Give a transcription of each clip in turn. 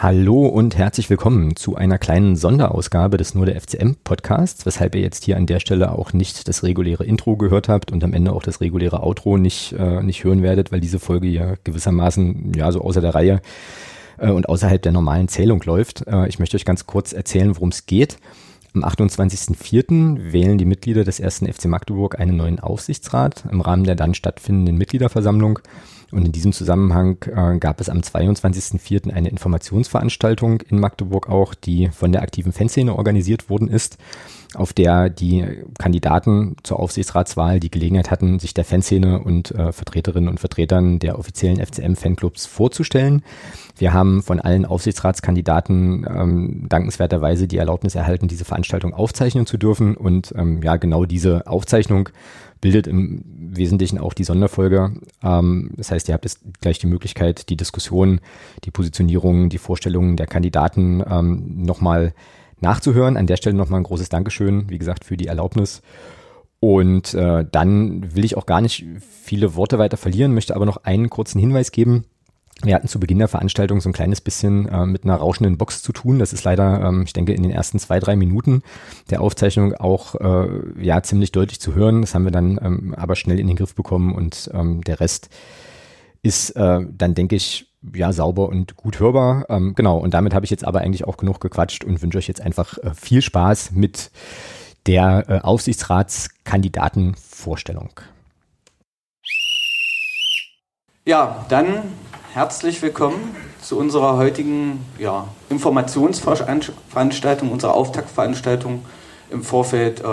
Hallo und herzlich willkommen zu einer kleinen Sonderausgabe des Nur der FCM Podcasts, weshalb ihr jetzt hier an der Stelle auch nicht das reguläre Intro gehört habt und am Ende auch das reguläre Outro nicht, äh, nicht hören werdet, weil diese Folge ja gewissermaßen ja so außer der Reihe äh, und außerhalb der normalen Zählung läuft. Äh, ich möchte euch ganz kurz erzählen, worum es geht. Am 28.04. wählen die Mitglieder des ersten FC Magdeburg einen neuen Aufsichtsrat im Rahmen der dann stattfindenden Mitgliederversammlung. Und in diesem Zusammenhang äh, gab es am 22.04. eine Informationsveranstaltung in Magdeburg auch, die von der aktiven Fanszene organisiert worden ist, auf der die Kandidaten zur Aufsichtsratswahl die Gelegenheit hatten, sich der Fanszene und äh, Vertreterinnen und Vertretern der offiziellen FCM-Fanclubs vorzustellen. Wir haben von allen Aufsichtsratskandidaten ähm, dankenswerterweise die Erlaubnis erhalten, diese Veranstaltung aufzeichnen zu dürfen. Und ähm, ja, genau diese Aufzeichnung bildet im Wesentlichen auch die Sonderfolge. Ähm, das heißt, ihr habt jetzt gleich die Möglichkeit, die Diskussion, die Positionierung, die Vorstellungen der Kandidaten ähm, nochmal nachzuhören. An der Stelle nochmal ein großes Dankeschön, wie gesagt, für die Erlaubnis. Und äh, dann will ich auch gar nicht viele Worte weiter verlieren, möchte aber noch einen kurzen Hinweis geben. Wir hatten zu Beginn der Veranstaltung so ein kleines bisschen äh, mit einer rauschenden Box zu tun. Das ist leider, ähm, ich denke, in den ersten zwei, drei Minuten der Aufzeichnung auch äh, ja ziemlich deutlich zu hören. Das haben wir dann ähm, aber schnell in den Griff bekommen und ähm, der Rest ist äh, dann, denke ich, ja, sauber und gut hörbar. Ähm, genau, und damit habe ich jetzt aber eigentlich auch genug gequatscht und wünsche euch jetzt einfach äh, viel Spaß mit der äh, Aufsichtsratskandidatenvorstellung. Ja, dann Herzlich willkommen zu unserer heutigen ja, Informationsveranstaltung, unserer Auftaktveranstaltung im Vorfeld äh,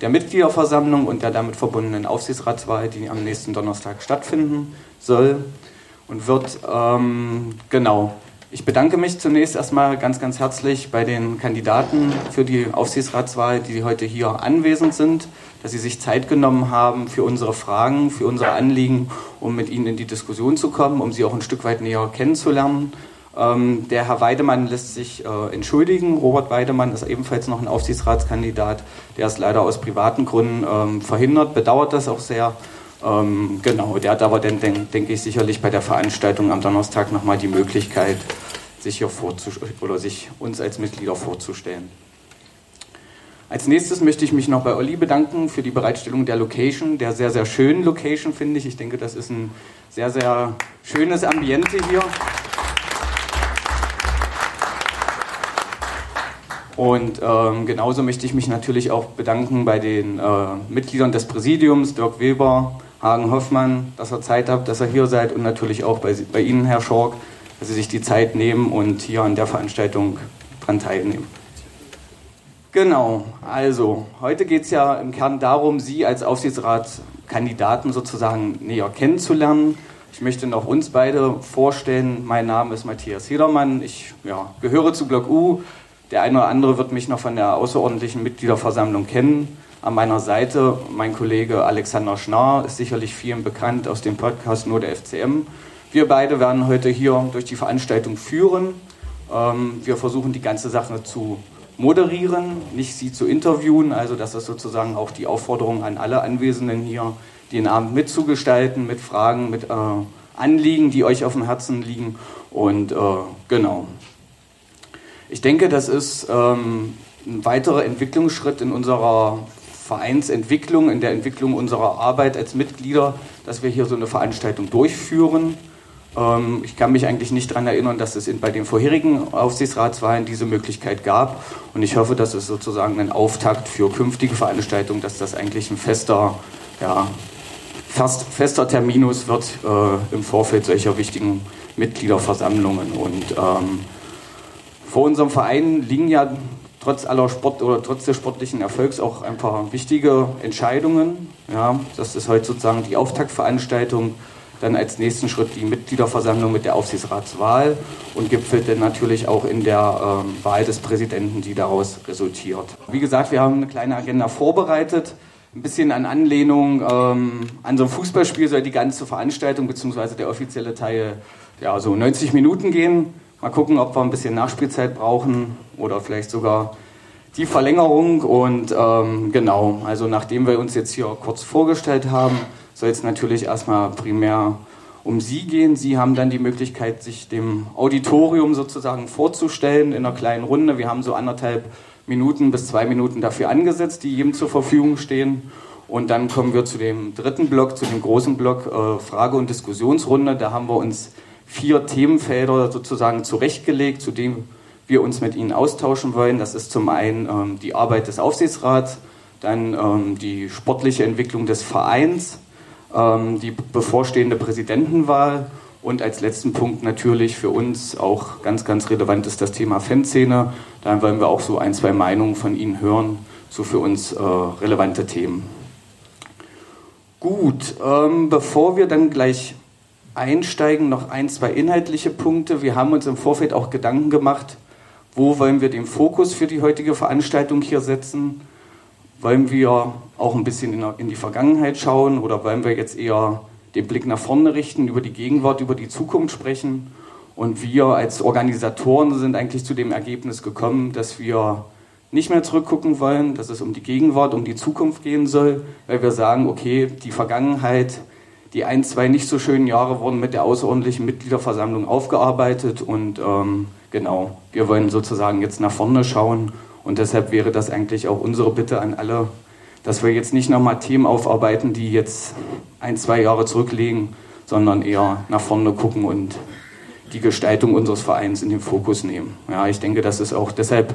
der Mitgliederversammlung und der damit verbundenen Aufsichtsratswahl, die am nächsten Donnerstag stattfinden soll und wird. Ähm, genau. Ich bedanke mich zunächst erstmal ganz, ganz herzlich bei den Kandidaten für die Aufsichtsratswahl, die heute hier anwesend sind dass Sie sich Zeit genommen haben für unsere Fragen, für unsere Anliegen, um mit Ihnen in die Diskussion zu kommen, um Sie auch ein Stück weit näher kennenzulernen. Ähm, der Herr Weidemann lässt sich äh, entschuldigen. Robert Weidemann ist ebenfalls noch ein Aufsichtsratskandidat. Der ist leider aus privaten Gründen ähm, verhindert, bedauert das auch sehr. Ähm, genau, der hat aber dann, denke denk ich, sicherlich bei der Veranstaltung am Donnerstag nochmal die Möglichkeit, sich hier oder sich uns als Mitglieder vorzustellen. Als nächstes möchte ich mich noch bei Olli bedanken für die Bereitstellung der Location, der sehr, sehr schönen Location, finde ich. Ich denke, das ist ein sehr, sehr schönes Ambiente hier. Und ähm, genauso möchte ich mich natürlich auch bedanken bei den äh, Mitgliedern des Präsidiums, Dirk Weber, Hagen Hoffmann, dass ihr Zeit habt, dass ihr hier seid und natürlich auch bei, bei Ihnen, Herr Schork, dass Sie sich die Zeit nehmen und hier an der Veranstaltung dran teilnehmen. Genau, also heute geht es ja im Kern darum, Sie als Aufsichtsratskandidaten sozusagen näher kennenzulernen. Ich möchte noch uns beide vorstellen. Mein Name ist Matthias Hedermann. Ich ja, gehöre zu Block U. Der eine oder andere wird mich noch von der außerordentlichen Mitgliederversammlung kennen. An meiner Seite mein Kollege Alexander Schnarr ist sicherlich vielen bekannt aus dem Podcast Nur der FCM. Wir beide werden heute hier durch die Veranstaltung führen. Ähm, wir versuchen die ganze Sache zu moderieren, nicht sie zu interviewen. Also das ist sozusagen auch die Aufforderung an alle Anwesenden hier, den Abend mitzugestalten, mit Fragen, mit äh, Anliegen, die euch auf dem Herzen liegen. Und äh, genau. Ich denke, das ist ähm, ein weiterer Entwicklungsschritt in unserer Vereinsentwicklung, in der Entwicklung unserer Arbeit als Mitglieder, dass wir hier so eine Veranstaltung durchführen. Ähm, ich kann mich eigentlich nicht daran erinnern, dass es bei den vorherigen Aufsichtsratswahlen diese Möglichkeit gab. Und ich hoffe, dass es sozusagen ein Auftakt für künftige Veranstaltungen, dass das eigentlich ein fester, ja, fast fester Terminus wird äh, im Vorfeld solcher wichtigen Mitgliederversammlungen. Und ähm, vor unserem Verein liegen ja trotz aller Sport oder trotz des sportlichen Erfolgs auch ein paar wichtige Entscheidungen. Ja, das ist heute sozusagen die Auftaktveranstaltung dann als nächsten Schritt die Mitgliederversammlung mit der Aufsichtsratswahl und gipfelt dann natürlich auch in der ähm, Wahl des Präsidenten, die daraus resultiert. Wie gesagt, wir haben eine kleine Agenda vorbereitet. Ein bisschen an Anlehnung ähm, an so ein Fußballspiel soll die ganze Veranstaltung bzw. der offizielle Teil ja, so 90 Minuten gehen. Mal gucken, ob wir ein bisschen Nachspielzeit brauchen oder vielleicht sogar die Verlängerung. Und ähm, genau, also nachdem wir uns jetzt hier kurz vorgestellt haben, soll es natürlich erstmal primär um Sie gehen. Sie haben dann die Möglichkeit, sich dem Auditorium sozusagen vorzustellen in einer kleinen Runde. Wir haben so anderthalb Minuten bis zwei Minuten dafür angesetzt, die jedem zur Verfügung stehen. Und dann kommen wir zu dem dritten Block, zu dem großen Block äh, Frage- und Diskussionsrunde. Da haben wir uns vier Themenfelder sozusagen zurechtgelegt, zu denen wir uns mit Ihnen austauschen wollen. Das ist zum einen ähm, die Arbeit des Aufsichtsrats, dann ähm, die sportliche Entwicklung des Vereins, ähm, die bevorstehende Präsidentenwahl und als letzten Punkt natürlich für uns auch ganz, ganz relevant ist das Thema Fanszene. Da wollen wir auch so ein, zwei Meinungen von Ihnen hören, so für uns äh, relevante Themen. Gut, ähm, bevor wir dann gleich einsteigen, noch ein, zwei inhaltliche Punkte. Wir haben uns im Vorfeld auch Gedanken gemacht, wo wollen wir den Fokus für die heutige Veranstaltung hier setzen. Wollen wir auch ein bisschen in die Vergangenheit schauen oder wollen wir jetzt eher den Blick nach vorne richten, über die Gegenwart, über die Zukunft sprechen? Und wir als Organisatoren sind eigentlich zu dem Ergebnis gekommen, dass wir nicht mehr zurückgucken wollen, dass es um die Gegenwart, um die Zukunft gehen soll, weil wir sagen, okay, die Vergangenheit, die ein, zwei nicht so schönen Jahre wurden mit der außerordentlichen Mitgliederversammlung aufgearbeitet und ähm, genau, wir wollen sozusagen jetzt nach vorne schauen und deshalb wäre das eigentlich auch unsere Bitte an alle, dass wir jetzt nicht nochmal Themen aufarbeiten, die jetzt ein, zwei Jahre zurückliegen, sondern eher nach vorne gucken und die Gestaltung unseres Vereins in den Fokus nehmen. Ja, ich denke, das ist auch deshalb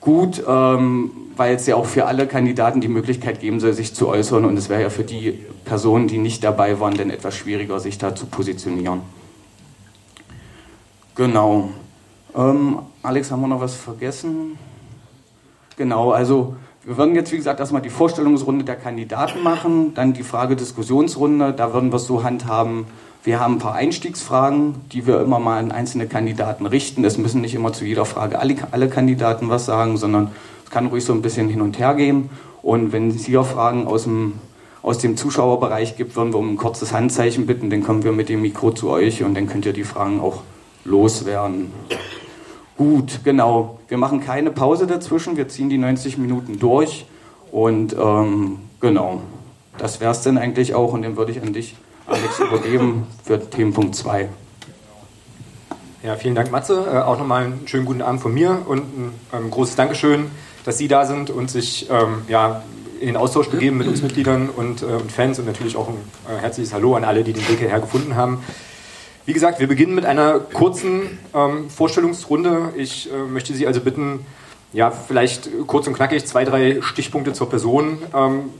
gut, ähm, weil es ja auch für alle Kandidaten die Möglichkeit geben soll, sich zu äußern. Und es wäre ja für die Personen, die nicht dabei waren, dann etwas schwieriger, sich da zu positionieren. Genau. Ähm, Alex, haben wir noch was vergessen? Genau, also wir würden jetzt, wie gesagt, erstmal die Vorstellungsrunde der Kandidaten machen, dann die Frage-Diskussionsrunde. Da würden wir es so handhaben. Wir haben ein paar Einstiegsfragen, die wir immer mal an einzelne Kandidaten richten. Es müssen nicht immer zu jeder Frage alle, alle Kandidaten was sagen, sondern es kann ruhig so ein bisschen hin und her gehen. Und wenn es hier Fragen aus dem, aus dem Zuschauerbereich gibt, würden wir um ein kurzes Handzeichen bitten. Dann kommen wir mit dem Mikro zu euch und dann könnt ihr die Fragen auch loswerden. Gut, genau. Wir machen keine Pause dazwischen. Wir ziehen die 90 Minuten durch. Und ähm, genau, das wäre es dann eigentlich auch. Und dann würde ich an dich, Alex, übergeben für Themenpunkt 2. Ja, vielen Dank, Matze. Äh, auch nochmal einen schönen guten Abend von mir und ein ähm, großes Dankeschön, dass Sie da sind und sich ähm, ja, in den Austausch begeben mit uns Mitgliedern und, äh, und Fans und natürlich auch ein äh, herzliches Hallo an alle, die den Weg hierher gefunden haben. Wie gesagt, wir beginnen mit einer kurzen ähm, Vorstellungsrunde. Ich äh, möchte Sie also bitten, ja, vielleicht kurz und knackig zwei, drei Stichpunkte zur Person ähm,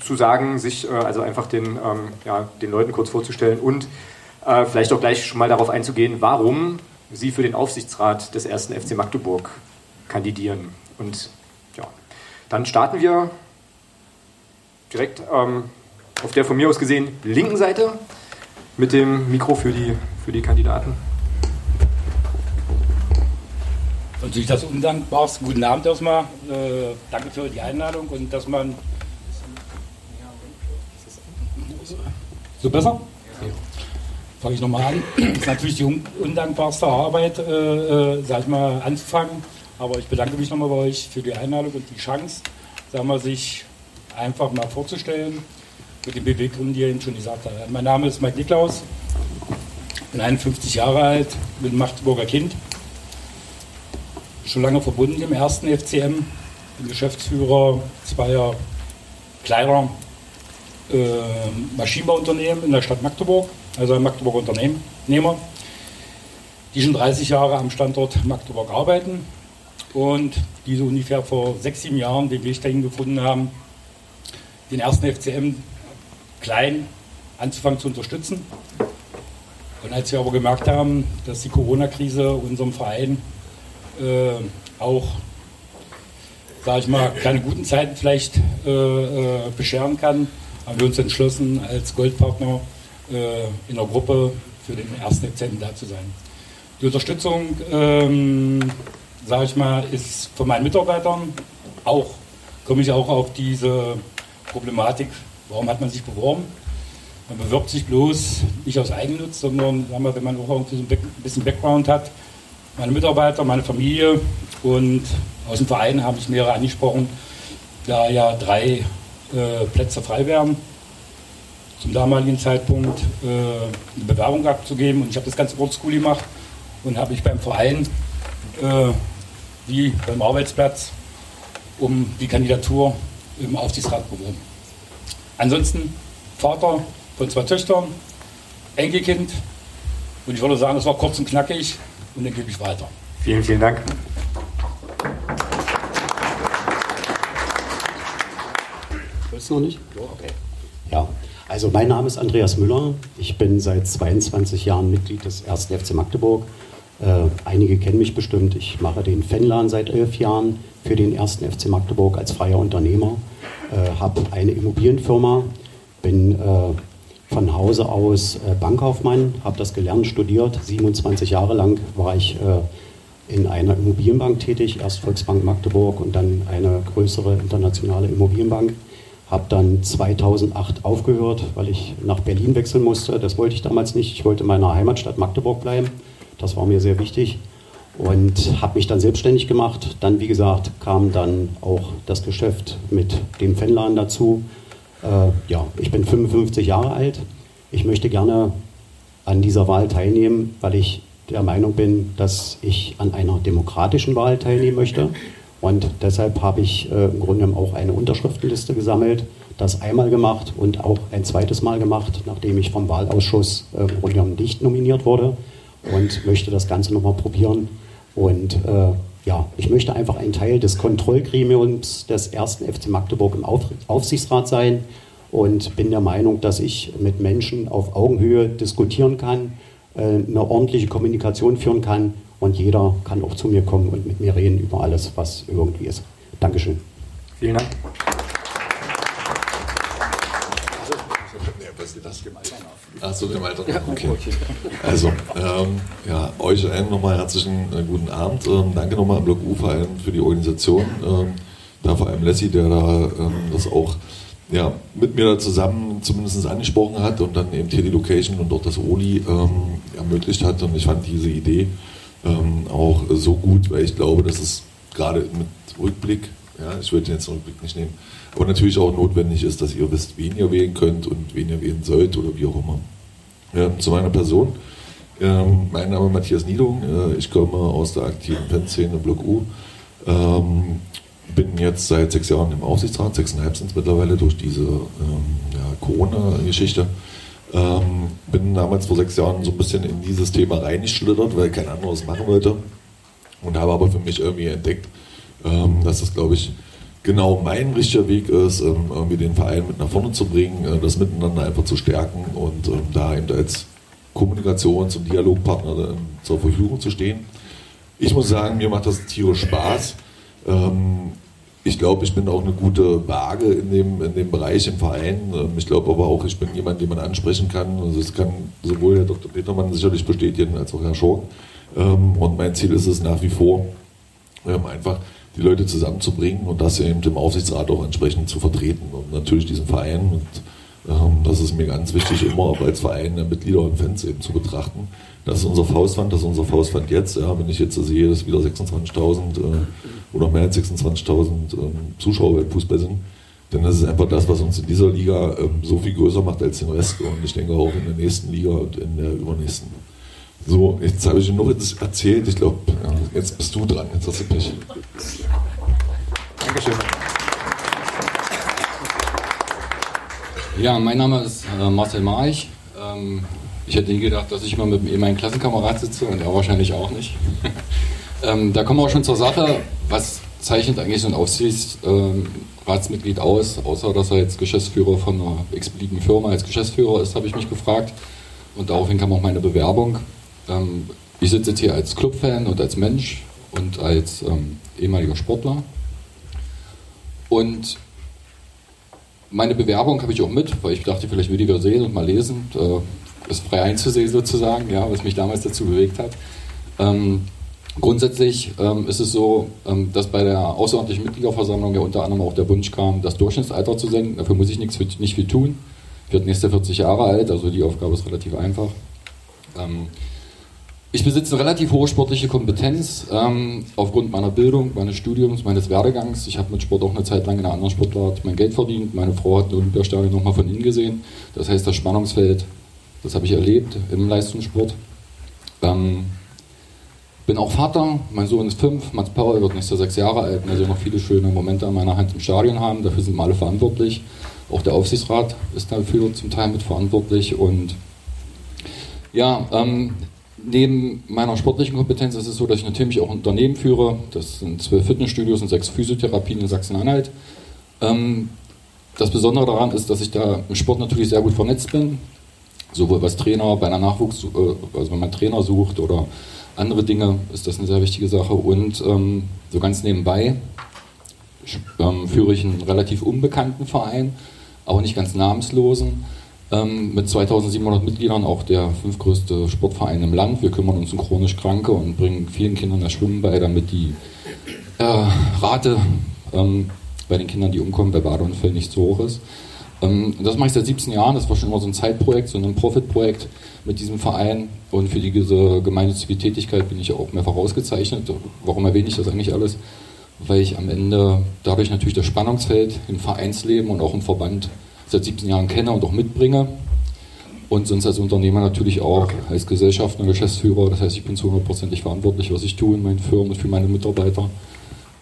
zu sagen, sich äh, also einfach den, ähm, ja, den Leuten kurz vorzustellen und äh, vielleicht auch gleich schon mal darauf einzugehen, warum Sie für den Aufsichtsrat des ersten FC Magdeburg kandidieren. Und ja, dann starten wir direkt ähm, auf der von mir aus gesehen linken Seite mit dem Mikro für die, für die Kandidaten. Natürlich das Undankbarste. Guten Abend erstmal. Äh, danke für die Einladung und dass man. So besser? Fange ich nochmal an. Das ist natürlich die undankbarste Arbeit, äh, äh, sag ich mal, anzufangen. Aber ich bedanke mich nochmal bei euch für die Einladung und die Chance, sagen wir, sich einfach mal vorzustellen mit den Beweggründen, die er eben schon gesagt hat. Mein Name ist Mike Niklaus, bin 51 Jahre alt, bin Magdeburger Kind, schon lange verbunden im ersten FCM, bin Geschäftsführer zweier kleiner äh, Maschinenbauunternehmen in der Stadt Magdeburg, also ein Magdeburger Unternehmer, die schon 30 Jahre am Standort Magdeburg arbeiten und die so ungefähr vor sechs, sieben Jahren den Weg dahin gefunden haben, den ersten FCM klein anzufangen zu unterstützen. Und als wir aber gemerkt haben, dass die Corona-Krise unserem Verein äh, auch, sage ich mal, keine guten Zeiten vielleicht äh, äh, bescheren kann, haben wir uns entschlossen, als Goldpartner äh, in der Gruppe für den ersten Dezember da zu sein. Die Unterstützung, ähm, sage ich mal, ist von meinen Mitarbeitern auch, komme ich auch auf diese Problematik Warum hat man sich beworben? Man bewirbt sich bloß nicht aus Eigennutz, sondern wir, wenn man auch irgendwie so ein bisschen Background hat. Meine Mitarbeiter, meine Familie und aus dem Verein habe ich mehrere angesprochen, da ja drei äh, Plätze frei wären. zum damaligen Zeitpunkt äh, eine Bewerbung abzugeben. Und ich habe das Ganze oldschool gemacht und habe mich beim Verein äh, wie beim Arbeitsplatz um die Kandidatur im Aufsichtsrat beworben. Ansonsten Vater von zwei Töchtern, Enkelkind und ich würde sagen, es war kurz und knackig und dann gebe ich weiter. Vielen, vielen Dank. Willst du noch nicht? Okay. Ja, also mein Name ist Andreas Müller. Ich bin seit 22 Jahren Mitglied des 1. FC Magdeburg. Äh, einige kennen mich bestimmt. Ich mache den Fanladen seit elf Jahren für den 1. FC Magdeburg als freier Unternehmer. Äh, habe eine Immobilienfirma, bin äh, von Hause aus äh, Bankkaufmann, habe das gelernt, studiert. 27 Jahre lang war ich äh, in einer Immobilienbank tätig, erst Volksbank Magdeburg und dann eine größere internationale Immobilienbank habe dann 2008 aufgehört, weil ich nach Berlin wechseln musste. Das wollte ich damals nicht. Ich wollte in meiner Heimatstadt Magdeburg bleiben. Das war mir sehr wichtig. Und habe mich dann selbstständig gemacht. Dann, wie gesagt, kam dann auch das Geschäft mit dem Fanladen dazu. Äh, ja, ich bin 55 Jahre alt. Ich möchte gerne an dieser Wahl teilnehmen, weil ich der Meinung bin, dass ich an einer demokratischen Wahl teilnehmen möchte. Und deshalb habe ich äh, im Grunde auch eine Unterschriftenliste gesammelt, das einmal gemacht und auch ein zweites Mal gemacht, nachdem ich vom Wahlausschuss äh, im Grunde nicht nominiert wurde und möchte das Ganze nochmal probieren. Und äh, ja, ich möchte einfach ein Teil des Kontrollgremiums des ersten FC Magdeburg im Auf Aufsichtsrat sein und bin der Meinung, dass ich mit Menschen auf Augenhöhe diskutieren kann, äh, eine ordentliche Kommunikation führen kann und jeder kann auch zu mir kommen und mit mir reden über alles, was irgendwie ist. Dankeschön. Vielen Dank. Achso, dem Alter. Okay. Also, ähm, ja, euch allen nochmal herzlichen äh, guten Abend. Ähm, danke nochmal am Block U vor allem für die Organisation. Ähm, da vor allem Lassie, der da ähm, das auch ja, mit mir da zusammen zumindest angesprochen hat und dann eben hier die Location und auch das Oli ähm, ermöglicht hat. Und ich fand diese Idee ähm, auch so gut, weil ich glaube, dass es gerade mit Rückblick, ja, ich würde jetzt den Rückblick nicht nehmen, aber natürlich auch notwendig ist, dass ihr wisst, wen ihr wählen könnt und wen ihr wählen sollt oder wie auch immer. Ja, zu meiner Person. Ähm, mein Name ist Matthias Niedung, äh, ich komme aus der aktiven Fanszene Block U. Ähm, bin jetzt seit sechs Jahren im Aufsichtsrat, sechseinhalb sind es mittlerweile durch diese ähm, ja, Corona-Geschichte. Ähm, bin damals vor sechs Jahren so ein bisschen in dieses Thema reingeschlittert, weil kein anderes machen wollte. Und habe aber für mich irgendwie entdeckt, ähm, dass das, glaube ich, genau mein richtiger Weg ist, ähm, irgendwie den Verein mit nach vorne zu bringen, äh, das Miteinander einfach zu stärken und ähm, da eben als Kommunikations- und Dialogpartner ähm, zur Verfügung zu stehen. Ich muss sagen, mir macht das tierisch Spaß. Ich glaube, ich bin auch eine gute Waage in dem, in dem Bereich im Verein. Ich glaube aber auch, ich bin jemand, den man ansprechen kann. Also das kann sowohl Herr Dr. Petermann sicherlich bestätigen, als auch Herr Schork. Und mein Ziel ist es nach wie vor, einfach die Leute zusammenzubringen und das eben im Aufsichtsrat auch entsprechend zu vertreten. Und natürlich diesen Verein und das ist mir ganz wichtig, immer auch als Verein Mitglieder und Fans eben zu betrachten. Das ist unser Faustpfand, das ist unser Faustpfand jetzt. Ja, wenn ich jetzt sehe, dass wieder 26.000 äh, oder mehr als 26.000 ähm, Zuschauer im Fußball sind, dann ist es einfach das, was uns in dieser Liga ähm, so viel größer macht als den Rest. Und ich denke auch in der nächsten Liga und in der übernächsten. So, jetzt habe ich noch erzählt. Ich glaube, ja, jetzt bist du dran. Jetzt hast du Pech. Dankeschön. Ja, mein Name ist äh, Marcel March. Ähm, ich hätte nie gedacht, dass ich mal mit meinem Klassenkamerad sitze und er wahrscheinlich auch nicht. ähm, da kommen wir auch schon zur Sache. Was zeichnet eigentlich so ein Aufsichtsratsmitglied ähm, aus, außer dass er jetzt Geschäftsführer von einer x-beliebigen Firma als Geschäftsführer ist, habe ich mich gefragt. Und daraufhin kam auch meine Bewerbung. Ähm, ich sitze jetzt hier als Clubfan und als Mensch und als ähm, ehemaliger Sportler. Und meine Bewerbung habe ich auch mit, weil ich dachte, vielleicht würde ich wieder sehen und mal lesen. Äh, ist frei einzusehen sozusagen, ja, was mich damals dazu bewegt hat. Ähm, grundsätzlich ähm, ist es so, ähm, dass bei der außerordentlichen Mitgliederversammlung ja unter anderem auch der Wunsch kam, das Durchschnittsalter zu senken. Dafür muss ich nichts nicht viel tun. Ich werde nächste 40 Jahre alt, also die Aufgabe ist relativ einfach. Ich besitze eine relativ hohe sportliche Kompetenz ähm, aufgrund meiner Bildung, meines Studiums, meines Werdegangs. Ich habe mit Sport auch eine Zeit lang in einer anderen Sportart mein Geld verdient. Meine Frau hat eine Olympiastadion nochmal von innen gesehen. Das heißt, das Spannungsfeld, das habe ich erlebt im Leistungssport. Ähm, bin auch Vater, mein Sohn ist fünf, Mats Power wird nächstes sechs Jahre alt, also noch viele schöne Momente an meiner Hand im Stadion haben. Dafür sind wir alle verantwortlich. Auch der Aufsichtsrat ist dafür zum Teil mitverantwortlich und ja, ähm, neben meiner sportlichen Kompetenz ist es so, dass ich natürlich auch ein Unternehmen führe. Das sind zwölf Fitnessstudios und sechs Physiotherapien in Sachsen-Anhalt. Ähm, das Besondere daran ist, dass ich da im Sport natürlich sehr gut vernetzt bin. Sowohl was Trainer bei einer Nachwuchs, äh, also wenn man Trainer sucht oder andere Dinge, ist das eine sehr wichtige Sache. Und ähm, so ganz nebenbei ähm, führe ich einen relativ unbekannten Verein, auch nicht ganz namenslosen ähm, mit 2700 Mitgliedern auch der fünftgrößte Sportverein im Land. Wir kümmern uns um chronisch Kranke und bringen vielen Kindern das Schwimmen bei, damit die äh, Rate ähm, bei den Kindern, die umkommen, bei Badeunfällen nicht so hoch ist. Ähm, das mache ich seit 17 Jahren. Das war schon immer so ein Zeitprojekt, so ein Profitprojekt mit diesem Verein. Und für diese gemeinnützige Tätigkeit bin ich auch mehrfach ausgezeichnet. Warum erwähne ich das eigentlich alles? Weil ich am Ende dadurch natürlich das Spannungsfeld im Vereinsleben und auch im Verband seit 17 Jahren kenne und auch mitbringe. Und sonst als Unternehmer natürlich auch als Gesellschafter, Geschäftsführer. Das heißt, ich bin zu hundertprozentig verantwortlich, was ich tue in meinen Firmen und für meine Mitarbeiter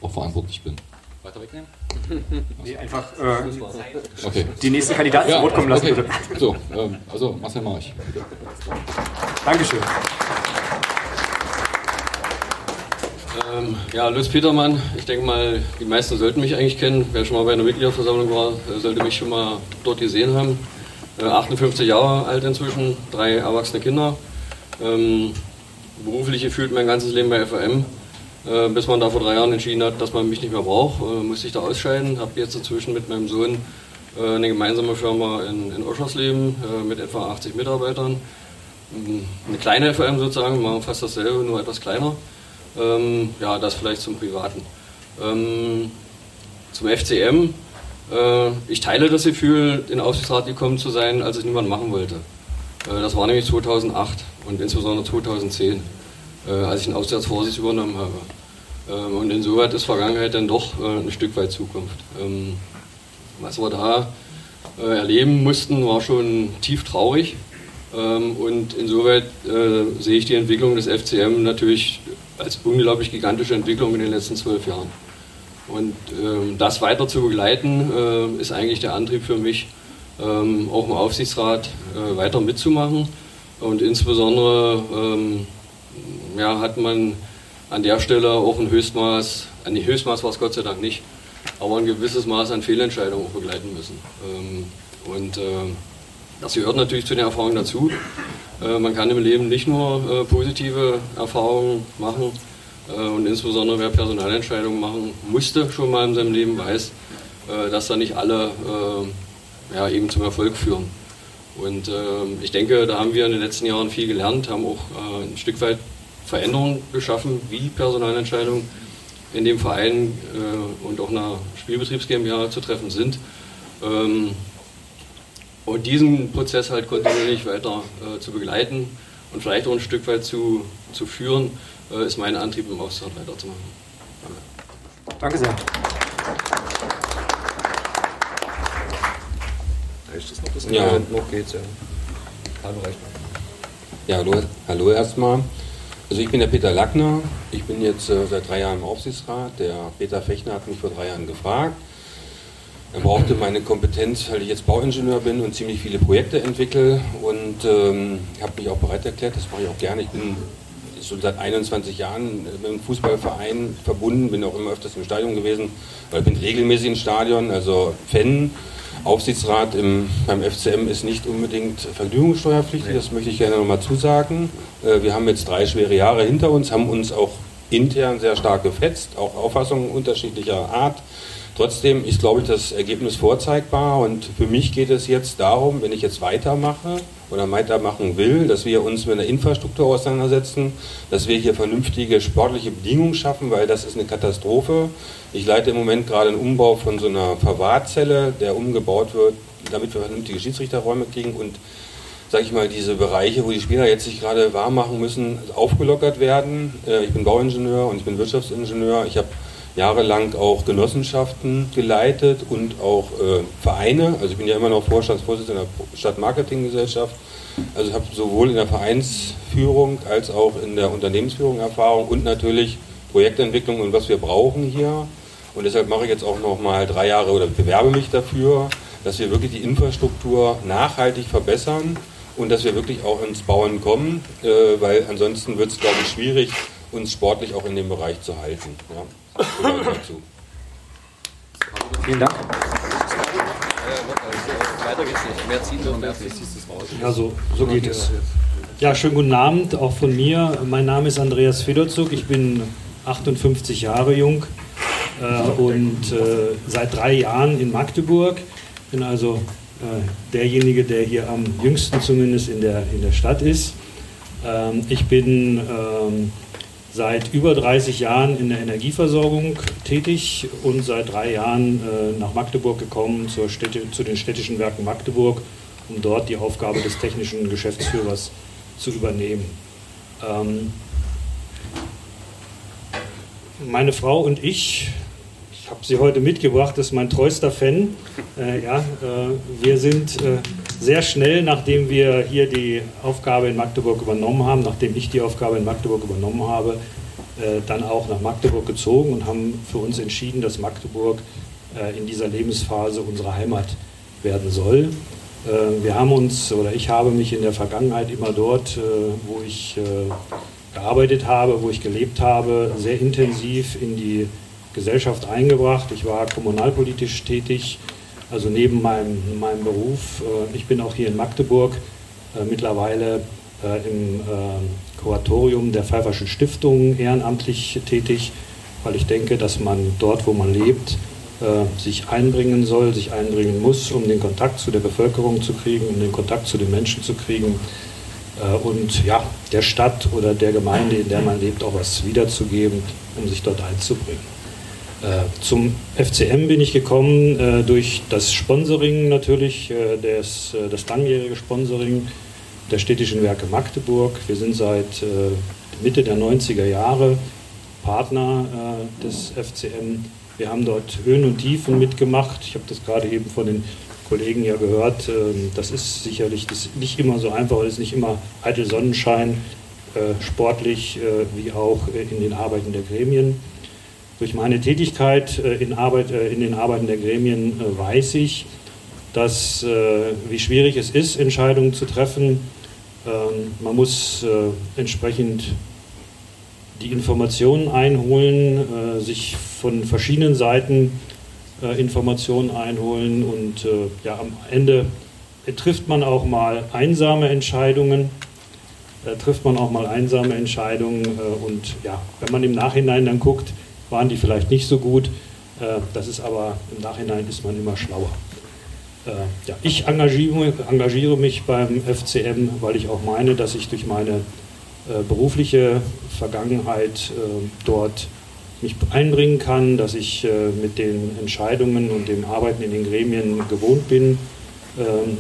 auch verantwortlich bin. Weiter wegnehmen? Nee, einfach äh, okay. die nächsten Kandidaten ja, zu Wort kommen lassen, okay. bitte. So, ähm, also Marcel March. Dankeschön. Ähm, ja, Lutz Petermann, ich denke mal, die meisten sollten mich eigentlich kennen. Wer schon mal bei einer Mitgliederversammlung war, sollte mich schon mal dort gesehen haben. Äh, 58 Jahre alt inzwischen, drei erwachsene Kinder. Ähm, beruflich gefühlt mein ganzes Leben bei FAM. Äh, bis man da vor drei Jahren entschieden hat, dass man mich nicht mehr braucht, äh, musste ich da ausscheiden. Habe jetzt inzwischen mit meinem Sohn äh, eine gemeinsame Firma in, in Oschersleben äh, mit etwa 80 Mitarbeitern. Ähm, eine kleine FAM sozusagen, machen fast dasselbe, nur etwas kleiner. Ähm, ja, das vielleicht zum Privaten. Ähm, zum FCM. Äh, ich teile das Gefühl, in den Aufsichtsrat gekommen zu sein, als es niemand machen wollte. Äh, das war nämlich 2008 und insbesondere 2010, äh, als ich den Aufsichtsratsvorsitz übernommen habe. Ähm, und insoweit ist Vergangenheit dann doch äh, ein Stück weit Zukunft. Ähm, was wir da äh, erleben mussten, war schon tief traurig. Ähm, und insoweit äh, sehe ich die Entwicklung des FCM natürlich als unglaublich gigantische Entwicklung in den letzten zwölf Jahren. Und ähm, das weiter zu begleiten, äh, ist eigentlich der Antrieb für mich, ähm, auch im Aufsichtsrat äh, weiter mitzumachen. Und insbesondere ähm, ja, hat man an der Stelle auch ein Höchstmaß, an die Höchstmaß war es Gott sei Dank nicht, aber ein gewisses Maß an Fehlentscheidungen auch begleiten müssen. Ähm, und äh, das gehört natürlich zu den Erfahrungen dazu. Äh, man kann im Leben nicht nur äh, positive Erfahrungen machen äh, und insbesondere wer Personalentscheidungen machen musste schon mal in seinem Leben weiß, dass da nicht alle ja, eben zum Erfolg führen. Und ich denke, da haben wir in den letzten Jahren viel gelernt, haben auch ein Stück weit Veränderungen geschaffen, wie Personalentscheidungen in dem Verein und auch einer Spielbetriebs GmbH zu treffen sind. Ähm, und diesen Prozess halt kontinuierlich weiter äh, zu begleiten und vielleicht auch ein Stück weit zu, zu führen, äh, ist mein Antrieb im Aufsichtsrat weiterzumachen. Danke. Danke sehr. Reicht das noch? Das ja. noch geht's ja. Hallo, reicht Ja, hallo, hallo erstmal. Also ich bin der Peter Lackner. Ich bin jetzt äh, seit drei Jahren im Aufsichtsrat. Der Peter Fechner hat mich vor drei Jahren gefragt er brauchte meine Kompetenz, weil ich jetzt Bauingenieur bin und ziemlich viele Projekte entwickle und ähm, habe mich auch bereit erklärt, das mache ich auch gerne. Ich bin schon seit 21 Jahren mit dem Fußballverein verbunden, bin auch immer öfters im Stadion gewesen, weil ich bin regelmäßig im Stadion, also Fan. Aufsichtsrat im, beim FCM ist nicht unbedingt vergnügungssteuerpflichtig, das möchte ich gerne nochmal zusagen. Äh, wir haben jetzt drei schwere Jahre hinter uns, haben uns auch intern sehr stark gefetzt, auch Auffassungen unterschiedlicher Art. Trotzdem ist, glaube ich, das Ergebnis vorzeigbar und für mich geht es jetzt darum, wenn ich jetzt weitermache oder weitermachen will, dass wir uns mit der Infrastruktur auseinandersetzen, dass wir hier vernünftige sportliche Bedingungen schaffen, weil das ist eine Katastrophe. Ich leite im Moment gerade einen Umbau von so einer Verwahrzelle, der umgebaut wird, damit wir vernünftige Schiedsrichterräume kriegen und sage ich mal, diese Bereiche, wo die Spieler jetzt sich gerade warm machen müssen, aufgelockert werden. Äh, ich bin Bauingenieur und ich bin Wirtschaftsingenieur. Ich habe jahrelang auch Genossenschaften geleitet und auch äh, Vereine. Also ich bin ja immer noch Vorstandsvorsitzender der Stadtmarketinggesellschaft. Also ich habe sowohl in der Vereinsführung als auch in der Unternehmensführung Erfahrung und natürlich Projektentwicklung und was wir brauchen hier. Und deshalb mache ich jetzt auch noch mal drei Jahre oder bewerbe mich dafür, dass wir wirklich die Infrastruktur nachhaltig verbessern und dass wir wirklich auch ins Bauen kommen, äh, weil ansonsten wird es, glaube ich, schwierig, uns sportlich auch in dem Bereich zu halten. Ja. Vielen Dank. Weiter geht's nicht. Mehr ziehen und mehr Ja, so, so geht es. Ja, schönen guten Abend auch von mir. Mein Name ist Andreas Federzug. Ich bin 58 Jahre jung äh, und äh, seit drei Jahren in Magdeburg. Bin also äh, derjenige, der hier am jüngsten zumindest in der, in der Stadt ist. Ähm, ich bin ähm, seit über 30 Jahren in der Energieversorgung tätig und seit drei Jahren äh, nach Magdeburg gekommen Städte, zu den städtischen Werken Magdeburg, um dort die Aufgabe des technischen Geschäftsführers zu übernehmen. Ähm, meine Frau und ich, ich habe sie heute mitgebracht, ist mein treuester Fan. Äh, ja, äh, wir sind äh, sehr schnell, nachdem wir hier die Aufgabe in Magdeburg übernommen haben, nachdem ich die Aufgabe in Magdeburg übernommen habe, äh, dann auch nach Magdeburg gezogen und haben für uns entschieden, dass Magdeburg äh, in dieser Lebensphase unsere Heimat werden soll. Äh, wir haben uns, oder ich habe mich in der Vergangenheit immer dort, wo ich gearbeitet habe, wo ich gelebt habe, sehr intensiv in die Gesellschaft eingebracht. Ich war kommunalpolitisch tätig, also neben meinem, meinem Beruf. Äh, ich bin auch hier in Magdeburg äh, mittlerweile äh, im Kuratorium der Pfeifferschen Stiftung ehrenamtlich tätig, weil ich denke, dass man dort, wo man lebt, sich einbringen soll, sich einbringen muss, um den Kontakt zu der Bevölkerung zu kriegen, um den Kontakt zu den Menschen zu kriegen und ja, der Stadt oder der Gemeinde, in der man lebt, auch was wiederzugeben, um sich dort einzubringen. Äh, zum FCM bin ich gekommen äh, durch das Sponsoring natürlich, äh, äh, das langjährige Sponsoring der städtischen Werke Magdeburg. Wir sind seit Mitte der 90er Jahre Partner des FCM. Wir haben dort Höhen und Tiefen mitgemacht. Ich habe das gerade eben von den Kollegen ja gehört. Ähm, das ist sicherlich das nicht immer so einfach, es ist nicht immer eitel Sonnenschein, sportlich wie auch in den Arbeiten der Gremien. Durch meine Tätigkeit äh, in, Arbeit, äh, in den Arbeiten der Gremien äh, weiß ich, dass, wie schwierig es ist, Entscheidungen zu treffen. Ähm, man muss entsprechend die Informationen einholen, sich von verschiedenen Seiten Informationen einholen und ja, am Ende trifft man auch mal einsame Entscheidungen. Trifft man auch mal einsame Entscheidungen und ja, wenn man im Nachhinein dann guckt, waren die vielleicht nicht so gut. Äh, das ist aber im Nachhinein ist man immer schlauer. Äh, ja, ich engagiere, engagiere mich beim FCM, weil ich auch meine, dass ich durch meine äh, berufliche Vergangenheit dort mich einbringen kann, dass ich mit den Entscheidungen und dem Arbeiten in den Gremien gewohnt bin, ähm,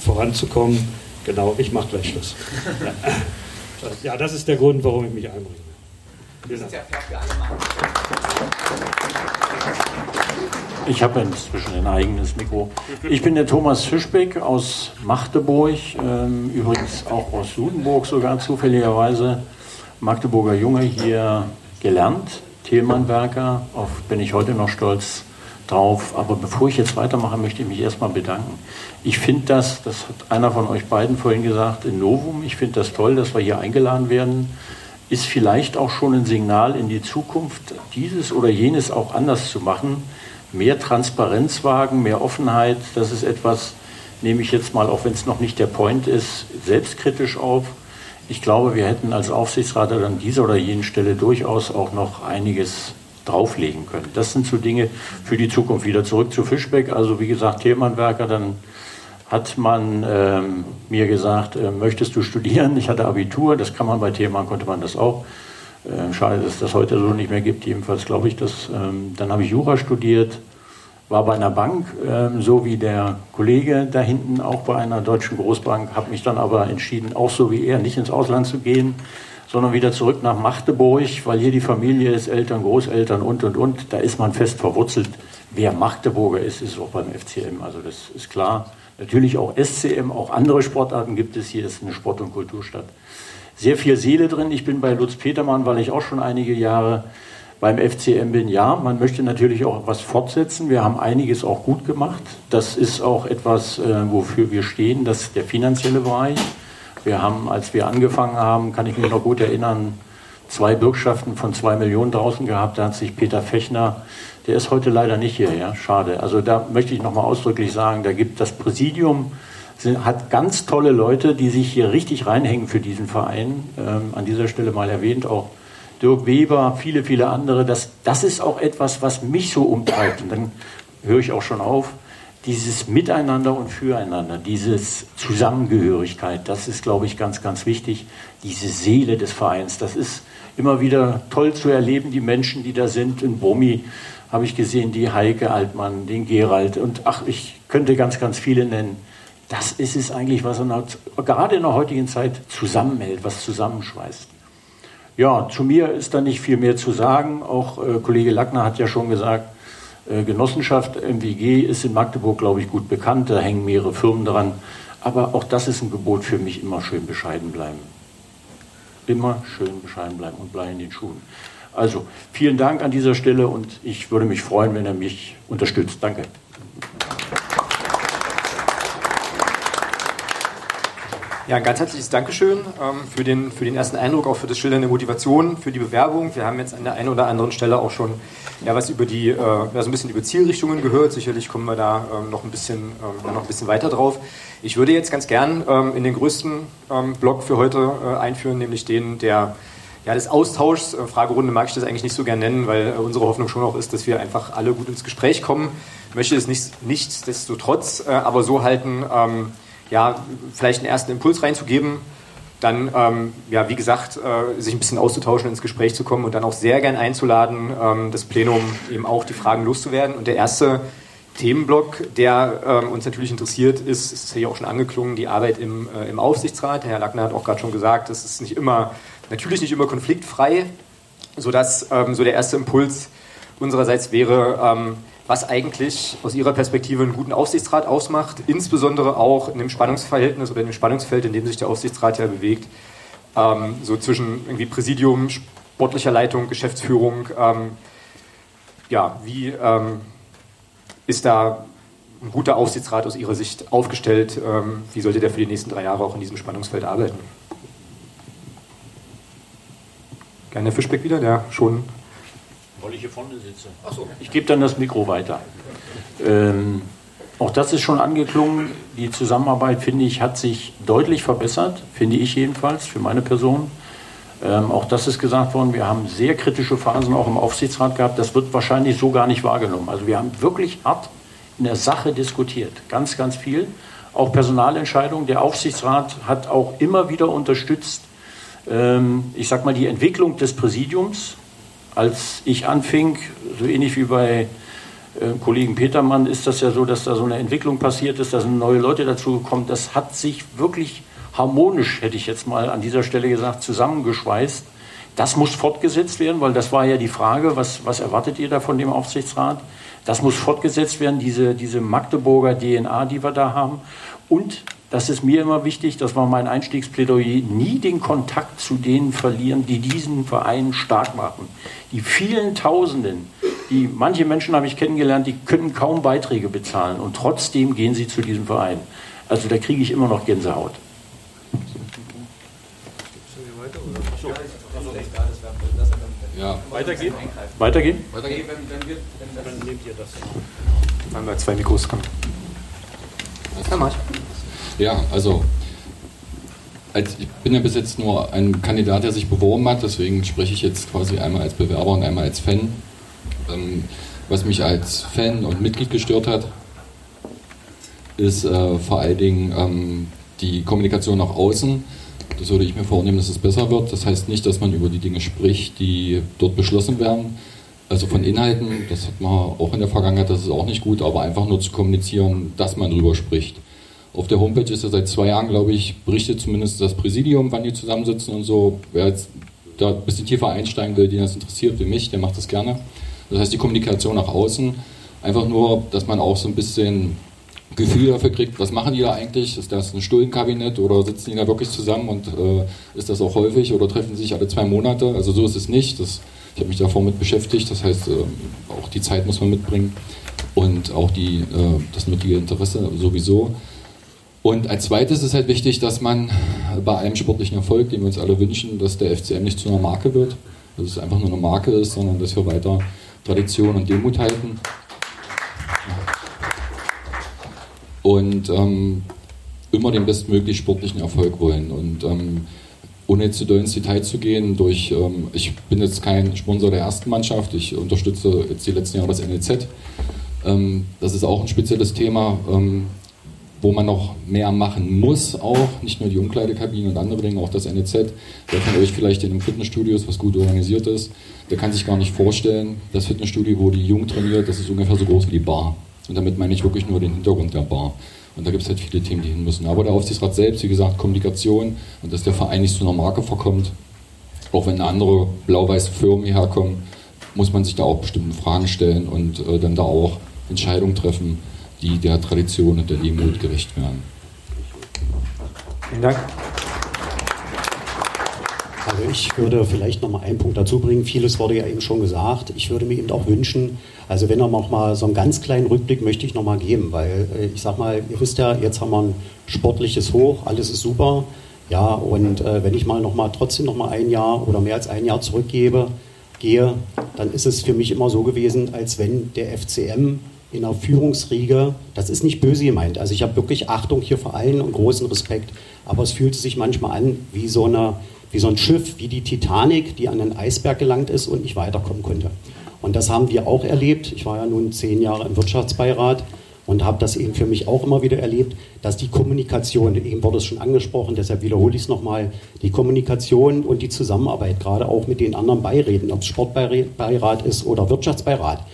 voranzukommen. Genau, ich mache gleich Schluss. Ja. ja, das ist der Grund, warum ich mich einbringe. Das ist ja fair für alle. Ich habe inzwischen ein eigenes Mikro. Ich bin der Thomas Fischbeck aus Magdeburg, ähm, übrigens auch aus Sudenburg sogar zufälligerweise. Magdeburger Junge hier gelernt, Thielmannwerker, auf bin ich heute noch stolz drauf. Aber bevor ich jetzt weitermache, möchte ich mich erstmal bedanken. Ich finde das, das hat einer von euch beiden vorhin gesagt, in Novum, ich finde das toll, dass wir hier eingeladen werden ist vielleicht auch schon ein Signal in die Zukunft, dieses oder jenes auch anders zu machen. Mehr Transparenz wagen, mehr Offenheit, das ist etwas, nehme ich jetzt mal, auch wenn es noch nicht der Point ist, selbstkritisch auf. Ich glaube, wir hätten als Aufsichtsrat an dieser oder jenen Stelle durchaus auch noch einiges drauflegen können. Das sind so Dinge für die Zukunft. Wieder zurück zu Fischbeck. Also wie gesagt, Thälmannwerker, dann hat man ähm, mir gesagt, äh, möchtest du studieren? Ich hatte Abitur, das kann man bei Thälmann, konnte man das auch. Äh, schade, dass es das heute so nicht mehr gibt, jedenfalls glaube ich das. Ähm, dann habe ich Jura studiert, war bei einer Bank, ähm, so wie der Kollege da hinten, auch bei einer deutschen Großbank, habe mich dann aber entschieden, auch so wie er, nicht ins Ausland zu gehen, sondern wieder zurück nach Magdeburg, weil hier die Familie ist, Eltern, Großeltern und, und, und. Da ist man fest verwurzelt. Wer Magdeburger ist, ist auch beim FCM, also das ist klar. Natürlich auch SCM, auch andere Sportarten gibt es. Hier ist eine Sport- und Kulturstadt. Sehr viel Seele drin. Ich bin bei Lutz Petermann, weil ich auch schon einige Jahre beim FCM bin, ja, man möchte natürlich auch was fortsetzen. Wir haben einiges auch gut gemacht. Das ist auch etwas, äh, wofür wir stehen, das ist der finanzielle Bereich. Wir haben, als wir angefangen haben, kann ich mich noch gut erinnern, zwei Bürgschaften von zwei Millionen draußen gehabt. Da hat sich Peter Fechner, der ist heute leider nicht hier, ja, schade. Also da möchte ich nochmal ausdrücklich sagen, da gibt das Präsidium, hat ganz tolle Leute, die sich hier richtig reinhängen für diesen Verein. Ähm, an dieser Stelle mal erwähnt, auch Dirk Weber, viele, viele andere. Das, das ist auch etwas, was mich so umtreibt. Und dann höre ich auch schon auf. Dieses Miteinander und Füreinander, dieses Zusammengehörigkeit, das ist, glaube ich, ganz, ganz wichtig. Diese Seele des Vereins, das ist immer wieder toll zu erleben, die Menschen, die da sind. In Brummi habe ich gesehen, die Heike Altmann, den Gerald und ach, ich könnte ganz, ganz viele nennen. Das ist es eigentlich, was gerade in der heutigen Zeit zusammenhält, was zusammenschweißt. Ja, zu mir ist da nicht viel mehr zu sagen. Auch äh, Kollege Lackner hat ja schon gesagt, äh, Genossenschaft MWG ist in Magdeburg, glaube ich, gut bekannt. Da hängen mehrere Firmen dran. Aber auch das ist ein Gebot für mich, immer schön bescheiden bleiben. Immer schön bescheiden bleiben und bleiben in den Schuhen. Also vielen Dank an dieser Stelle und ich würde mich freuen, wenn er mich unterstützt. Danke. Ja, ein ganz herzliches Dankeschön ähm, für, den, für den ersten Eindruck, auch für das Schildern der Motivation, für die Bewerbung. Wir haben jetzt an der einen oder anderen Stelle auch schon ja, was über die, äh, ja, so ein bisschen über Zielrichtungen gehört. Sicherlich kommen wir da ähm, noch, ein bisschen, ähm, noch ein bisschen weiter drauf. Ich würde jetzt ganz gern ähm, in den größten ähm, Block für heute äh, einführen, nämlich den der ja, des Austauschs. Fragerunde mag ich das eigentlich nicht so gern nennen, weil äh, unsere Hoffnung schon auch ist, dass wir einfach alle gut ins Gespräch kommen. Ich möchte es nicht, nichtsdestotrotz äh, aber so halten, ähm, ja, vielleicht einen ersten Impuls reinzugeben, dann, ähm, ja, wie gesagt, äh, sich ein bisschen auszutauschen, ins Gespräch zu kommen und dann auch sehr gern einzuladen, ähm, das Plenum eben auch die Fragen loszuwerden. Und der erste Themenblock, der ähm, uns natürlich interessiert, ist, ist hier auch schon angeklungen, die Arbeit im, äh, im Aufsichtsrat. Herr Lackner hat auch gerade schon gesagt, das ist nicht immer, natürlich nicht immer konfliktfrei, sodass ähm, so der erste Impuls unsererseits wäre, ähm, was eigentlich aus Ihrer Perspektive einen guten Aufsichtsrat ausmacht, insbesondere auch in dem Spannungsverhältnis oder in dem Spannungsfeld, in dem sich der Aufsichtsrat ja bewegt, ähm, so zwischen irgendwie Präsidium, sportlicher Leitung, Geschäftsführung. Ähm, ja, wie ähm, ist da ein guter Aufsichtsrat aus Ihrer Sicht aufgestellt? Ähm, wie sollte der für die nächsten drei Jahre auch in diesem Spannungsfeld arbeiten? Gerne Herr Fischbeck wieder, der schon weil ich hier vorne sitze. So. Ich gebe dann das Mikro weiter. Ähm, auch das ist schon angeklungen. Die Zusammenarbeit, finde ich, hat sich deutlich verbessert, finde ich jedenfalls, für meine Person. Ähm, auch das ist gesagt worden, wir haben sehr kritische Phasen auch im Aufsichtsrat gehabt. Das wird wahrscheinlich so gar nicht wahrgenommen. Also wir haben wirklich hart in der Sache diskutiert, ganz, ganz viel. Auch Personalentscheidungen. Der Aufsichtsrat hat auch immer wieder unterstützt, ich sag mal, die Entwicklung des Präsidiums als ich anfing, so ähnlich wie bei äh, Kollegen Petermann, ist das ja so, dass da so eine Entwicklung passiert ist, da sind neue Leute dazugekommen. Das hat sich wirklich harmonisch, hätte ich jetzt mal an dieser Stelle gesagt, zusammengeschweißt. Das muss fortgesetzt werden, weil das war ja die Frage, was, was erwartet ihr da von dem Aufsichtsrat? Das muss fortgesetzt werden, diese, diese Magdeburger DNA, die wir da haben. Und das ist mir immer wichtig, das war mein Einstiegsplädoyer, nie den Kontakt zu denen verlieren, die diesen Verein stark machen. Die vielen Tausenden, die manche Menschen habe ich kennengelernt, die können kaum Beiträge bezahlen und trotzdem gehen sie zu diesem Verein. Also da kriege ich immer noch Gänsehaut. Ja. Weitergehen? Weitergehen? Weitergehen, wenn, wenn wir, wenn das dann nehmt ihr das. Dann wir zwei Mikros kommen. Ja, mach ich. Ja, also als, ich bin ja bis jetzt nur ein Kandidat, der sich beworben hat, deswegen spreche ich jetzt quasi einmal als Bewerber und einmal als Fan. Ähm, was mich als Fan und Mitglied gestört hat, ist äh, vor allen Dingen ähm, die Kommunikation nach außen. Das würde ich mir vornehmen, dass es besser wird. Das heißt nicht, dass man über die Dinge spricht, die dort beschlossen werden. Also von Inhalten, das hat man auch in der Vergangenheit, das ist auch nicht gut, aber einfach nur zu kommunizieren, dass man drüber spricht. Auf der Homepage ist ja seit zwei Jahren, glaube ich, berichtet zumindest das Präsidium, wann die zusammensitzen und so. Wer jetzt da ein bisschen tiefer einsteigen will, den das interessiert, wie mich, der macht das gerne. Das heißt, die Kommunikation nach außen, einfach nur, dass man auch so ein bisschen Gefühl dafür kriegt, was machen die da eigentlich? Ist das ein Stullenkabinett oder sitzen die da wirklich zusammen und äh, ist das auch häufig oder treffen sie sich alle zwei Monate? Also so ist es nicht. Das, ich habe mich davor mit beschäftigt, das heißt, äh, auch die Zeit muss man mitbringen und auch die, äh, das nötige Interesse sowieso. Und als zweites ist halt wichtig, dass man bei einem sportlichen Erfolg, den wir uns alle wünschen, dass der FCM nicht zu einer Marke wird, dass es einfach nur eine Marke ist, sondern dass wir weiter Tradition und Demut halten. Und ähm, immer den bestmöglich sportlichen Erfolg wollen. Und ähm, ohne zu doll ins Detail zu gehen, durch, ähm, ich bin jetzt kein Sponsor der ersten Mannschaft, ich unterstütze jetzt die letzten Jahre das NLZ. Ähm, das ist auch ein spezielles Thema. Wo man noch mehr machen muss, auch nicht nur die Umkleidekabinen und andere Dinge, auch das NEZ. Wer von euch vielleicht in einem Fitnessstudio ist, was gut organisiert ist, der kann sich gar nicht vorstellen, das Fitnessstudio, wo die Jugend trainiert, das ist ungefähr so groß wie die Bar. Und damit meine ich wirklich nur den Hintergrund der Bar. Und da gibt es halt viele Themen, die hin müssen. Aber der Aufsichtsrat selbst, wie gesagt, Kommunikation und dass der Verein nicht zu einer Marke verkommt, auch wenn eine andere blau-weiße Firmen hierher kommen, muss man sich da auch bestimmte Fragen stellen und äh, dann da auch Entscheidungen treffen, die der Tradition und der Demut gerecht werden. Vielen Dank. Also ich würde vielleicht noch mal einen Punkt dazu bringen. Vieles wurde ja eben schon gesagt. Ich würde mir eben auch wünschen, also wenn er noch mal so einen ganz kleinen Rückblick möchte ich noch mal geben, weil äh, ich sag mal, ihr wisst ja, jetzt haben wir ein sportliches Hoch, alles ist super. Ja, und äh, wenn ich mal noch mal trotzdem noch mal ein Jahr oder mehr als ein Jahr zurückgebe, gehe, dann ist es für mich immer so gewesen, als wenn der FCM in einer Führungsriege, das ist nicht böse gemeint, also ich habe wirklich Achtung hier vor allen und großen Respekt, aber es fühlte sich manchmal an wie so, eine, wie so ein Schiff, wie die Titanic, die an den Eisberg gelangt ist und nicht weiterkommen konnte. Und das haben wir auch erlebt. Ich war ja nun zehn Jahre im Wirtschaftsbeirat und habe das eben für mich auch immer wieder erlebt, dass die Kommunikation, eben wurde es schon angesprochen, deshalb wiederhole ich es nochmal, die Kommunikation und die Zusammenarbeit, gerade auch mit den anderen Beiräten, ob es Sportbeirat ist oder Wirtschaftsbeirat,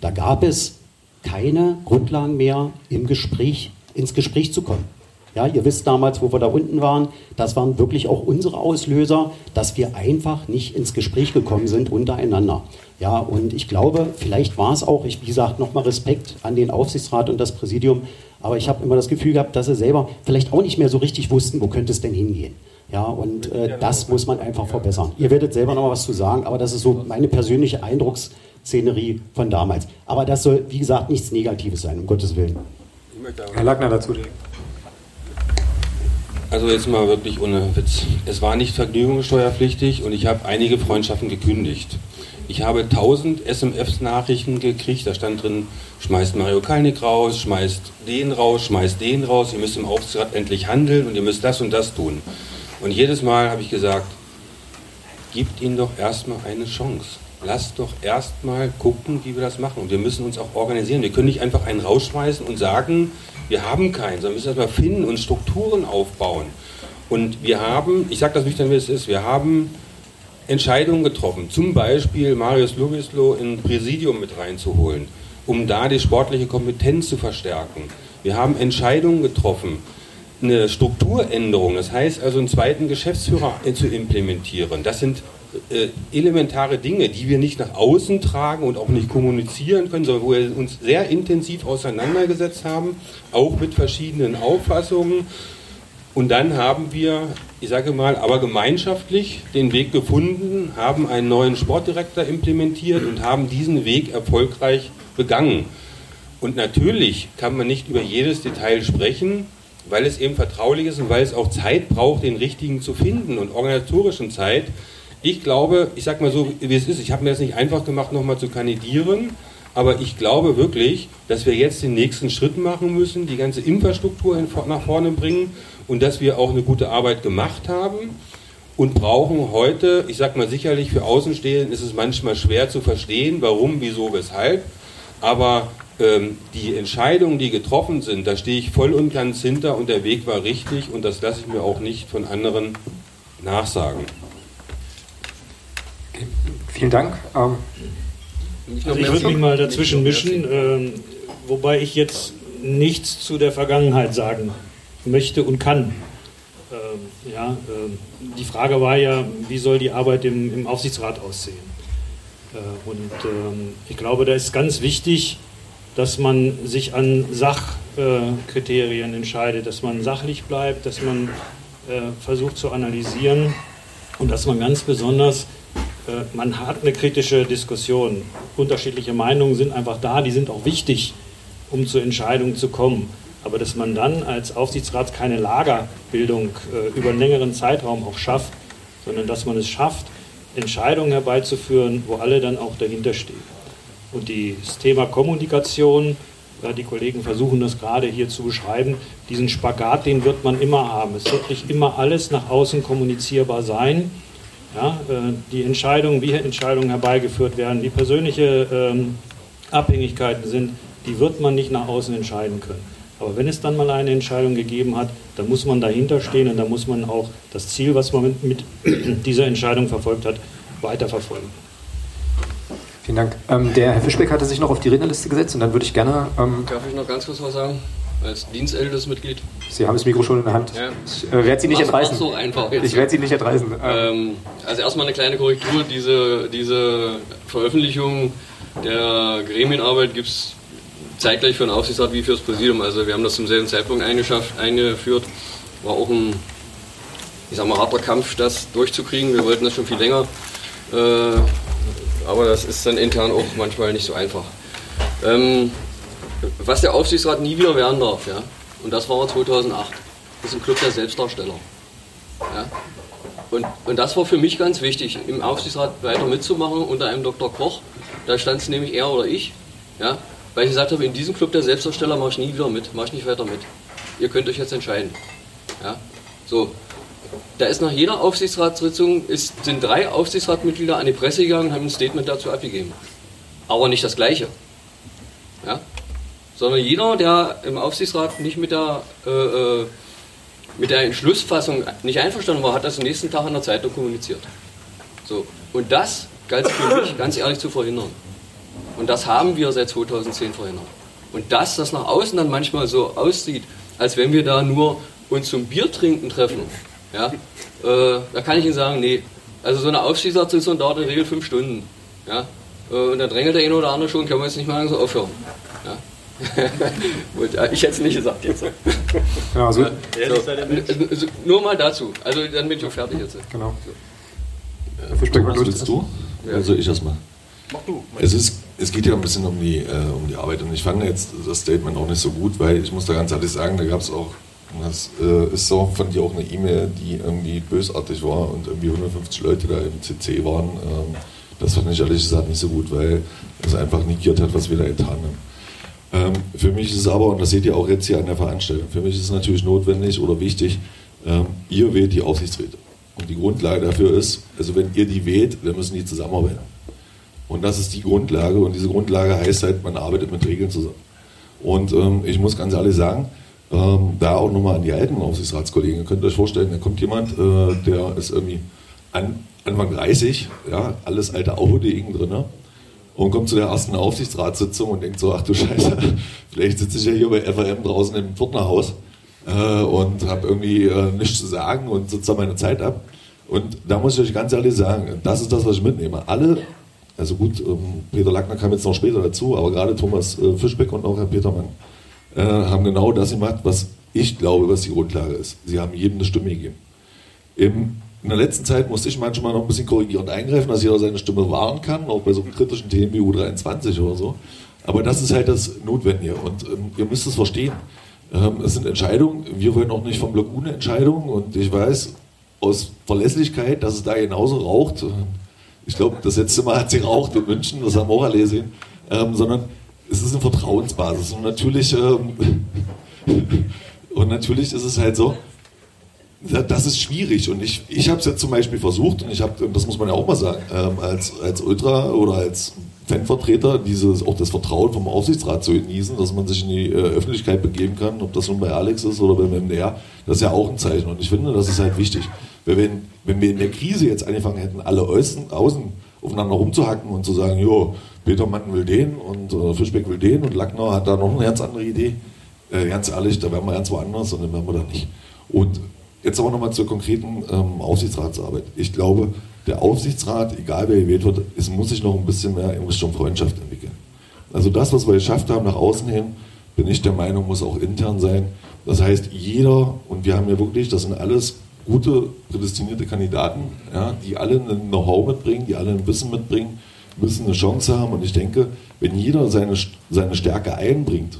da gab es keine Grundlagen mehr, im Gespräch, ins Gespräch zu kommen. Ja, ihr wisst damals, wo wir da unten waren, das waren wirklich auch unsere Auslöser, dass wir einfach nicht ins Gespräch gekommen sind untereinander. Ja, und ich glaube, vielleicht war es auch, ich, wie gesagt, nochmal Respekt an den Aufsichtsrat und das Präsidium, aber ich habe immer das Gefühl gehabt, dass sie selber vielleicht auch nicht mehr so richtig wussten, wo könnte es denn hingehen. Ja, und äh, das muss man einfach verbessern. Ihr werdet selber noch mal was zu sagen, aber das ist so meine persönliche Eindrucks- Szenerie von damals. Aber das soll, wie gesagt, nichts Negatives sein, um Gottes Willen. Herr Lackner dazu. Also jetzt mal wirklich ohne Witz. Es war nicht vergnügungssteuerpflichtig und ich habe einige Freundschaften gekündigt. Ich habe 1000 SMS-Nachrichten gekriegt, da stand drin, schmeißt Mario Kalnick raus, schmeißt den raus, schmeißt den raus, ihr müsst im Aufsichtsrat endlich handeln und ihr müsst das und das tun. Und jedes Mal habe ich gesagt, gebt ihnen doch erstmal eine Chance lass doch erstmal gucken, wie wir das machen. Und wir müssen uns auch organisieren. Wir können nicht einfach einen rausschmeißen und sagen, wir haben keinen, sondern wir müssen erstmal finden und Strukturen aufbauen. Und wir haben, ich sage das nüchtern, wie es ist, wir haben Entscheidungen getroffen, zum Beispiel Marius Lovislo in Präsidium mit reinzuholen, um da die sportliche Kompetenz zu verstärken. Wir haben Entscheidungen getroffen, eine Strukturänderung, das heißt also einen zweiten Geschäftsführer zu implementieren. Das sind äh, elementare Dinge, die wir nicht nach außen tragen und auch nicht kommunizieren können, sondern wo wir uns sehr intensiv auseinandergesetzt haben, auch mit verschiedenen Auffassungen. Und dann haben wir, ich sage mal, aber gemeinschaftlich den Weg gefunden, haben einen neuen Sportdirektor implementiert und haben diesen Weg erfolgreich begangen. Und natürlich kann man nicht über jedes Detail sprechen, weil es eben vertraulich ist und weil es auch Zeit braucht, den richtigen zu finden und organisatorischen Zeit. Ich glaube, ich sage mal so, wie es ist, ich habe mir das nicht einfach gemacht, nochmal zu kandidieren, aber ich glaube wirklich, dass wir jetzt den nächsten Schritt machen müssen, die ganze Infrastruktur nach vorne bringen und dass wir auch eine gute Arbeit gemacht haben und brauchen heute, ich sage mal sicherlich für Außenstehende ist es manchmal schwer zu verstehen, warum, wieso, weshalb, aber ähm, die Entscheidungen, die getroffen sind, da stehe ich voll und ganz hinter und der Weg war richtig und das lasse ich mir auch nicht von anderen nachsagen. Vielen Dank. Ähm, Also ich würde mich mal dazwischen mischen, äh, wobei ich jetzt nichts zu der Vergangenheit sagen möchte und kann. Ähm, ja, äh, die Frage war ja, wie soll die Arbeit im, im Aufsichtsrat aussehen? Äh, und ähm, ich glaube, da ist ganz wichtig, dass man sich an Sachkriterien entscheidet, dass man sachlich bleibt, dass man äh, versucht zu analysieren und dass man ganz besonders, äh, man hat eine kritische Diskussion. Unterschiedliche Meinungen sind einfach da, die sind auch wichtig, um zu Entscheidungen zu kommen. Aber dass man dann als Aufsichtsrat keine Lagerbildung äh, über einen längeren Zeitraum auch schafft, sondern dass man es schafft, Entscheidungen herbeizuführen, wo alle dann auch dahinter stehen. Und das Thema Kommunikation, die Kollegen versuchen das gerade hier zu beschreiben, diesen Spagat, den wird man immer haben. Es wird nicht immer alles nach außen kommunizierbar sein. Ja, äh, die Entscheidungen, wie Entscheidungen herbeigeführt werden, wie persönliche ähm, Abhängigkeiten sind, die wird man nicht nach außen entscheiden können. Aber wenn es dann mal eine Entscheidung gegeben hat, dann muss man dahinter stehen und dann muss man auch das Ziel, was man mit, mit dieser Entscheidung verfolgt hat, weiterverfolgen. Vielen Dank. Ähm, der Herr Fischbeck hatte sich noch auf die Rednerliste gesetzt und dann würde ich gerne. Ähm, Darf ich noch ganz kurz was sagen? Als dienstältestes Mitglied. Sie haben das Mikro schon in der Hand. Ja. Ich äh, werde Sie nicht mach's, entreißen. Mach's so einfach jetzt. Ich werde Sie nicht entreißen. Ähm, also erstmal eine kleine Korrektur. Diese, diese Veröffentlichung der Gremienarbeit gibt es zeitgleich für den Aufsichtsrat wie für das Präsidium. Also wir haben das zum selben Zeitpunkt eingeführt. War auch ein, ich sag mal, harter Kampf, das durchzukriegen. Wir wollten das schon viel länger. Äh, aber das ist dann intern auch manchmal nicht so einfach. Ähm, was der Aufsichtsrat nie wieder werden darf, ja, und das war 2008, ist ein Club der Selbstdarsteller. Ja. Und, und das war für mich ganz wichtig, im Aufsichtsrat weiter mitzumachen unter einem Dr. Koch. Da stand es nämlich er oder ich, ja, weil ich gesagt habe, in diesem Club der Selbstdarsteller mache ich nie wieder mit, mache ich nicht weiter mit. Ihr könnt euch jetzt entscheiden. Ja. So, da ist nach jeder Aufsichtsratssitzung ist, sind drei Aufsichtsratmitglieder an die Presse gegangen und haben ein Statement dazu abgegeben. Aber nicht das gleiche. Sondern jeder, der im Aufsichtsrat nicht mit der, äh, äh, mit der Entschlussfassung nicht einverstanden war, hat das am nächsten Tag in der Zeitung kommuniziert. So. Und das galt für mich ganz ehrlich zu verhindern. Und das haben wir seit 2010 verhindert. Und dass das nach außen dann manchmal so aussieht, als wenn wir da nur uns zum Biertrinken treffen, ja, äh, da kann ich Ihnen sagen, nee. Also so eine Aufsichtsratssitzung dauert in der Regel fünf Stunden. Ja, äh, und dann drängelt der eine oder andere schon, können wir jetzt nicht mal so aufhören. Ja. Gut, ich hätte es nicht gesagt jetzt. Ja, also, so. Nur mal dazu. Also dann bin ich auch fertig jetzt. Genau. So. Äh, Thomas, willst du? Ja. Also ich erstmal. Mach du. Es, ist, es geht ja ein bisschen um die, äh, um die Arbeit und ich fand jetzt das Statement auch nicht so gut, weil ich muss da ganz ehrlich sagen, da gab es auch das äh, ist so von dir auch eine E-Mail, die irgendwie bösartig war und irgendwie 150 Leute da im CC waren. Ähm, das fand ich ehrlich gesagt nicht so gut, weil es einfach negiert hat, was wir da getan haben. Ähm, für mich ist es aber, und das seht ihr auch jetzt hier an der Veranstaltung, für mich ist es natürlich notwendig oder wichtig, ähm, ihr wählt die Aufsichtsräte. Und die Grundlage dafür ist, also wenn ihr die wählt, dann müssen die zusammenarbeiten. Und das ist die Grundlage und diese Grundlage heißt halt, man arbeitet mit Regeln zusammen. Und ähm, ich muss ganz ehrlich sagen, ähm, da auch nochmal an die alten Aufsichtsratskollegen. Ihr könnt euch vorstellen, da kommt jemand, äh, der ist irgendwie an, Anfang 30, ja, alles alte Auhodegen drin? Und kommt zu der ersten Aufsichtsratssitzung und denkt so, ach du Scheiße, vielleicht sitze ich ja hier bei FAM draußen im Pförtnerhaus äh, und habe irgendwie äh, nichts zu sagen und sitze da meine Zeit ab. Und da muss ich euch ganz ehrlich sagen, das ist das, was ich mitnehme. Alle, also gut, ähm, Peter Lackner kam jetzt noch später dazu, aber gerade Thomas äh, Fischbeck und auch Herr Petermann, haben genau das gemacht, was ich glaube, was die Grundlage ist. Sie haben jedem eine Stimme gegeben. Im, in der letzten Zeit musste ich manchmal noch ein bisschen korrigierend eingreifen, dass jeder seine Stimme wahren kann, auch bei so kritischen Themen wie U23 oder so. Aber das ist halt das Notwendige und ähm, ihr müsst es verstehen. Ähm, es sind Entscheidungen, wir wollen auch nicht vom Block ohne Entscheidungen und ich weiß aus Verlässlichkeit, dass es da genauso raucht. Ich glaube, das letzte Mal hat sie raucht in München, das haben wir auch alle gesehen, ähm, sondern es ist eine Vertrauensbasis. Und natürlich, ähm, und natürlich ist es halt so, das ist schwierig. Und ich, ich habe es jetzt zum Beispiel versucht, und ich habe, das muss man ja auch mal sagen, ähm, als, als Ultra oder als Fanvertreter, dieses, auch das Vertrauen vom Aufsichtsrat zu genießen, dass man sich in die äh, Öffentlichkeit begeben kann, ob das nun bei Alex ist oder beim MDR, das ist ja auch ein Zeichen. Und ich finde, das ist halt wichtig. Weil wenn, wenn wir in der Krise jetzt angefangen hätten, alle Außen, Außen aufeinander rumzuhacken und zu sagen, jo, Petermann will den und äh, Fischbeck will den und Lackner hat da noch eine ganz andere Idee. Äh, ganz ehrlich, da wären wir ganz woanders und dann wären wir da nicht. Und jetzt aber nochmal zur konkreten ähm, Aufsichtsratsarbeit. Ich glaube, der Aufsichtsrat, egal wer gewählt wird, es muss sich noch ein bisschen mehr in Richtung Freundschaft entwickeln. Also das, was wir geschafft haben nach außen hin, bin ich der Meinung, muss auch intern sein. Das heißt, jeder, und wir haben ja wirklich, das sind alles gute, prädestinierte Kandidaten, ja, die alle ein Know-how mitbringen, die alle ein Wissen mitbringen, müssen eine Chance haben. Und ich denke, wenn jeder seine, seine Stärke einbringt,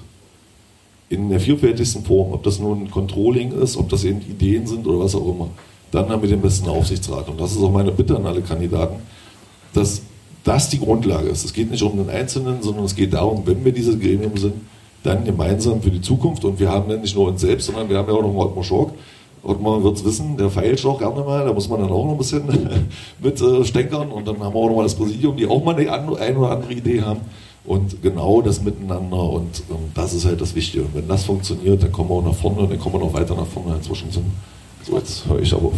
in der vielfältigsten Form, ob das nun Controlling ist, ob das eben Ideen sind oder was auch immer, dann haben wir den besten Aufsichtsrat. Und das ist auch meine Bitte an alle Kandidaten, dass das die Grundlage ist. Es geht nicht um den Einzelnen, sondern es geht darum, wenn wir dieses Gremium sind, dann gemeinsam für die Zukunft. Und wir haben dann nicht nur uns selbst, sondern wir haben ja auch noch Ottmar Schork. Ottmar wird es wissen, der feilt auch gerne mal, da muss man dann auch noch ein bisschen mit äh, stänkern. Und dann haben wir auch noch mal das Präsidium, die auch mal eine ein oder andere Idee haben. Und genau das Miteinander und ähm, das ist halt das Wichtige. Und wenn das funktioniert, dann kommen wir auch nach vorne und dann kommen wir noch weiter nach vorne schon sind. So, jetzt höre ich aber auf.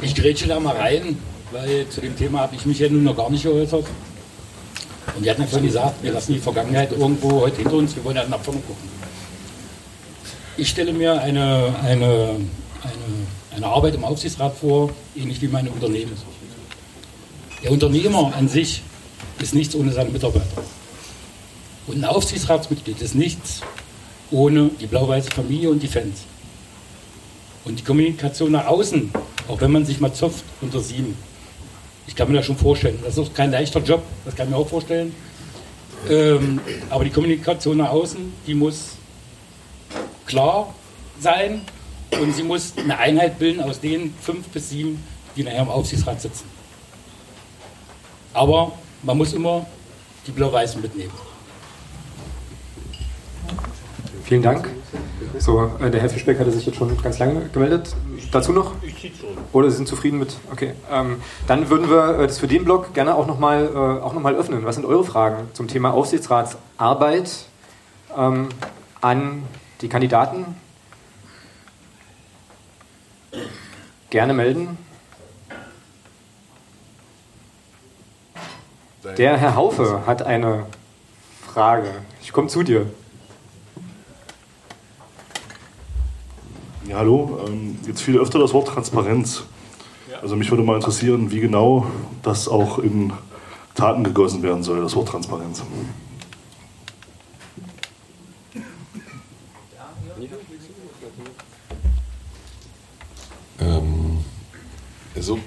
Ich grätsche da mal rein, weil zu dem Thema habe ich mich ja nun noch gar nicht geäußert. Und wir hatten ja schon gesagt, wir lassen die Vergangenheit irgendwo heute hinter uns, wir wollen ja nach vorne gucken. Ich stelle mir eine, eine, eine eine Arbeit im Aufsichtsrat vor, ähnlich wie meine Unternehmen. Der Unternehmer an sich ist nichts ohne seine Mitarbeiter. Und ein Aufsichtsratsmitglied ist nichts ohne die blau-weiße Familie und die Fans. Und die Kommunikation nach außen, auch wenn man sich mal zopft unter sieben, ich kann mir das schon vorstellen. Das ist auch kein leichter Job, das kann ich mir auch vorstellen. Ähm, aber die Kommunikation nach außen, die muss klar sein und sie muss eine Einheit bilden aus den fünf bis sieben, die nachher im Aufsichtsrat sitzen. Aber man muss immer die Blau-Weißen mitnehmen. Vielen Dank. So, äh, der Herr Fischbeck hatte sich jetzt schon ganz lange gemeldet. Dazu noch? Oder Sie sind zufrieden mit? Okay. Ähm, dann würden wir äh, das für den Blog gerne auch nochmal äh, noch öffnen. Was sind eure Fragen zum Thema Aufsichtsratsarbeit ähm, an die Kandidaten? Gerne melden. Der Herr Haufe hat eine Frage. Ich komme zu dir. Ja, hallo. Ähm, jetzt fiel öfter das Wort Transparenz. Also mich würde mal interessieren, wie genau das auch in Taten gegossen werden soll, das Wort Transparenz. Ähm, also,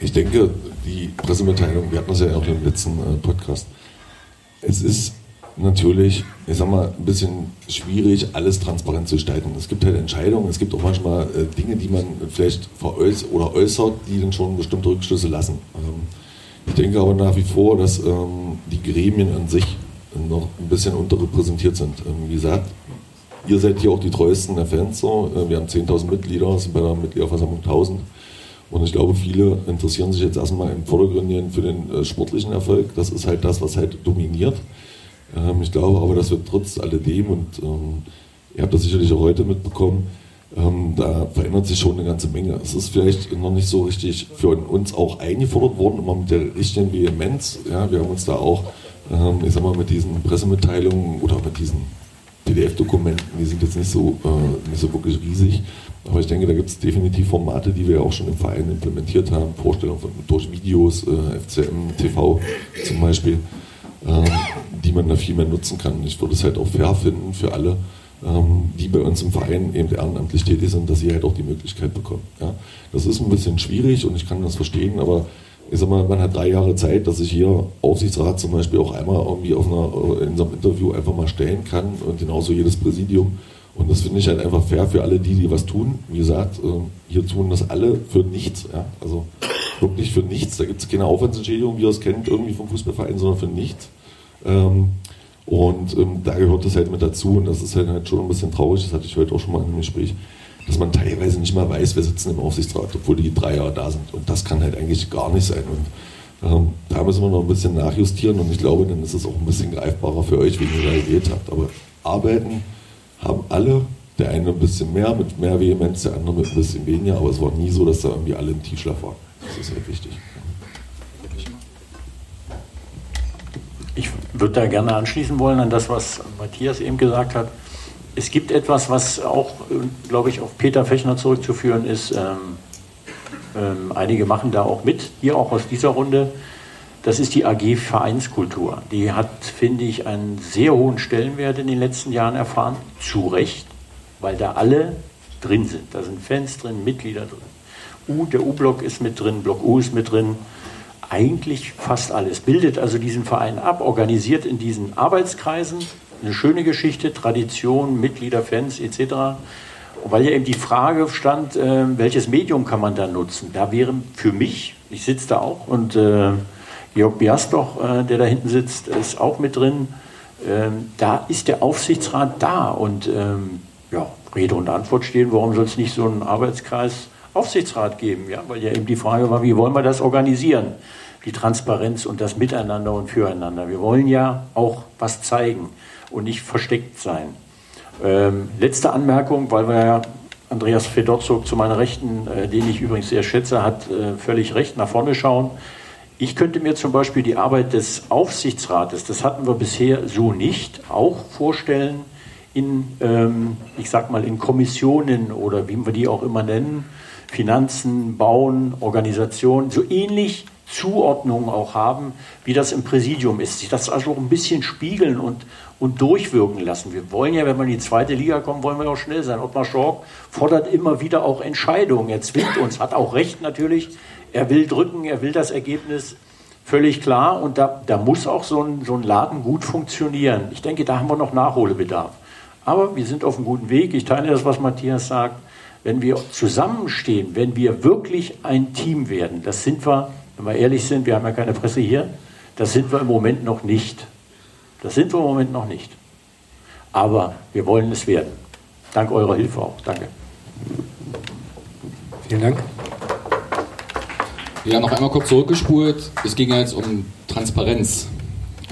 ich denke, die Pressemitteilung, wir hatten das ja auch im letzten äh, Podcast, es ist natürlich, ich sag mal, ein bisschen schwierig, alles transparent zu gestalten. Es gibt halt Entscheidungen, es gibt auch manchmal äh, Dinge, die man vielleicht veräußert oder äußert, die dann schon bestimmte Rückschlüsse lassen. Ähm, ich denke aber nach wie vor, dass ähm, die Gremien an sich noch ein bisschen unterrepräsentiert sind. Ähm, wie gesagt, ihr seid hier auch die treuesten der Fans. So. Äh, wir haben 10.000 Mitglieder, sind bei der Mitgliederversammlung 1.000. Und ich glaube, viele interessieren sich jetzt erstmal im Vordergründigen für den äh, sportlichen Erfolg. Das ist halt das, was halt dominiert. Ähm, ich glaube aber, dass wir trotz alledem, und ähm, ihr habt das sicherlich auch heute mitbekommen, ähm, da verändert sich schon eine ganze Menge. Es ist vielleicht noch nicht so richtig für uns auch eingefordert worden, immer mit der richtigen Vehemenz. Ja, wir haben uns da auch, ähm, ich sag mal, mit diesen Pressemitteilungen oder mit diesen PDF-Dokumenten, die sind jetzt nicht so, äh, nicht so wirklich riesig. Aber ich denke, da gibt es definitiv Formate, die wir auch schon im Verein implementiert haben. Vorstellungen von, durch Videos, äh, FCM, TV zum Beispiel, ähm, die man da viel mehr nutzen kann. Ich würde es halt auch fair finden für alle, ähm, die bei uns im Verein eben ehrenamtlich tätig sind, dass sie halt auch die Möglichkeit bekommen. Ja? Das ist ein bisschen schwierig und ich kann das verstehen, aber ich sag mal, man hat drei Jahre Zeit, dass ich hier Aufsichtsrat zum Beispiel auch einmal irgendwie auf einer, in so einem Interview einfach mal stellen kann und genauso jedes Präsidium. Und das finde ich halt einfach fair für alle die, die was tun. Wie gesagt, ähm, hier tun das alle für nichts. Ja? Also wirklich für nichts. Da gibt es keine Aufwandsentschädigung, wie ihr es kennt, irgendwie vom Fußballverein, sondern für nichts. Ähm, und ähm, da gehört das halt mit dazu. Und das ist halt, halt schon ein bisschen traurig, das hatte ich heute auch schon mal in einem Gespräch, dass man teilweise nicht mal weiß, wer sitzen im Aufsichtsrat, obwohl die drei Jahre da sind. Und das kann halt eigentlich gar nicht sein. Und ähm, da müssen wir noch ein bisschen nachjustieren und ich glaube, dann ist es auch ein bisschen greifbarer für euch, wenn ihr da gewählt habt. Aber arbeiten haben alle Der eine ein bisschen mehr, mit mehr Vehemenz, der andere mit ein bisschen weniger, aber es war nie so, dass da irgendwie alle im Tiefschlaf waren. Das ist halt wichtig. Ich würde da gerne anschließen wollen an das, was Matthias eben gesagt hat. Es gibt etwas, was auch, glaube ich, auf Peter Fechner zurückzuführen ist. Ähm, ähm, einige machen da auch mit, hier auch aus dieser Runde. Das ist die AG Vereinskultur. Die hat, finde ich, einen sehr hohen Stellenwert in den letzten Jahren erfahren. Zu Recht, weil da alle drin sind. Da sind Fans drin, Mitglieder drin. U, der U-Block ist mit drin, Block U ist mit drin eigentlich fast alles. Bildet also diesen Verein ab, organisiert in diesen Arbeitskreisen eine schöne Geschichte, Tradition, Mitglieder, Fans etc. Weil ja eben die Frage stand, äh, welches Medium kann man da nutzen? Da wäre für mich, ich sitze da auch und äh, Georg Biastoch, äh, der da hinten sitzt, ist auch mit drin. Ähm, da ist der Aufsichtsrat da und ähm, ja, Rede und Antwort stehen, warum soll es nicht so einen Arbeitskreis Aufsichtsrat geben? Ja, weil ja eben die Frage war, wie wollen wir das organisieren? Die Transparenz und das Miteinander und Füreinander. Wir wollen ja auch was zeigen und nicht versteckt sein. Ähm, letzte Anmerkung, weil wir ja Andreas Fedorzog zu meiner Rechten, äh, den ich übrigens sehr schätze, hat äh, völlig recht, nach vorne schauen. Ich könnte mir zum Beispiel die Arbeit des Aufsichtsrates, das hatten wir bisher so nicht, auch vorstellen in, ähm, ich sag mal, in Kommissionen oder wie wir die auch immer nennen, Finanzen, Bauen, Organisation, so ähnlich Zuordnungen auch haben, wie das im Präsidium ist. Sich das also auch ein bisschen spiegeln und, und durchwirken lassen. Wir wollen ja, wenn wir in die zweite Liga kommen, wollen wir auch schnell sein. Ottmar Schork fordert immer wieder auch Entscheidungen. Er zwingt uns, hat auch recht natürlich. Er will drücken, er will das Ergebnis. Völlig klar. Und da, da muss auch so ein, so ein Laden gut funktionieren. Ich denke, da haben wir noch Nachholbedarf. Aber wir sind auf einem guten Weg. Ich teile das, was Matthias sagt. Wenn wir zusammenstehen, wenn wir wirklich ein Team werden, das sind wir, wenn wir ehrlich sind, wir haben ja keine Presse hier, das sind wir im Moment noch nicht. Das sind wir im Moment noch nicht. Aber wir wollen es werden. Dank eurer Hilfe auch. Danke. Vielen Dank. Ja, noch einmal kurz zurückgespult. Es ging ja jetzt um Transparenz.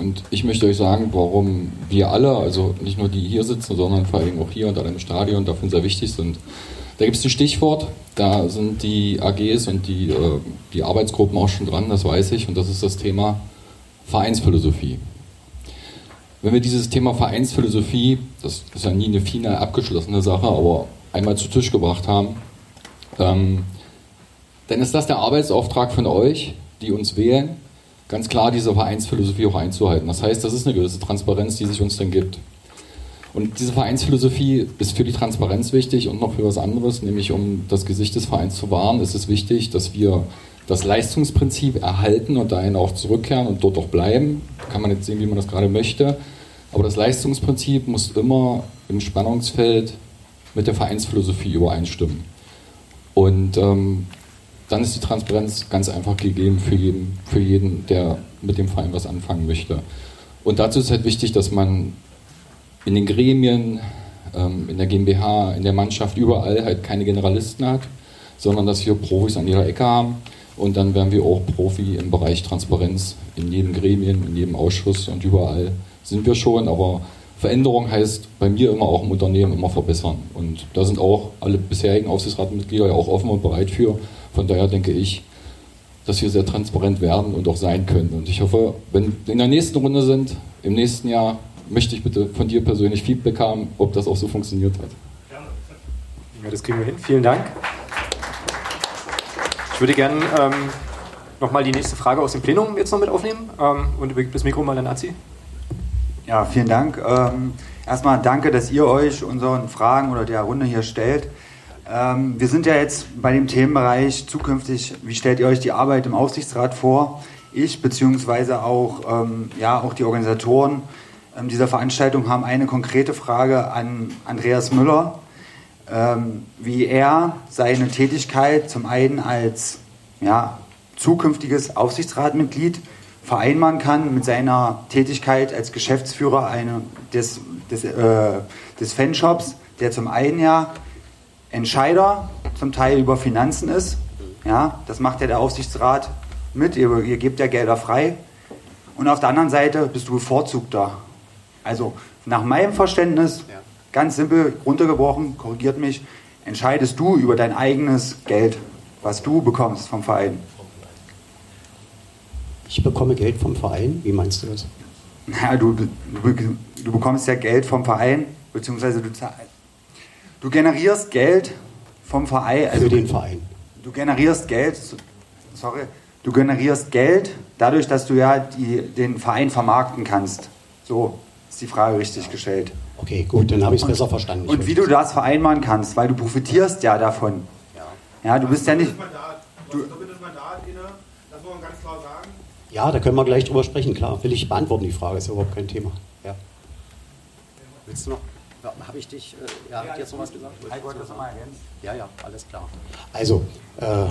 Und ich möchte euch sagen, warum wir alle, also nicht nur die hier sitzen, sondern vor allem auch hier und alle im Stadion, dafür sehr wichtig sind. Da gibt es ein Stichwort, da sind die AGs und die, äh, die Arbeitsgruppen auch schon dran, das weiß ich, und das ist das Thema Vereinsphilosophie. Wenn wir dieses Thema Vereinsphilosophie, das ist ja nie eine final abgeschlossene Sache, aber einmal zu Tisch gebracht haben, ähm, dann ist das der Arbeitsauftrag von euch, die uns wählen, ganz klar diese Vereinsphilosophie auch einzuhalten. Das heißt, das ist eine gewisse Transparenz, die sich uns dann gibt. Und diese Vereinsphilosophie ist für die Transparenz wichtig und noch für was anderes, nämlich um das Gesicht des Vereins zu wahren, ist es wichtig, dass wir das Leistungsprinzip erhalten und dahin auch zurückkehren und dort auch bleiben. Kann man jetzt sehen, wie man das gerade möchte. Aber das Leistungsprinzip muss immer im Spannungsfeld mit der Vereinsphilosophie übereinstimmen. Und ähm, dann ist die Transparenz ganz einfach gegeben für jeden, für jeden, der mit dem Verein was anfangen möchte. Und dazu ist halt wichtig, dass man in den Gremien, ähm, in der GmbH, in der Mannschaft überall halt keine Generalisten hat, sondern dass wir Profis an ihrer Ecke haben. Und dann werden wir auch Profi im Bereich Transparenz in jedem Gremien, in jedem Ausschuss und überall sind wir schon. Aber Veränderung heißt bei mir immer auch im Unternehmen immer verbessern. Und da sind auch alle bisherigen Aufsichtsratmitglieder ja auch offen und bereit für. Von daher denke ich, dass wir sehr transparent werden und auch sein können. Und ich hoffe, wenn wir in der nächsten Runde sind, im nächsten Jahr, möchte ich bitte von dir persönlich Feedback haben, ob das auch so funktioniert hat. Ja, das kriegen wir hin. Vielen Dank. Ich würde gerne ähm, nochmal die nächste Frage aus dem Plenum jetzt noch mit aufnehmen ähm, und übergebe das Mikro mal an Nazi. Ja, vielen Dank. Ähm, erstmal danke, dass ihr euch unseren Fragen oder der Runde hier stellt. Ähm, wir sind ja jetzt bei dem Themenbereich zukünftig, wie stellt ihr euch die Arbeit im Aufsichtsrat vor? Ich beziehungsweise auch, ähm, ja, auch die Organisatoren ähm, dieser Veranstaltung haben eine konkrete Frage an Andreas Müller, ähm, wie er seine Tätigkeit zum einen als ja, zukünftiges Aufsichtsratmitglied vereinbaren kann mit seiner Tätigkeit als Geschäftsführer eine, des, des, äh, des Fanshops, der zum einen ja Entscheider zum Teil über Finanzen ist. Ja, das macht ja der Aufsichtsrat mit, ihr, ihr gebt ja Gelder frei. Und auf der anderen Seite bist du bevorzugter. Also nach meinem Verständnis ganz simpel runtergebrochen, korrigiert mich, entscheidest du über dein eigenes Geld, was du bekommst vom Verein? Ich bekomme Geld vom Verein? Wie meinst du das? Ja, du, du, du bekommst ja Geld vom Verein, beziehungsweise du, du generierst Geld vom Verein. Also Für den Verein. Du generierst Geld, sorry, du generierst Geld dadurch, dass du ja die, den Verein vermarkten kannst. So ist die Frage richtig gestellt. Okay, gut, dann habe ich es besser verstanden. Und wie du das vereinbaren kannst, weil du profitierst ja davon. Ja, ja du bist ja nicht. Du, ja, da können wir gleich drüber sprechen, klar. Will ich beantworten, die Frage, ist überhaupt kein Thema. Ja. Willst du noch? Habe ich dich, äh, ja, ja, jetzt noch was gesagt? Ich wollte das nochmal ergänzen. Ja, ja, alles klar. Also, äh,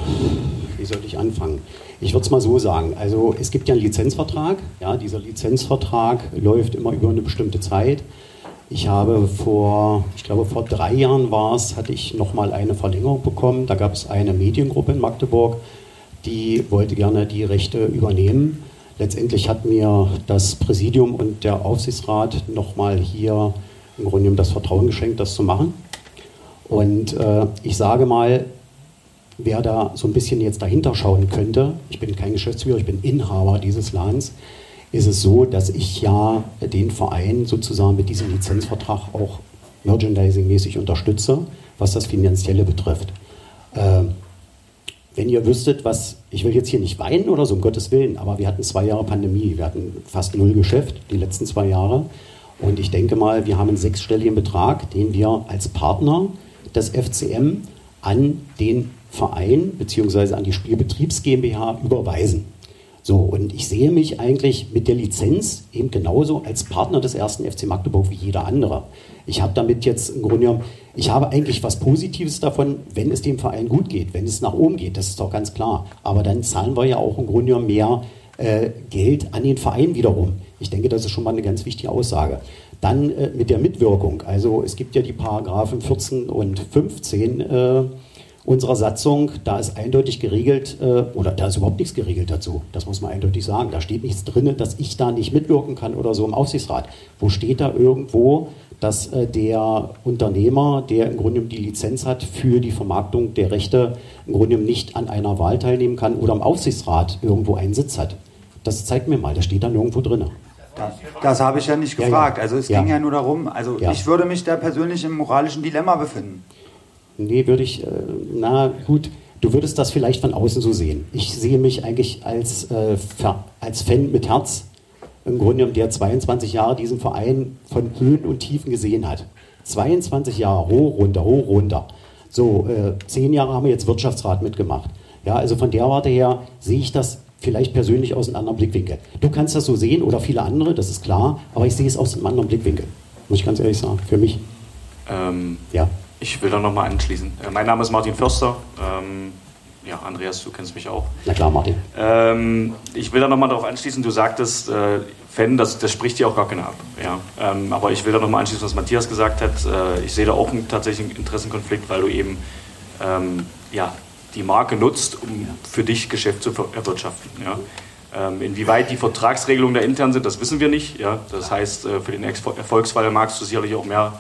wie soll ich anfangen? Ich würde es mal so sagen. Also, es gibt ja einen Lizenzvertrag. Ja, dieser Lizenzvertrag läuft immer über eine bestimmte Zeit. Ich habe vor, ich glaube vor drei Jahren war es, hatte ich nochmal eine Verlängerung bekommen. Da gab es eine Mediengruppe in Magdeburg, die wollte gerne die Rechte übernehmen. Letztendlich hat mir das Präsidium und der Aufsichtsrat nochmal hier im Grunde genommen das Vertrauen geschenkt, das zu machen. Und äh, ich sage mal, wer da so ein bisschen jetzt dahinter schauen könnte, ich bin kein Geschäftsführer, ich bin Inhaber dieses Ladens, ist es so, dass ich ja den Verein sozusagen mit diesem Lizenzvertrag auch merchandising-mäßig unterstütze, was das Finanzielle betrifft. Äh, wenn ihr wüsstet, was, ich will jetzt hier nicht weinen oder so, um Gottes Willen, aber wir hatten zwei Jahre Pandemie, wir hatten fast null Geschäft, die letzten zwei Jahre. Und ich denke mal, wir haben einen sechsstelligen Betrag, den wir als Partner des FCM an den Verein bzw. an die Spielbetriebs GmbH überweisen. So, und ich sehe mich eigentlich mit der Lizenz eben genauso als Partner des ersten FC Magdeburg wie jeder andere. Ich habe damit jetzt im Grunde genommen, ich habe eigentlich was Positives davon, wenn es dem Verein gut geht, wenn es nach oben geht, das ist doch ganz klar. Aber dann zahlen wir ja auch im Grunde genommen mehr äh, Geld an den Verein wiederum. Ich denke, das ist schon mal eine ganz wichtige Aussage. Dann äh, mit der Mitwirkung. Also es gibt ja die Paragraphen 14 und 15 äh, unserer Satzung. Da ist eindeutig geregelt, äh, oder da ist überhaupt nichts geregelt dazu. Das muss man eindeutig sagen. Da steht nichts drin, dass ich da nicht mitwirken kann oder so im Aufsichtsrat. Wo steht da irgendwo, dass äh, der Unternehmer, der im Grunde die Lizenz hat für die Vermarktung der Rechte, im Grunde nicht an einer Wahl teilnehmen kann oder im Aufsichtsrat irgendwo einen Sitz hat? Das zeigt mir mal, das steht da nirgendwo drin. Das, das habe ich ja nicht gefragt. Ja, ja. Also es ja. ging ja nur darum, also ich würde mich da persönlich im moralischen Dilemma befinden. Nee, würde ich, äh, na gut, du würdest das vielleicht von außen so sehen. Ich sehe mich eigentlich als, äh, als Fan mit Herz, im Grunde genommen, der 22 Jahre diesen Verein von Höhen und Tiefen gesehen hat. 22 Jahre, hoch, runter, hoch, runter. So, äh, zehn Jahre haben wir jetzt Wirtschaftsrat mitgemacht. Ja, also von der Warte her sehe ich das vielleicht persönlich aus einem anderen Blickwinkel. Du kannst das so sehen oder viele andere, das ist klar, aber ich sehe es aus einem anderen Blickwinkel. Muss ich ganz ehrlich sagen, für mich. Ähm, ja. Ich will da nochmal anschließen. Äh, mein Name ist Martin Förster. Ähm, ja, Andreas, du kennst mich auch. Na klar, Martin. Ähm, ich will da nochmal darauf anschließen, du sagtest, äh, Fan, das, das spricht dir auch gar keiner ab. Ja? Ähm, aber ich will da nochmal anschließen, was Matthias gesagt hat. Äh, ich sehe da auch einen tatsächlichen Interessenkonflikt, weil du eben ähm, ja, die Marke nutzt, um für dich Geschäft zu erwirtschaften. Ja. Ähm, inwieweit die Vertragsregelungen da intern sind, das wissen wir nicht. Ja. Das heißt, äh, für den Erfolgsfall magst du sicherlich auch mehr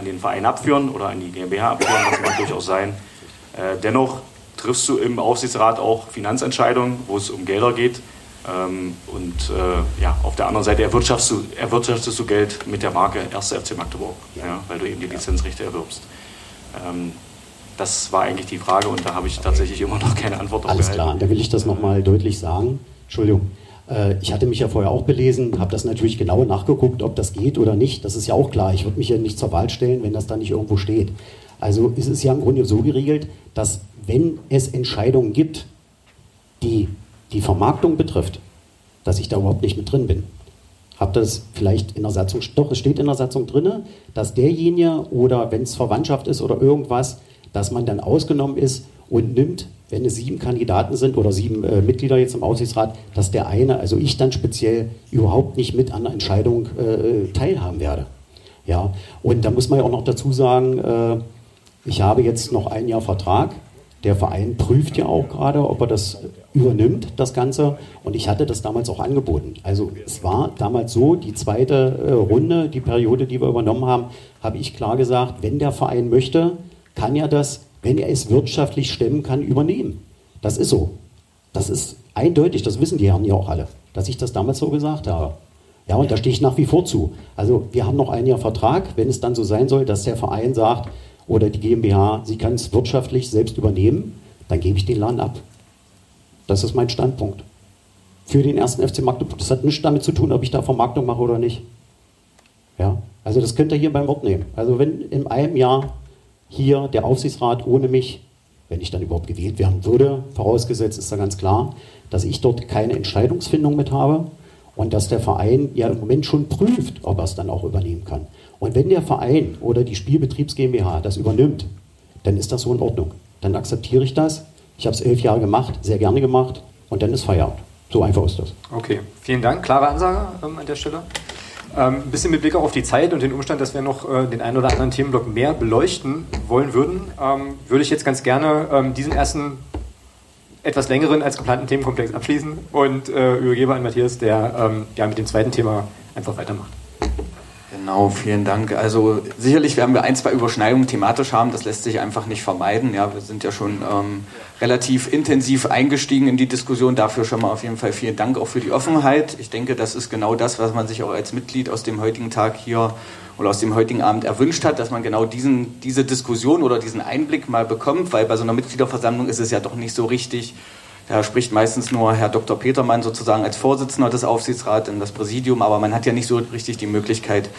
an den Verein abführen oder an die GmbH abführen, das mag durchaus sein. Äh, dennoch triffst du im Aufsichtsrat auch Finanzentscheidungen, wo es um Gelder geht. Ähm, und äh, ja, auf der anderen Seite erwirtschaftest du, erwirtschaftest du Geld mit der Marke 1. FC Magdeburg, ja, weil du eben die Lizenzrechte erwirbst. Ähm, das war eigentlich die Frage und da habe ich tatsächlich immer noch keine Antwort darauf. Alles klar, da will ich das nochmal deutlich sagen. Entschuldigung. Äh, ich hatte mich ja vorher auch belesen, habe das natürlich genau nachgeguckt, ob das geht oder nicht. Das ist ja auch klar. Ich würde mich ja nicht zur Wahl stellen, wenn das da nicht irgendwo steht. Also ist es ja im Grunde so geregelt, dass wenn es Entscheidungen gibt, die die Vermarktung betrifft, dass ich da überhaupt nicht mit drin bin. Habt das vielleicht in der Satzung, doch, es steht in der Satzung drin, dass derjenige oder wenn es Verwandtschaft ist oder irgendwas, dass man dann ausgenommen ist und nimmt, wenn es sieben Kandidaten sind oder sieben äh, Mitglieder jetzt im Aussichtsrat, dass der eine, also ich dann speziell, überhaupt nicht mit an der Entscheidung äh, teilhaben werde. Ja, und da muss man ja auch noch dazu sagen, äh, ich habe jetzt noch ein Jahr Vertrag. Der Verein prüft ja auch gerade, ob er das übernimmt das Ganze und ich hatte das damals auch angeboten. Also es war damals so, die zweite äh, Runde, die Periode, die wir übernommen haben, habe ich klar gesagt, wenn der Verein möchte, kann er das, wenn er es wirtschaftlich stemmen kann, übernehmen. Das ist so. Das ist eindeutig, das wissen die Herren ja auch alle, dass ich das damals so gesagt habe. Ja, und da stehe ich nach wie vor zu. Also wir haben noch ein Jahr Vertrag, wenn es dann so sein soll, dass der Verein sagt oder die GmbH, sie kann es wirtschaftlich selbst übernehmen, dann gebe ich den Laden ab. Das ist mein Standpunkt. Für den ersten FC Magdeburg. Das hat nichts damit zu tun, ob ich da Vermarktung mache oder nicht. Ja, also das könnt ihr hier beim Wort nehmen. Also wenn in einem Jahr hier der Aufsichtsrat ohne mich, wenn ich dann überhaupt gewählt werden würde, vorausgesetzt ist da ganz klar, dass ich dort keine Entscheidungsfindung mit habe und dass der Verein ja im Moment schon prüft, ob er es dann auch übernehmen kann. Und wenn der Verein oder die Spielbetriebs GmbH das übernimmt, dann ist das so in Ordnung. Dann akzeptiere ich das. Ich habe es elf Jahre gemacht, sehr gerne gemacht und dann ist Feierabend. So einfach ist das. Okay, vielen Dank. Klare Ansage ähm, an der Stelle. Ähm, ein bisschen mit Blick auch auf die Zeit und den Umstand, dass wir noch äh, den einen oder anderen Themenblock mehr beleuchten wollen würden, ähm, würde ich jetzt ganz gerne ähm, diesen ersten etwas längeren als geplanten Themenkomplex abschließen und äh, übergebe an Matthias, der mit dem zweiten Thema einfach weitermacht. Genau, vielen Dank. Also sicherlich werden wir ein, zwei Überschneidungen thematisch haben, das lässt sich einfach nicht vermeiden. Ja, wir sind ja schon ähm, relativ intensiv eingestiegen in die Diskussion. Dafür schon mal auf jeden Fall vielen Dank auch für die Offenheit. Ich denke, das ist genau das, was man sich auch als Mitglied aus dem heutigen Tag hier oder aus dem heutigen Abend erwünscht hat, dass man genau diesen, diese Diskussion oder diesen Einblick mal bekommt, weil bei so einer Mitgliederversammlung ist es ja doch nicht so richtig da spricht meistens nur Herr Dr. Petermann sozusagen als Vorsitzender des Aufsichtsrats in das Präsidium, aber man hat ja nicht so richtig die Möglichkeit,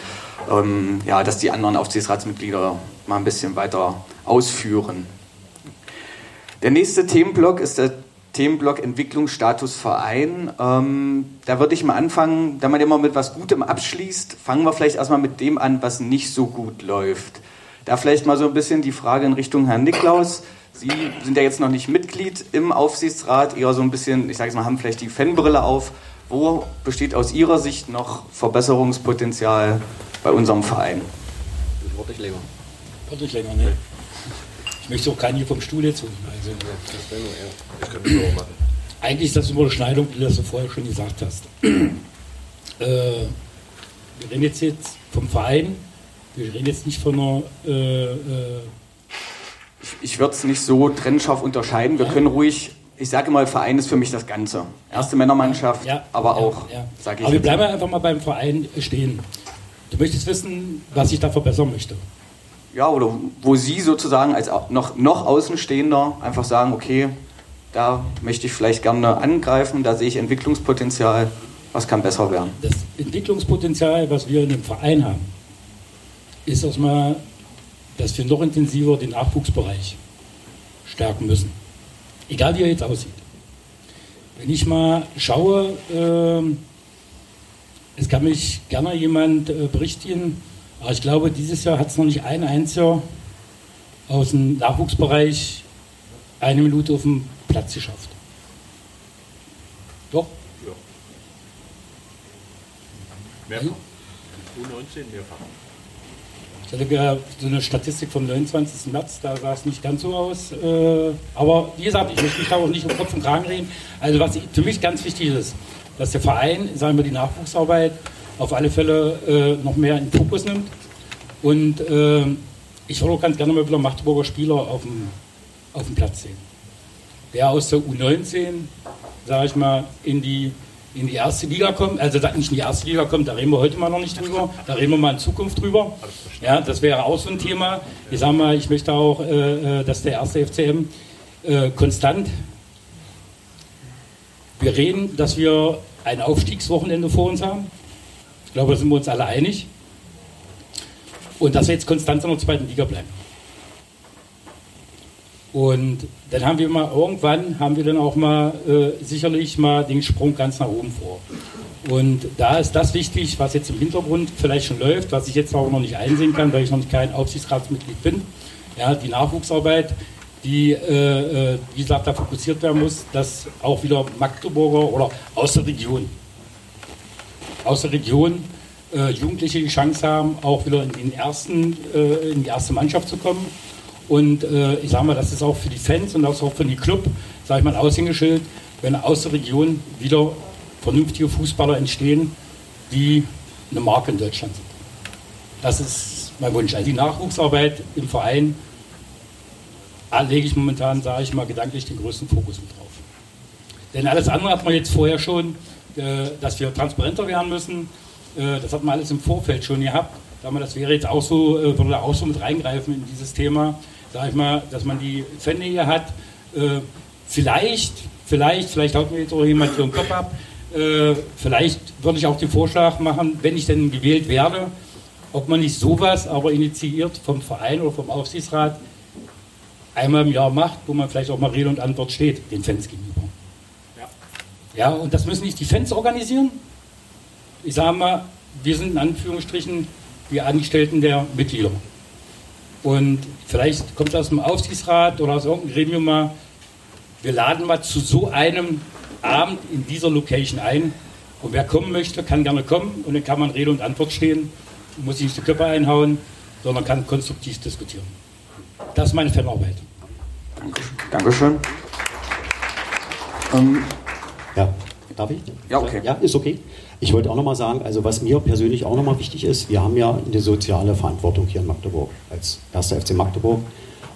ähm, ja, dass die anderen Aufsichtsratsmitglieder mal ein bisschen weiter ausführen. Der nächste Themenblock ist der Themenblock Entwicklungsstatus Verein. Ähm, da würde ich mal anfangen, da man immer mit was Gutem abschließt, fangen wir vielleicht erstmal mit dem an, was nicht so gut läuft. Da vielleicht mal so ein bisschen die Frage in Richtung Herrn Niklaus. Sie sind ja jetzt noch nicht Mitglied im Aufsichtsrat, eher so ein bisschen, ich sage es mal, haben vielleicht die Fanbrille auf. Wo besteht aus Ihrer Sicht noch Verbesserungspotenzial bei unserem Verein? Das Wort ich länger. Wort ich länger, ne? Ich möchte auch keinen hier vom Stuhl jetzt holen. Also, ich kann das auch machen. Eigentlich ist das eine Überschneidung, wie du das vorher schon gesagt hast. äh, wir reden jetzt, jetzt vom Verein, wir reden jetzt nicht von einer äh, äh, ich, ich würde es nicht so trennscharf unterscheiden. Wir können ruhig, ich sage mal, Verein ist für mich das Ganze. Erste Männermannschaft, ja, aber auch, ja, sage ich. Aber wir bleiben einfach mal beim Verein stehen. Du möchtest wissen, was ich da verbessern möchte. Ja, oder wo Sie sozusagen als noch, noch Außenstehender einfach sagen, okay, da möchte ich vielleicht gerne angreifen, da sehe ich Entwicklungspotenzial, was kann besser werden? Das Entwicklungspotenzial, was wir in dem Verein haben, ist erstmal dass wir noch intensiver den Nachwuchsbereich stärken müssen. Egal wie er jetzt aussieht. Wenn ich mal schaue, äh, es kann mich gerne jemand äh, berichtigen, aber ich glaube, dieses Jahr hat es noch nicht ein einziger aus dem Nachwuchsbereich eine Minute auf dem Platz geschafft. Doch? Ja. Mehrfach. U19 mehrfach. Ich hatte so eine Statistik vom 29. März, da sah es nicht ganz so aus. Äh, aber wie gesagt, ich möchte mich da auch nicht um Kopf und Kragen reden. Also was für mich ganz wichtig ist, dass der Verein, sagen wir, die Nachwuchsarbeit auf alle Fälle äh, noch mehr in den Fokus nimmt. Und äh, ich würde auch ganz gerne mal wieder Magdeburger Spieler auf dem, auf dem Platz sehen. Der aus der U19, sage ich mal, in die in die erste Liga kommt, also nicht in die erste Liga kommt, da reden wir heute mal noch nicht drüber, da reden wir mal in Zukunft drüber. Ja, das wäre auch so ein Thema. Ich sage mal, ich möchte auch, äh, äh dass der erste FCM äh, konstant, wir reden, dass wir ein Aufstiegswochenende vor uns haben. Ich glaube, da sind wir uns alle einig. Und dass wir jetzt konstant in der zweiten Liga bleiben. Und dann haben wir mal irgendwann haben wir dann auch mal äh, sicherlich mal den Sprung ganz nach oben vor. Und da ist das wichtig, was jetzt im Hintergrund vielleicht schon läuft, was ich jetzt auch noch nicht einsehen kann, weil ich noch kein Aufsichtsratsmitglied bin. Ja, die Nachwuchsarbeit, die, äh, äh wie gesagt, da fokussiert werden muss, dass auch wieder Magdeburger oder aus der Region, aus der Region äh, Jugendliche die Chance haben, auch wieder in, den ersten, äh, in die erste Mannschaft zu kommen und äh, ich sage mal, das ist auch für die Fans und auch für den Club, sage ich mal, ein Aushängeschild, wenn aus der Region wieder vernünftige Fußballer entstehen, die eine Marke in Deutschland sind. Das ist mein Wunsch. Also die Nachwuchsarbeit im Verein da lege ich momentan, sage ich mal, gedanklich den größten Fokus mit drauf. Denn alles andere hat man jetzt vorher schon, äh, dass wir transparenter werden müssen. Äh, das hat man alles im Vorfeld schon gehabt. Das wäre jetzt auch so, äh, würde auch so mit reingreifen in dieses Thema, sage ich mal, dass man die Fannähe hat. Vielleicht, vielleicht, vielleicht haut mir jetzt auch jemand hier den Kopf ab. Vielleicht würde ich auch den Vorschlag machen, wenn ich denn gewählt werde, ob man nicht sowas aber initiiert vom Verein oder vom Aufsichtsrat einmal im Jahr macht, wo man vielleicht auch mal Rede und Antwort steht, den Fans gegenüber. Ja, ja und das müssen nicht die Fans organisieren. Ich sage mal, wir sind in Anführungsstrichen die Angestellten der Mitglieder. Und vielleicht kommt aus dem Aufsichtsrat oder aus irgendeinem Gremium mal, wir laden mal zu so einem Abend in dieser Location ein. Und wer kommen möchte, kann gerne kommen und dann kann man Rede und Antwort stehen, muss sich nicht die Köpfe einhauen, sondern kann konstruktiv diskutieren. Das ist meine Fanarbeit. Dankeschön. Ähm, ja, darf ich? Ja, okay. Ja, ist okay. Ich wollte auch nochmal sagen, also was mir persönlich auch nochmal wichtig ist, wir haben ja eine soziale Verantwortung hier in Magdeburg als erster FC Magdeburg.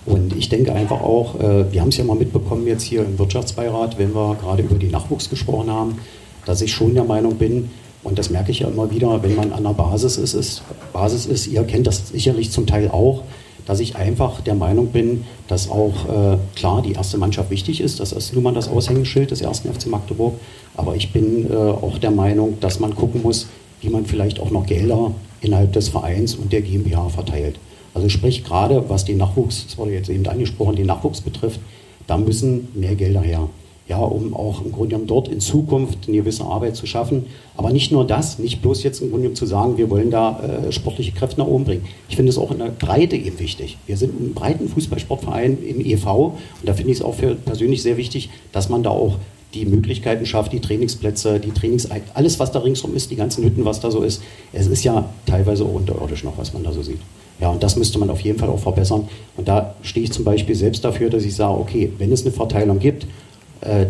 Und ich denke einfach auch, äh, wir haben es ja mal mitbekommen jetzt hier im Wirtschaftsbeirat, wenn wir gerade über die Nachwuchs gesprochen haben, dass ich schon der Meinung bin, und das merke ich ja immer wieder, wenn man an der Basis ist, ist, Basis ist, ihr kennt das sicherlich zum Teil auch, dass ich einfach der Meinung bin, dass auch äh, klar die erste Mannschaft wichtig ist. Das ist nun mal das Aushängeschild des ersten FC Magdeburg. Aber ich bin äh, auch der Meinung, dass man gucken muss, wie man vielleicht auch noch Gelder innerhalb des Vereins und der GmbH verteilt. Also sprich gerade, was den Nachwuchs, das wurde jetzt eben angesprochen, den Nachwuchs betrifft, da müssen mehr Gelder her ja, um auch im Grunde genommen dort in Zukunft eine gewisse Arbeit zu schaffen. Aber nicht nur das, nicht bloß jetzt im Grunde genommen zu sagen, wir wollen da äh, sportliche Kräfte nach oben bringen. Ich finde es auch in der Breite eben wichtig. Wir sind ein breiten Fußballsportverein im EV und da finde ich es auch für persönlich sehr wichtig, dass man da auch die Möglichkeiten schafft, die Trainingsplätze, die Trainings, alles was da ringsum ist, die ganzen Hütten, was da so ist. Es ist ja teilweise auch unterirdisch noch, was man da so sieht. Ja, und das müsste man auf jeden Fall auch verbessern. Und da stehe ich zum Beispiel selbst dafür, dass ich sage, okay, wenn es eine Verteilung gibt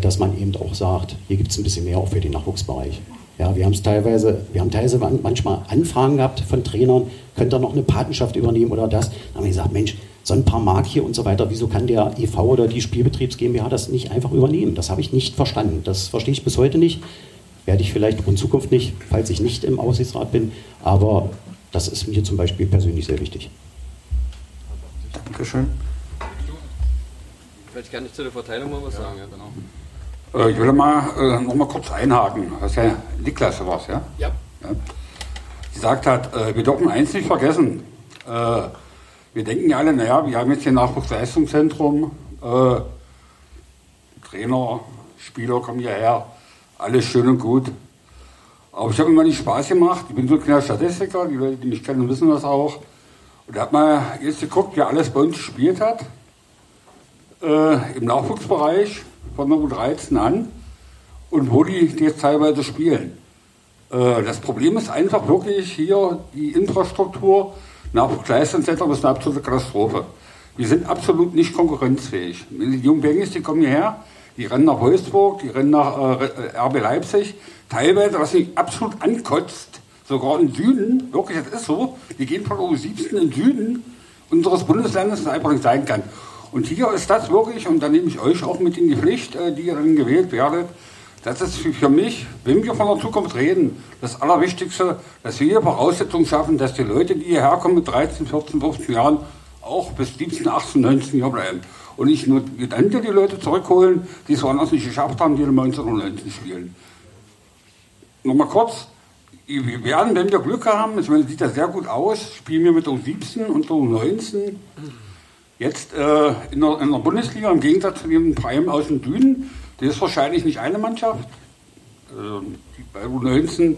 dass man eben auch sagt, hier gibt es ein bisschen mehr auch für den Nachwuchsbereich. Ja, wir haben es teilweise, wir haben teilweise manchmal Anfragen gehabt von Trainern, könnt ihr noch eine Patenschaft übernehmen oder das? Dann haben wir gesagt, Mensch, so ein paar Mark hier und so weiter, wieso kann der EV oder die Spielbetriebs GmbH das nicht einfach übernehmen? Das habe ich nicht verstanden. Das verstehe ich bis heute nicht. Werde ich vielleicht in Zukunft nicht, falls ich nicht im Aussichtsrat bin. Aber das ist mir zum Beispiel persönlich sehr wichtig. Dankeschön. Vielleicht kann ich zu der Verteilung mal was ja. sagen. Ja, genau. Äh, ich will mal äh, noch mal kurz einhaken. Das ist ja Niklas was, ja? Ja. ja. Sie gesagt hat, äh, wir dürfen eins nicht vergessen. Äh, wir denken ja alle, naja, wir haben jetzt hier Nachwuchsleistungszentrum, äh, Trainer, Spieler kommen hierher, alles schön und gut. Aber ich habe immer nicht Spaß gemacht. Ich bin so ein kleiner Statistiker, die Leute, die mich kennen, wissen das auch. Und da hat man jetzt geguckt, wer alles bei uns gespielt hat äh, im Nachwuchsbereich von der U13 an und wo die jetzt teilweise spielen. Äh, das Problem ist einfach wirklich hier die Infrastruktur. Nachwuchsleistungszentrum ist eine absolute Katastrophe. Wir sind absolut nicht konkurrenzfähig. Die jungen die kommen hierher, die rennen nach Wolfsburg, die rennen nach äh, RB Leipzig. Teilweise, was mich absolut ankotzt, sogar im Süden, wirklich, das ist so, die gehen von U17 in den Süden unseres Bundeslandes, das einfach nicht sein kann. Und hier ist das wirklich, und da nehme ich euch auch mit in die Pflicht, äh, die ihr dann gewählt werdet, das ist für mich, wenn wir von der Zukunft reden, das Allerwichtigste, dass wir hier Voraussetzungen schaffen, dass die Leute, die hierher kommen mit 13, 14, 15 Jahren, auch bis 17, 18, 19 Jahre bleiben. Und nicht nur dann die Leute zurückholen, die es woanders nicht geschafft haben, die in 1919 spielen. Nochmal kurz, wir werden, wenn wir Glück haben, ich meine, sieht das sehr gut aus, spielen wir mit U17 und U19 Jetzt äh, in, der, in, der, Bundesliga, im Gegensatz zu dem Verein aus dem Dünen, das ist wahrscheinlich nicht eine Mannschaft. Äh, bei U19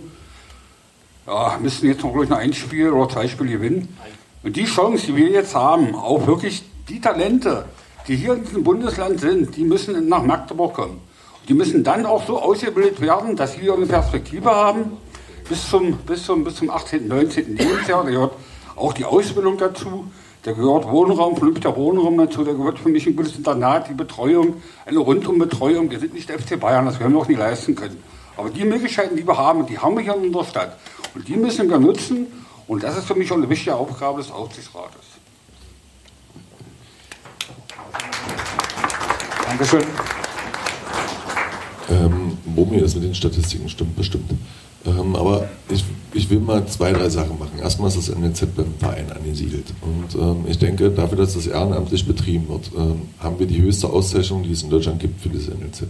ja, müssen jetzt noch, noch ein Spiel oder zwei Spiele gewinnen. Und die Chance, die wir jetzt haben, auch wirklich die Talente, die hier in diesem Bundesland sind, die müssen nach Magdeburg kommen. Die müssen dann auch so ausgebildet werden, dass sie eine Perspektive haben bis zum, bis zum, bis zum 18., 19. Lebensjahr. Da gehört auch die Ausbildung dazu Da gehört Wohnraum, vernünftiger Wohnraum dazu, da gehört für mich ein gutes Internat, die Betreuung, eine Rundumbetreuung. Wir sind nicht der FC Bayern, das werden wir auch nicht leisten können. Aber die Möglichkeiten, die wir haben, die haben wir hier in unserer Stadt. Und die müssen wir nutzen. Und das ist für mich auch eine wichtige Aufgabe des Aufsichtsrates. Dankeschön. Ähm, Bomi, das mit den Statistiken stimmt bestimmt. Ähm, aber ich, ich will mal zwei, drei Sachen machen. Erstmal ist das NLZ beim Verein angesiedelt. Und ähm, ich denke, dafür, dass das ehrenamtlich betrieben wird, ähm, haben wir die höchste Auszeichnung, die es in Deutschland gibt für das NLZ.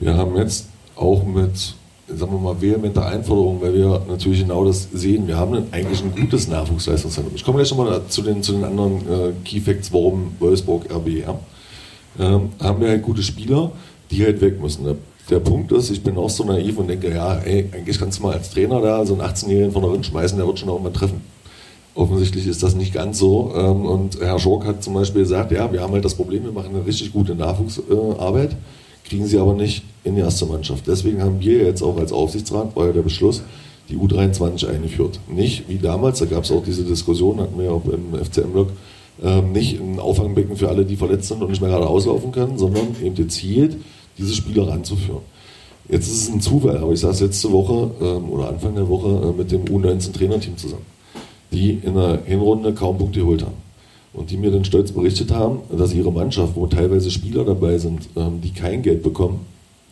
Wir haben jetzt auch mit, sagen wir mal, vehementer Einforderung, weil wir natürlich genau das sehen. Wir haben eigentlich ein gutes Nachwuchsleistungszentrum. Ich komme gleich nochmal zu den, zu den anderen äh, Key Facts, warum Wolfsburg RB. Ja. Ähm, haben wir halt gute Spieler, die halt weg müssen. Der, Punkt ist, ich bin auch so naiv und denke, ja, ey, eigentlich kannst du mal als Trainer da so einen 18-Jährigen von der Wind schmeißen, der wird schon irgendwann treffen. Offensichtlich ist das nicht ganz so. Ähm, und Herr Schork hat zum Beispiel gesagt, ja, wir haben halt das Problem, wir machen eine richtig gute Nachwuchsarbeit, kriegen sie aber nicht in die erste Mannschaft. Deswegen haben wir jetzt auch als Aufsichtsrat, war ja der Beschluss, die U23 eingeführt. Nicht wie damals, da gab es auch diese Diskussion, hatten wir ja auch im FCM-Blog, ähm, nicht ein Auffangbecken für alle, die verletzt sind und nicht mehr gerade auslaufen können, sondern eben gezielt diese Spieler ranzuführen. Jetzt ist es ein Zufall, aber ich saß letzte Woche ähm, oder Anfang der Woche äh, mit dem U19-Trainerteam zusammen, die in der Hinrunde kaum Punkte geholt haben. Und die mir dann stolz berichtet haben, dass ihre Mannschaft, wo teilweise Spieler dabei sind, ähm, die kein Geld bekommen,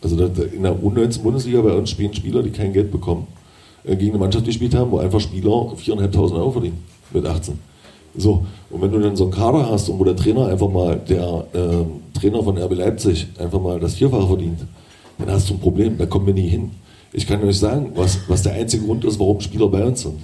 also in der U19-Bundesliga bei uns spielen Spieler, die kein Geld bekommen, äh, gegen eine Mannschaft gespielt haben, wo einfach Spieler 4.500 Euro verdienen mit 18. So, und wenn du dann so einen Kader hast und wo der Trainer einfach mal, der äh, Trainer von RB Leipzig, einfach mal das Vierfache verdient, dann hast du ein Problem, da kommen wir nie hin. Ich kann euch sagen, was, was der einzige Grund ist, warum Spieler bei uns sind.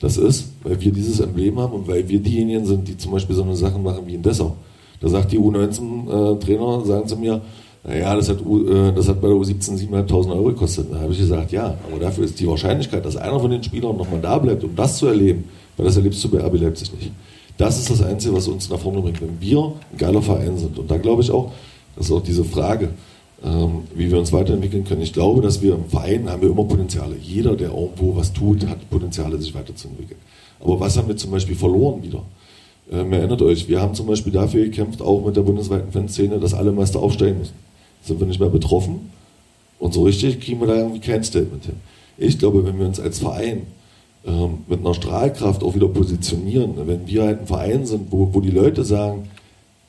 Das ist, weil wir dieses Emblem haben und weil wir diejenigen sind, die zum Beispiel so eine Sachen machen wie in Dessau. Da sagt die U19-Trainer, äh, sagen zu mir, naja, das hat, äh, das hat bei der U17 7.500 Euro gekostet. Da habe ich gesagt, ja, aber dafür ist die Wahrscheinlichkeit, dass einer von den Spielern nochmal da bleibt, um das zu erleben, weil das erlebst du bei RB Leipzig nicht. Das ist das Einzige, was uns nach vorne bringt, wenn wir ein geiler Verein sind. Und da glaube ich auch, dass auch diese Frage, ähm, wie wir uns weiterentwickeln können. Ich glaube, dass wir im Verein haben wir immer Potenziale. Jeder, der irgendwo was tut, hat Potenziale, sich weiterzuentwickeln. Aber was haben wir zum Beispiel verloren wieder? Ähm, erinnert euch, wir haben zum Beispiel dafür gekämpft, auch mit der bundesweiten Fanszene, dass alle Meister aufsteigen müssen. Sind wir nicht mehr betroffen? Und so richtig kriegen wir da irgendwie kein Statement hin. Ich glaube, wenn wir uns als Verein ähm, mit einer Strahlkraft auch wieder positionieren. Wenn wir halt ein Verein sind, wo, wo die Leute sagen,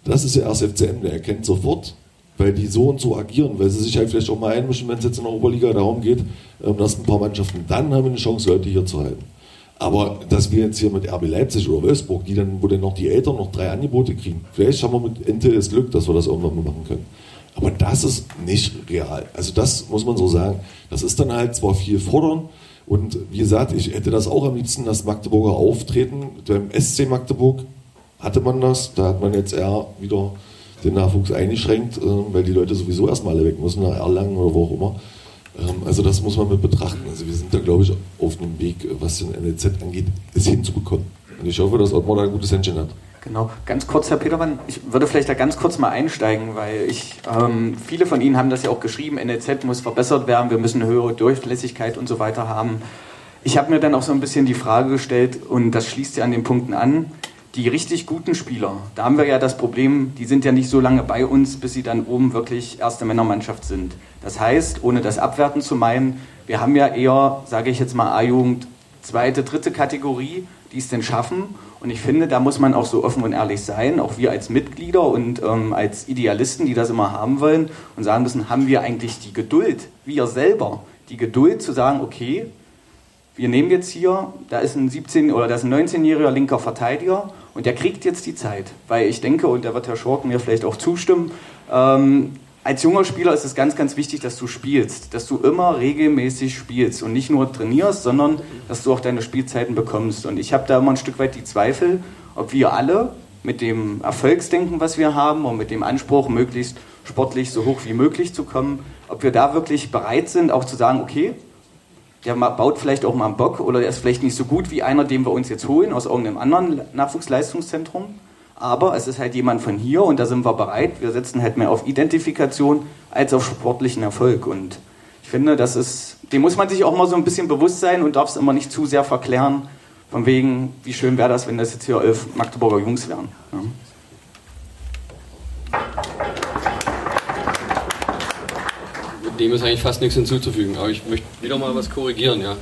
das ist der erste FCM, der erkennt sofort, weil die so und so agieren, weil sie sich halt vielleicht auch mal einmischen, wenn es jetzt in der Oberliga darum geht, ähm, dass ein paar Mannschaften, dann haben wir eine Chance, Leute hier zu halten. Aber dass wir jetzt hier mit RB Leipzig oder Wolfsburg, die dann, wo dann noch die Eltern noch drei Angebote kriegen, vielleicht haben wir mit Intel das Glück, dass wir das irgendwann mal machen können. Aber das ist nicht real. Also das muss man so sagen. Das ist dann halt zwar viel fordern, und wie gesagt, ich hätte das auch am liebsten, das Magdeburger Auftreten. Beim SC Magdeburg hatte man das, da hat man jetzt eher wieder den Nachwuchs eingeschränkt, äh, weil die Leute sowieso erstmal alle weg müssen, nach Erlangen oder wo auch immer. Ähm, also das muss man mit betrachten. Also wir sind da, glaube ich, auf einem Weg, was den NLZ angeht, es hinzubekommen. Und ich hoffe, dass Ottmar da ein gutes Händchen hat. Genau, ganz kurz, Herr Petermann, ich würde vielleicht da ganz kurz mal einsteigen, weil ich, ähm, viele von Ihnen haben das ja auch geschrieben, NLZ muss verbessert werden, wir müssen höhere Durchlässigkeit und so weiter haben. Ich habe mir dann auch so ein bisschen die Frage gestellt, und das schließt ja an den Punkten an, die richtig guten Spieler, da haben wir ja das Problem, die sind ja nicht so lange bei uns, bis sie dann oben wirklich erste Männermannschaft sind. Das heißt, ohne das abwerten zu meinen, wir haben ja eher, sage ich jetzt mal, A-Jugend, zweite, dritte Kategorie, die es denn schaffen und ich finde, da muss man auch so offen und ehrlich sein, auch wir als Mitglieder und ähm, als Idealisten, die das immer haben wollen und sagen müssen, haben wir eigentlich die Geduld, wir selber, die Geduld zu sagen, okay, wir nehmen jetzt hier, da ist ein 17 oder da ist ein 19-jähriger linker Verteidiger und der kriegt jetzt die Zeit, weil ich denke, und da wird Herr Schorken mir vielleicht auch zustimmen, ähm, als junger Spieler ist es ganz, ganz wichtig, dass du spielst, dass du immer regelmäßig spielst und nicht nur trainierst, sondern dass du auch deine Spielzeiten bekommst. Und ich habe da immer ein Stück weit die Zweifel, ob wir alle mit dem Erfolgsdenken, was wir haben und mit dem Anspruch, möglichst sportlich so hoch wie möglich zu kommen, ob wir da wirklich bereit sind, auch zu sagen, okay, der baut vielleicht auch mal einen Bock oder der ist vielleicht nicht so gut wie einer, den wir uns jetzt holen aus irgendeinem anderen Nachwuchsleistungszentrum aber es ist halt jemand von hier und da sind wir bereit. Wir setzen halt mehr auf Identifikation als auf sportlichen Erfolg. Und ich finde, das ist, dem muss man sich auch mal so ein bisschen bewusst sein und darf es immer nicht zu sehr verklären, von wegen, wie schön wäre das, wenn das jetzt hier elf Magdeburger Jungs wären. Ja. Dem ist eigentlich fast nichts hinzuzufügen, aber ich möchte wieder mal was korrigieren. Ja.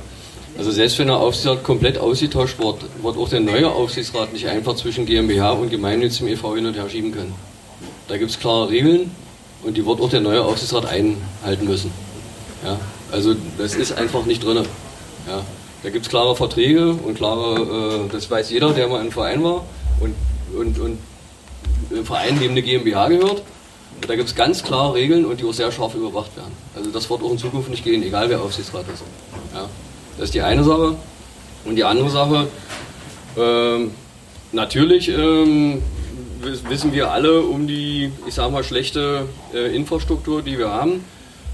Also selbst wenn der Aufsichtsrat komplett ausgetauscht wird, wird auch der neue Aufsichtsrat nicht einfach zwischen GmbH und gemeinnützigem e.V. hin und her schieben können. Da gibt es klare Regeln und die wird auch der neue Aufsichtsrat einhalten müssen. Ja, also das ist einfach nicht drin. Ja, da gibt es klare Verträge und klare, äh, das weiß jeder, der mal im Verein war und, und, und im Verein, dem eine GmbH gehört. Und da gibt es ganz klare Regeln und die auch sehr scharf überwacht werden. Also das wird auch in Zukunft nicht gehen, egal wer Aufsichtsrat ist. Ja. Das ist die eine Sache. Und die andere Sache, ähm, natürlich ähm, wissen wir alle um die, ich sag mal, schlechte äh, Infrastruktur, die wir haben.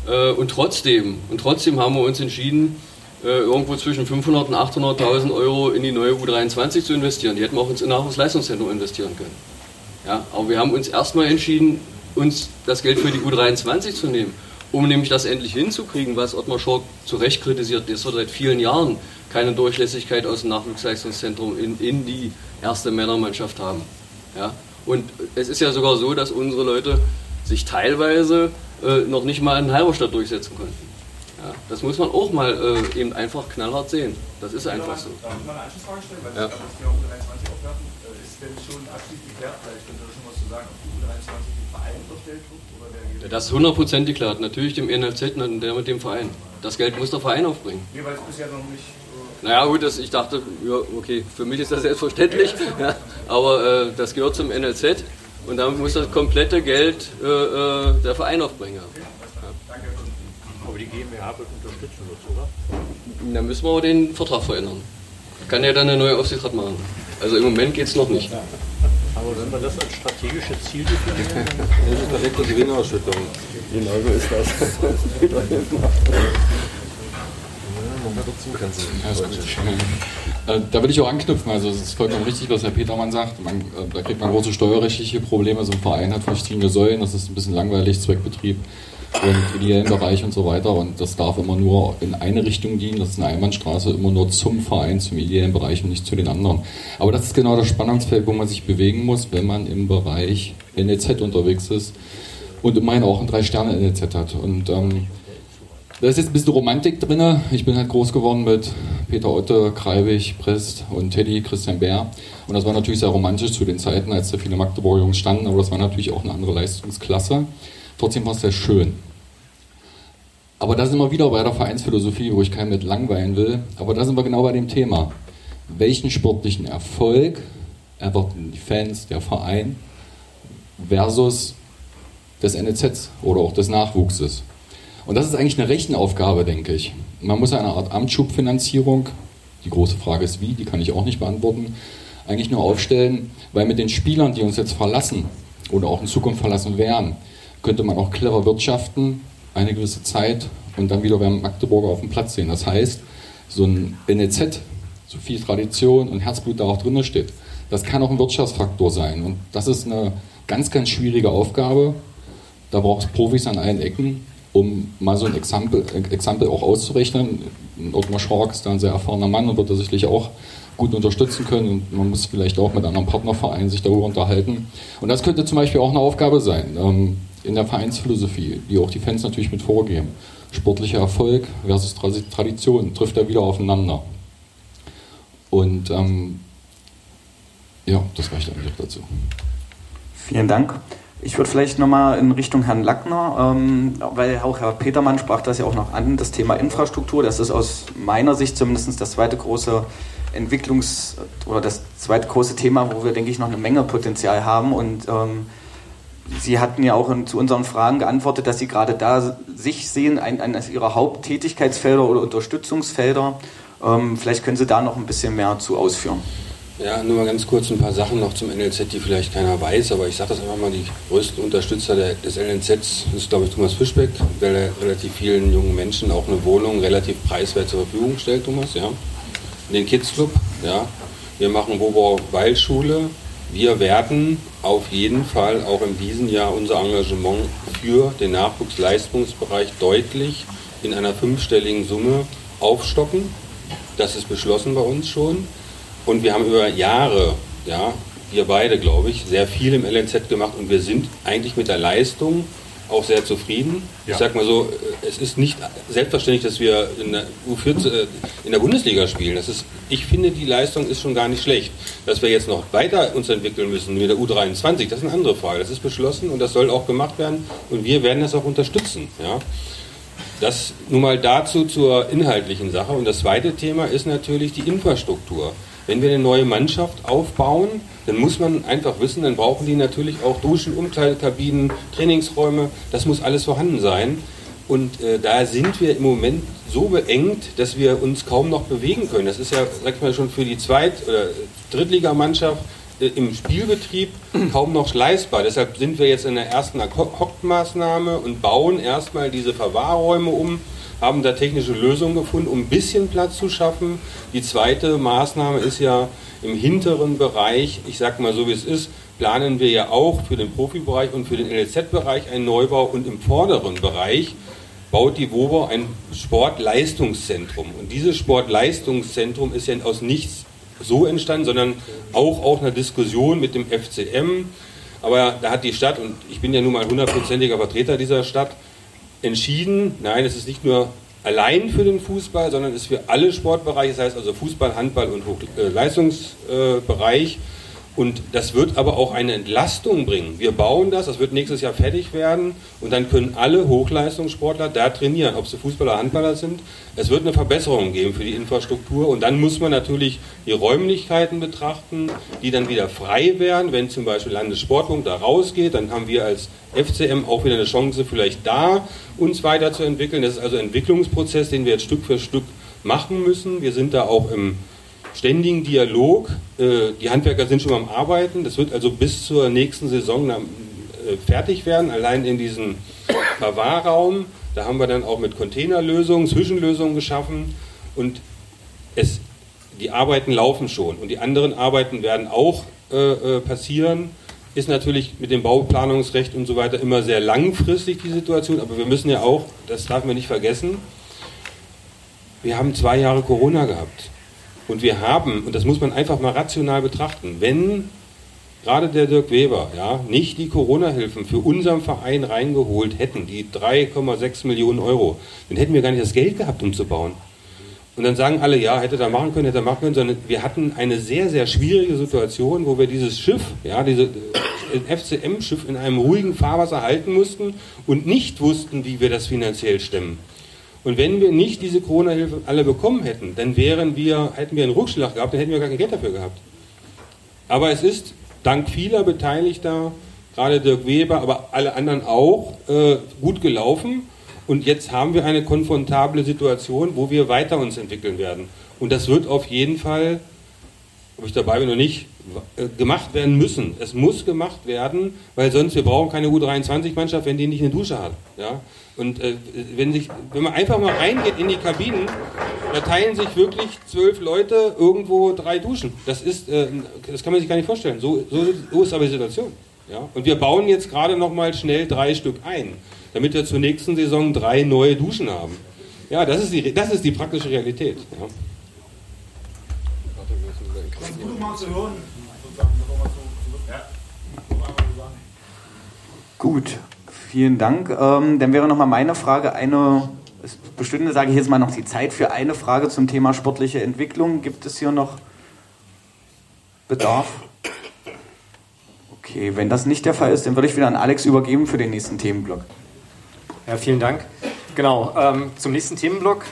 Äh, und trotzdem, und trotzdem haben wir uns entschieden, äh, irgendwo zwischen 500 und 800.000 Euro in die neue U23 zu investieren. Die hätten wir auch ins Nachwuchsleistungszentrum investieren können. Ja, aber wir haben uns erstmal entschieden, uns das Geld für die U23 zu nehmen um nämlich das endlich hinzukriegen, was Ottmar Schork zu Recht kritisiert, wir seit vielen Jahren keine Durchlässigkeit aus dem Nachwuchsleistungszentrum in, in die erste Männermannschaft haben. Ja? Und es ist ja sogar so, dass unsere Leute sich teilweise äh, noch nicht mal in Halberstadt durchsetzen konnten. Ja, das muss man auch mal äh, eben einfach knallhart sehen. Das ist einfach so. Darf ich mal eine Anschlussfrage stellen? Weil ja. das Thema U23 aufwerfen, ist denn schon abschließend geklärt, vielleicht könnte das schon was zu sagen, ob die U23 dem Verein unterstellt wird? Das ist hundertprozentig klar. Natürlich dem NLZ und der mit dem Verein. Das Geld muss der Verein aufbringen. Nee, weil es bisher noch nicht. Naja, gut, das, ich dachte, ja, okay, für mich ist das selbstverständlich, ja, aber äh, das gehört zum NLZ und damit muss das komplette Geld äh, äh der Verein aufbringen. Ja. Aber die GmbH wird unterstützen, oder? Dann müssen wir aber den Vertrag verändern. Kann ja dann eine neue Aufsichtsrat machen. Also im Moment geht es noch nicht. Aber wenn man das als strategische Ziel definieren Das ist direkte Gewinnausschüttung. Genau so ist das. Äh, da will ich auch anknüpfen. Also es ist vollkommen richtig, was Herr Petermann sagt. Man, äh, da kriegt man große steuerrechtliche Probleme. So ein Verein hat verschiedene Säulen. Das ist ein bisschen langweilig, Zweckbetrieb und ideellen Bereich und so weiter. Und das darf immer nur in eine Richtung dienen. Das ist eine Einbahnstraße, immer nur zum Verein, zum ideellen Bereich und nicht zu den anderen. Aber das ist genau das Spannungsfeld, wo man sich bewegen muss, wenn man im Bereich NEZ unterwegs ist und immerhin auch ein Drei-Sterne-NEZ hat. Und ähm, da ist jetzt ein bisschen Romantik drin. Ich bin halt groß geworden mit Peter Otte, Kreibig, Prest und Teddy, Christian Bär. Und das war natürlich sehr romantisch zu den Zeiten, als da viele Magdeburger Jungs standen, aber das war natürlich auch eine andere Leistungsklasse. Trotzdem war es sehr schön. Aber da sind wir wieder bei der Vereinsphilosophie, wo ich keinen mit langweilen will. Aber da sind wir genau bei dem Thema. Welchen sportlichen Erfolg erwarten die Fans, der Verein versus des NEZs oder auch des Nachwuchses? Und das ist eigentlich eine Rechenaufgabe, denke ich. Man muss eine Art Amtsschubfinanzierung, die große Frage ist wie, die kann ich auch nicht beantworten, eigentlich nur aufstellen, weil mit den Spielern, die uns jetzt verlassen oder auch in Zukunft verlassen werden, könnte man auch clever wirtschaften, eine gewisse Zeit und dann wieder beim Magdeburger auf dem Platz sehen. Das heißt, so ein NEZ, so viel Tradition und Herzblut da auch drin steht, das kann auch ein Wirtschaftsfaktor sein. Und das ist eine ganz, ganz schwierige Aufgabe. Da braucht es Profis an allen Ecken, um mal so ein Exempel, Exempel auch auszurechnen. Ottmar Schork ist da ein sehr erfahrener Mann und wird da sicherlich auch gut unterstützen können und man muss vielleicht auch mit anderen Partnervereinen sich darüber unterhalten. Und das könnte zum Beispiel auch eine Aufgabe sein. In der Vereinsphilosophie, die auch die Fans natürlich mit vorgeben. Sportlicher Erfolg versus Tradition trifft da wieder aufeinander. Und ähm, ja, das reicht eigentlich dazu. Vielen Dank. Ich würde vielleicht nochmal in Richtung Herrn Lackner, ähm, weil auch Herr Petermann sprach das ja auch noch an, das Thema Infrastruktur. Das ist aus meiner Sicht zumindest das zweite große Entwicklungs- oder das zweite große Thema, wo wir, denke ich, noch eine Menge Potenzial haben. Und ähm, Sie hatten ja auch in, zu unseren Fragen geantwortet, dass Sie gerade da sich sehen, ein, eines Ihrer Haupttätigkeitsfelder oder Unterstützungsfelder. Ähm, vielleicht können Sie da noch ein bisschen mehr zu ausführen. Ja, nur mal ganz kurz ein paar Sachen noch zum NLZ, die vielleicht keiner weiß, aber ich sage das einfach mal, die größten Unterstützer der, des NLZ ist, glaube ich, Thomas Fischbeck, weil er relativ vielen jungen Menschen auch eine Wohnung relativ preiswert zur Verfügung stellt, Thomas, ja. Den Kids Club, ja. Wir machen Bobo Weilschule, wir werden auf jeden Fall auch in diesem Jahr unser Engagement für den Nachwuchsleistungsbereich deutlich in einer fünfstelligen Summe aufstocken. Das ist beschlossen bei uns schon. Und wir haben über Jahre, ja, wir beide, glaube ich, sehr viel im LNZ gemacht und wir sind eigentlich mit der Leistung auch sehr zufrieden. Ja. Ich sag mal so, es ist nicht selbstverständlich, dass wir in der, U14, äh, in der Bundesliga spielen. Das ist, ich finde, die Leistung ist schon gar nicht schlecht. Dass wir jetzt noch weiter uns entwickeln müssen mit der U23, das ist eine andere Frage. Das ist beschlossen und das soll auch gemacht werden und wir werden das auch unterstützen. Ja. Das nun mal dazu zur inhaltlichen Sache. Und das zweite Thema ist natürlich die Infrastruktur. Wenn wir eine neue Mannschaft aufbauen, dann muss man einfach wissen, dann brauchen die natürlich auch Duschen, Umkleidekabinen, Trainingsräume. Das muss alles vorhanden sein. Und äh, da sind wir im Moment so beengt, dass wir uns kaum noch bewegen können. Das ist ja, sag ich mal, schon für die Zweit- oder Drittligamannschaft äh, im Spielbetrieb kaum noch leistbar. Deshalb sind wir jetzt in der ersten Hockmaßnahme und bauen erstmal diese Verwahrräume um haben da technische Lösungen gefunden, um ein bisschen Platz zu schaffen. Die zweite Maßnahme ist ja im hinteren Bereich, ich sage mal so wie es ist, planen wir ja auch für den Profibereich und für den LZ-Bereich einen Neubau und im vorderen Bereich baut die WOBA ein Sportleistungszentrum. Und dieses Sportleistungszentrum ist ja aus nichts so entstanden, sondern auch aus einer Diskussion mit dem FCM. Aber da hat die Stadt, und ich bin ja nun mal hundertprozentiger Vertreter dieser Stadt, entschieden, nein, es ist nicht nur allein für den Fußball, sondern es ist für alle Sportbereiche, das heißt also Fußball, Handball und Leistungsbereich. Und das wird aber auch eine Entlastung bringen. Wir bauen das, das wird nächstes Jahr fertig werden und dann können alle Hochleistungssportler da trainieren, ob sie Fußballer oder Handballer sind. Es wird eine Verbesserung geben für die Infrastruktur und dann muss man natürlich die Räumlichkeiten betrachten, die dann wieder frei werden. Wenn zum Beispiel Landessportbund da rausgeht, dann haben wir als FCM auch wieder eine Chance, vielleicht da uns weiterzuentwickeln. Das ist also ein Entwicklungsprozess, den wir jetzt Stück für Stück machen müssen. Wir sind da auch im ständigen Dialog. Äh, die Handwerker sind schon am Arbeiten. Das wird also bis zur nächsten Saison äh, fertig werden, allein in diesem Verwahrraum. Da haben wir dann auch mit Containerlösungen, Zwischenlösungen geschaffen und es, die Arbeiten laufen schon und die anderen Arbeiten werden auch äh, passieren. Ist natürlich mit dem Bauplanungsrecht und so weiter immer sehr langfristig die Situation, aber wir müssen ja auch, das darf man nicht vergessen, wir haben zwei Jahre Corona gehabt. Und wir haben, und das muss man einfach mal rational betrachten, wenn gerade der Dirk Weber ja, nicht die Corona-Hilfen für unseren Verein reingeholt hätten, die 3,6 Millionen Euro, dann hätten wir gar nicht das Geld gehabt, um zu bauen. Und dann sagen alle, ja, hätte er machen können, hätte er machen können, sondern wir hatten eine sehr, sehr schwierige Situation, wo wir dieses Schiff, ja, dieses FCM-Schiff in einem ruhigen Fahrwasser halten mussten und nicht wussten, wie wir das finanziell stemmen. Und wenn wir nicht diese Corona-Hilfe alle bekommen hätten, dann wären wir, hätten wir einen Rückschlag gehabt, dann hätten wir gar kein Geld dafür gehabt. Aber es ist dank vieler Beteiligter, gerade Dirk Weber, aber alle anderen auch, äh, gut gelaufen. Und jetzt haben wir eine konfrontable Situation, wo wir weiter uns entwickeln werden. Und das wird auf jeden Fall, ob ich dabei bin oder nicht, äh, gemacht werden müssen. Es muss gemacht werden, weil sonst wir brauchen keine U23-Mannschaft, wenn die nicht eine Dusche hat. Ja? Und äh, wenn, sich, wenn man einfach mal reingeht in die Kabinen, da teilen sich wirklich zwölf Leute irgendwo drei Duschen. Das ist, äh, das kann man sich gar nicht vorstellen. So, so, so ist aber die Situation. Ja? Und wir bauen jetzt gerade noch mal schnell drei Stück ein, damit wir zur nächsten Saison drei neue Duschen haben. Ja, das ist die, das ist die praktische Realität. Ja. Ganz gut mal zu hören. Gut, Vielen Dank. Ähm, dann wäre noch mal meine Frage eine, es bestünde, sage ich jetzt mal, noch die Zeit für eine Frage zum Thema sportliche Entwicklung. Gibt es hier noch Bedarf? Okay, wenn das nicht der Fall ist, dann würde ich wieder an Alex übergeben für den nächsten Themenblock. Ja, vielen Dank. Genau, ähm, zum nächsten Themenblock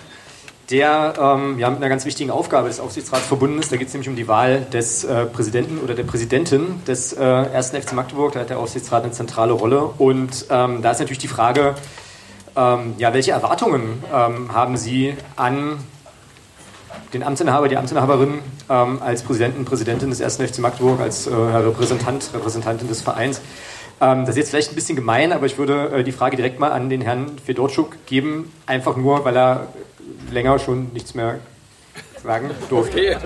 der ähm, ja, mit einer ganz wichtigen Aufgabe des Aufsichtsrats verbunden ist. Da geht es nämlich um die Wahl des äh, Präsidenten oder der Präsidentin des äh, 1. FC Magdeburg. Da hat der Aufsichtsrat eine zentrale Rolle. Und ähm, da ist natürlich die Frage, ähm, ja, welche Erwartungen ähm, haben Sie an den Amtsinhaber, die Amtsinhaberin ähm, als Präsidenten, Präsidentin des 1. FC Magdeburg, als äh, Repräsentant, Repräsentantin des Vereins? Ähm, das ist jetzt vielleicht ein bisschen gemein, aber ich würde äh, die Frage direkt mal an den Herrn Fedorczuk geben, einfach nur, weil er länger schon nichts mehr sagen durfte. Okay.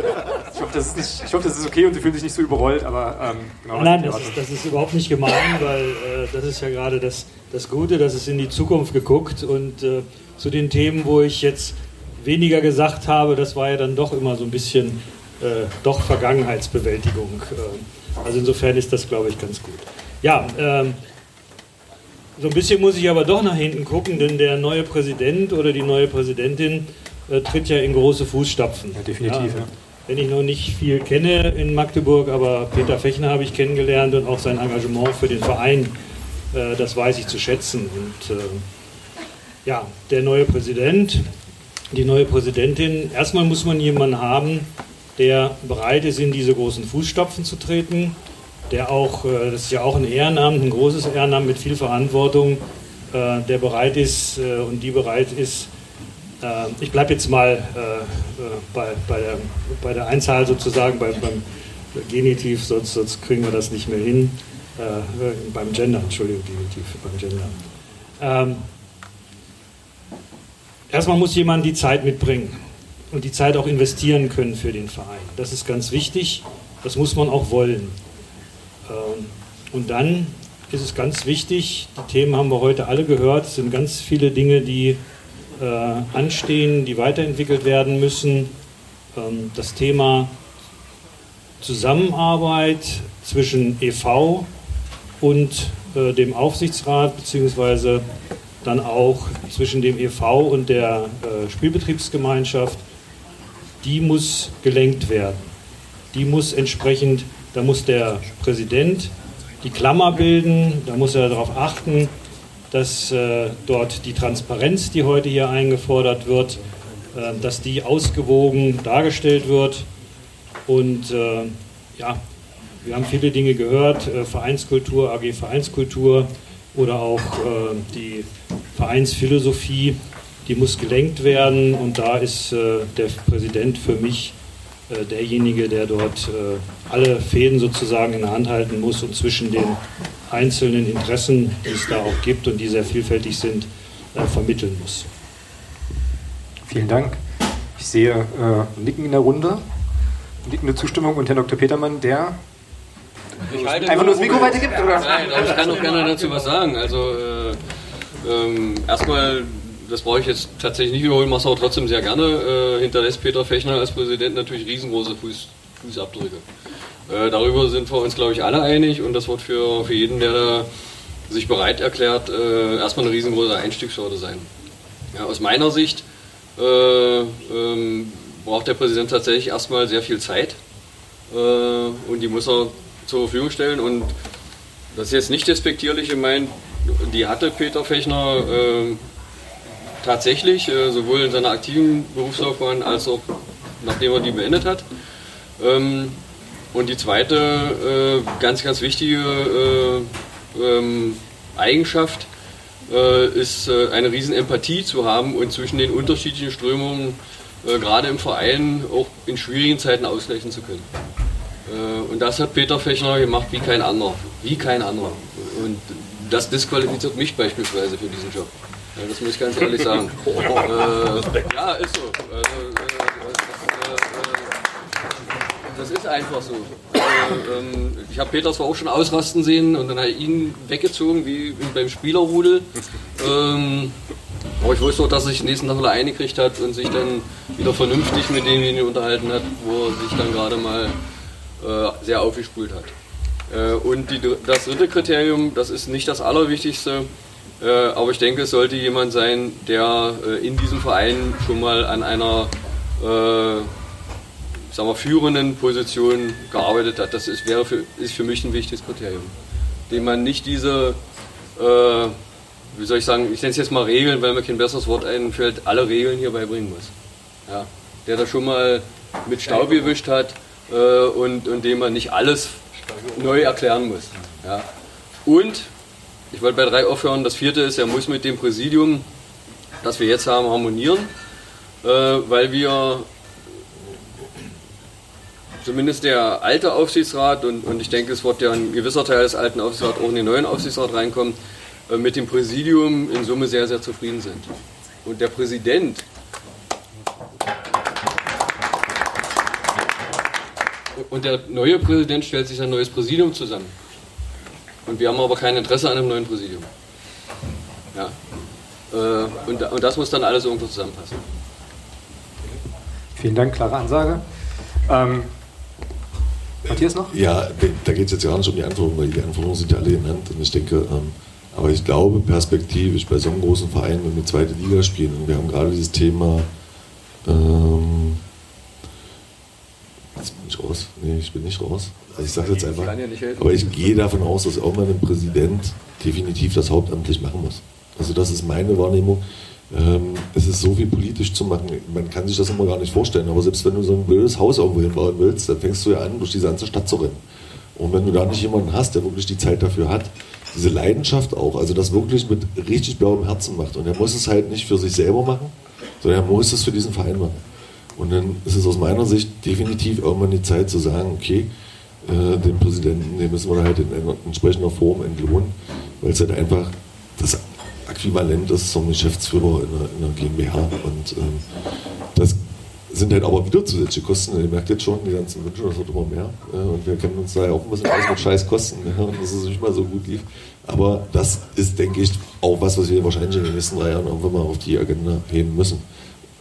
Ich, hoffe, das ist nicht, ich hoffe, das ist okay und Sie fühlen sich nicht so überrollt, aber ähm, genau. Nein, das ist, das ist, überhaupt nicht gemein, weil äh, das ist ja gerade das, das Gute, dass es in die Zukunft geguckt und äh, zu den Themen, wo ich jetzt weniger gesagt habe, das war ja dann doch immer so ein bisschen äh, doch Vergangenheitsbewältigung. Äh, also insofern ist das, glaube ich, ganz gut. Ja, ähm, so ein bisschen muss ich aber doch nach hinten gucken, denn der neue Präsident oder die neue Präsidentin äh, tritt ja in große Fußstapfen. Ja, definitiv. Ja, wenn ich noch nicht viel kenne in Magdeburg, aber Peter Fechner habe ich kennengelernt und auch sein Engagement für den Verein, äh, das weiß ich zu schätzen. Und äh, ja, der neue Präsident, die neue Präsidentin, erstmal muss man jemanden haben, der bereit ist, in diese großen Fußstapfen zu treten, der auch, äh, das ist ja auch ein Ehrenamt, ein großes Ehrenamt mit viel Verantwortung, äh, der bereit ist äh, und die bereit ist, ich bleibe jetzt mal bei, bei, der, bei der Einzahl sozusagen, beim, beim Genitiv, sonst, sonst kriegen wir das nicht mehr hin. beim Gender, Entschuldigung, Genitiv, beim Gender. Ähm, erstmal muss jemand die Zeit mitbringen und die Zeit auch investieren können für den Verein. Das ist ganz wichtig. Das muss man auch wollen. Ähm, und dann ist es ganz wichtig, die Themen haben wir heute alle gehört, es sind ganz viele Dinge, die äh, anstehen, die weiterentwickelt werden müssen. Ähm, das Thema Zusammenarbeit zwischen EV und äh, dem Aufsichtsrat, beziehungsweise dann auch zwischen dem EV und der äh, Spielbetriebsgemeinschaft die muss gelenkt werden. Die muss entsprechend, da muss der Präsident die Klammer bilden, da muss er darauf achten, dass äh, dort die Transparenz, die heute hier eingefordert wird, äh, dass die ausgewogen dargestellt wird. Und äh, ja, wir haben viele Dinge gehört, äh, Vereinskultur, AG Vereinskultur oder auch äh, die Vereinsphilosophie die muss gelenkt werden und da ist äh, der Präsident für mich derjenige, der dort äh, alle Fäden sozusagen in der Hand halten muss und zwischen den einzelnen Interessen, die es da auch gibt und die sehr vielfältig sind, äh, vermitteln muss. Vielen Dank. Ich sehe äh, Nicken in der Runde, nickende Zustimmung und Herr Dr. Petermann, der einfach nur das Mikro weitergibt? Oder? Nein, aber ich kann doch gerne dazu was sagen. Also äh, ähm, erstmal das brauche ich jetzt tatsächlich nicht wiederholen, mache es aber trotzdem sehr gerne, äh, hinterlässt Peter Fechner als Präsident natürlich riesengroße Fuß, Fußabdrücke. Äh, darüber sind wir uns, glaube ich, alle einig und das wird für, für jeden, der da sich bereit erklärt, äh, erstmal eine riesengroße Einstiegshürde sein. Ja, aus meiner Sicht äh, ähm, braucht der Präsident tatsächlich erstmal sehr viel Zeit äh, und die muss er zur Verfügung stellen und das ist jetzt nicht despektierlich gemeint, die hatte Peter Fechner äh, tatsächlich, äh, sowohl in seiner aktiven Berufslaufbahn als auch nachdem er die beendet hat. Ähm, und die zweite äh, ganz, ganz wichtige äh, ähm, Eigenschaft ist eine riesen Empathie zu haben und zwischen den unterschiedlichen Strömungen gerade im Verein auch in schwierigen Zeiten ausgleichen zu können. und das hat Peter Fechner gemacht wie kein anderer. Wie kein anderer. Und das disqualifiziert mich beispielsweise für diesen Job. Ja, das muss ich ganz ehrlich sagen. äh, ja, ist so. Äh, das ist einfach so. Also, ähm, ich habe Peter zwar auch schon ausrasten sehen und dann habe ich ihn weggezogen, wie beim Spielerrudel. Ähm, aber ich wusste auch, dass er sich nächsten Tag wieder eingekriegt hat und sich dann wieder vernünftig mit demjenigen unterhalten hat, wo er sich dann gerade mal äh, sehr aufgespult hat. Äh, und die, das dritte Kriterium, das ist nicht das Allerwichtigste, äh, aber ich denke, es sollte jemand sein, der äh, in diesem Verein schon mal an einer äh, sagen wir, führenden Position gearbeitet hat. Das ist, wäre für, ist für mich ein wichtiges Kriterium. Dem man nicht diese, äh, wie soll ich sagen, ich nenne es jetzt mal Regeln, weil mir kein besseres Wort einfällt, alle Regeln hier beibringen muss. Ja. Der da schon mal mit Staub gewischt hat äh, und, und dem man nicht alles neu erklären muss. Ja. Und ich wollte bei drei aufhören. Das vierte ist, er muss mit dem Präsidium, das wir jetzt haben, harmonieren, äh, weil wir zumindest der alte Aufsichtsrat und, und ich denke, es wird ja ein gewisser Teil des alten Aufsichtsrats auch in den neuen Aufsichtsrat reinkommen, äh, mit dem Präsidium in Summe sehr, sehr zufrieden sind. Und der Präsident und der neue Präsident stellt sich ein neues Präsidium zusammen. Und wir haben aber kein Interesse an einem neuen Präsidium. Ja. Äh, und, und das muss dann alles irgendwo zusammenpassen. Vielen Dank, klare Ansage. Ähm, Matthias noch? Ja, da geht es jetzt gar nicht um die Anforderungen, weil die Anforderungen sind ja alle genannt. Und ich denke, ähm, aber ich glaube perspektivisch bei so einem großen Verein, wenn wir zweite Liga spielen, und wir haben gerade dieses Thema, ähm, jetzt bin ich raus. Nee, ich bin nicht raus. Also ich sage jetzt einfach. Aber ich gehe davon aus, dass auch mal ein Präsident definitiv das hauptamtlich machen muss. Also das ist meine Wahrnehmung. Ähm, es ist so viel politisch zu machen, man kann sich das immer gar nicht vorstellen. Aber selbst wenn du so ein blödes Haus irgendwo hinbauen willst, dann fängst du ja an, durch diese ganze Stadt zu rennen. Und wenn du da nicht jemanden hast, der wirklich die Zeit dafür hat, diese Leidenschaft auch, also das wirklich mit richtig blauem Herzen macht. Und er muss es halt nicht für sich selber machen, sondern er muss es für diesen Verein machen. Und dann ist es aus meiner Sicht definitiv irgendwann die Zeit zu sagen, okay, äh, den Präsidenten, den müssen wir halt in entsprechender Form entlohnen, weil es halt einfach das Äquivalent ist zum Geschäftsführer in einer GmbH. Und ähm, das sind halt aber wieder zusätzliche Kosten. Ihr merkt jetzt schon, die ganzen Wünsche, das wird immer mehr. Äh, und wir kennen uns da ja auch ein bisschen aus mit scheiß Kosten, und dass es nicht mal so gut lief. Aber das ist, denke ich, auch was, was wir wahrscheinlich in den nächsten drei Jahren irgendwann mal auf die Agenda heben müssen.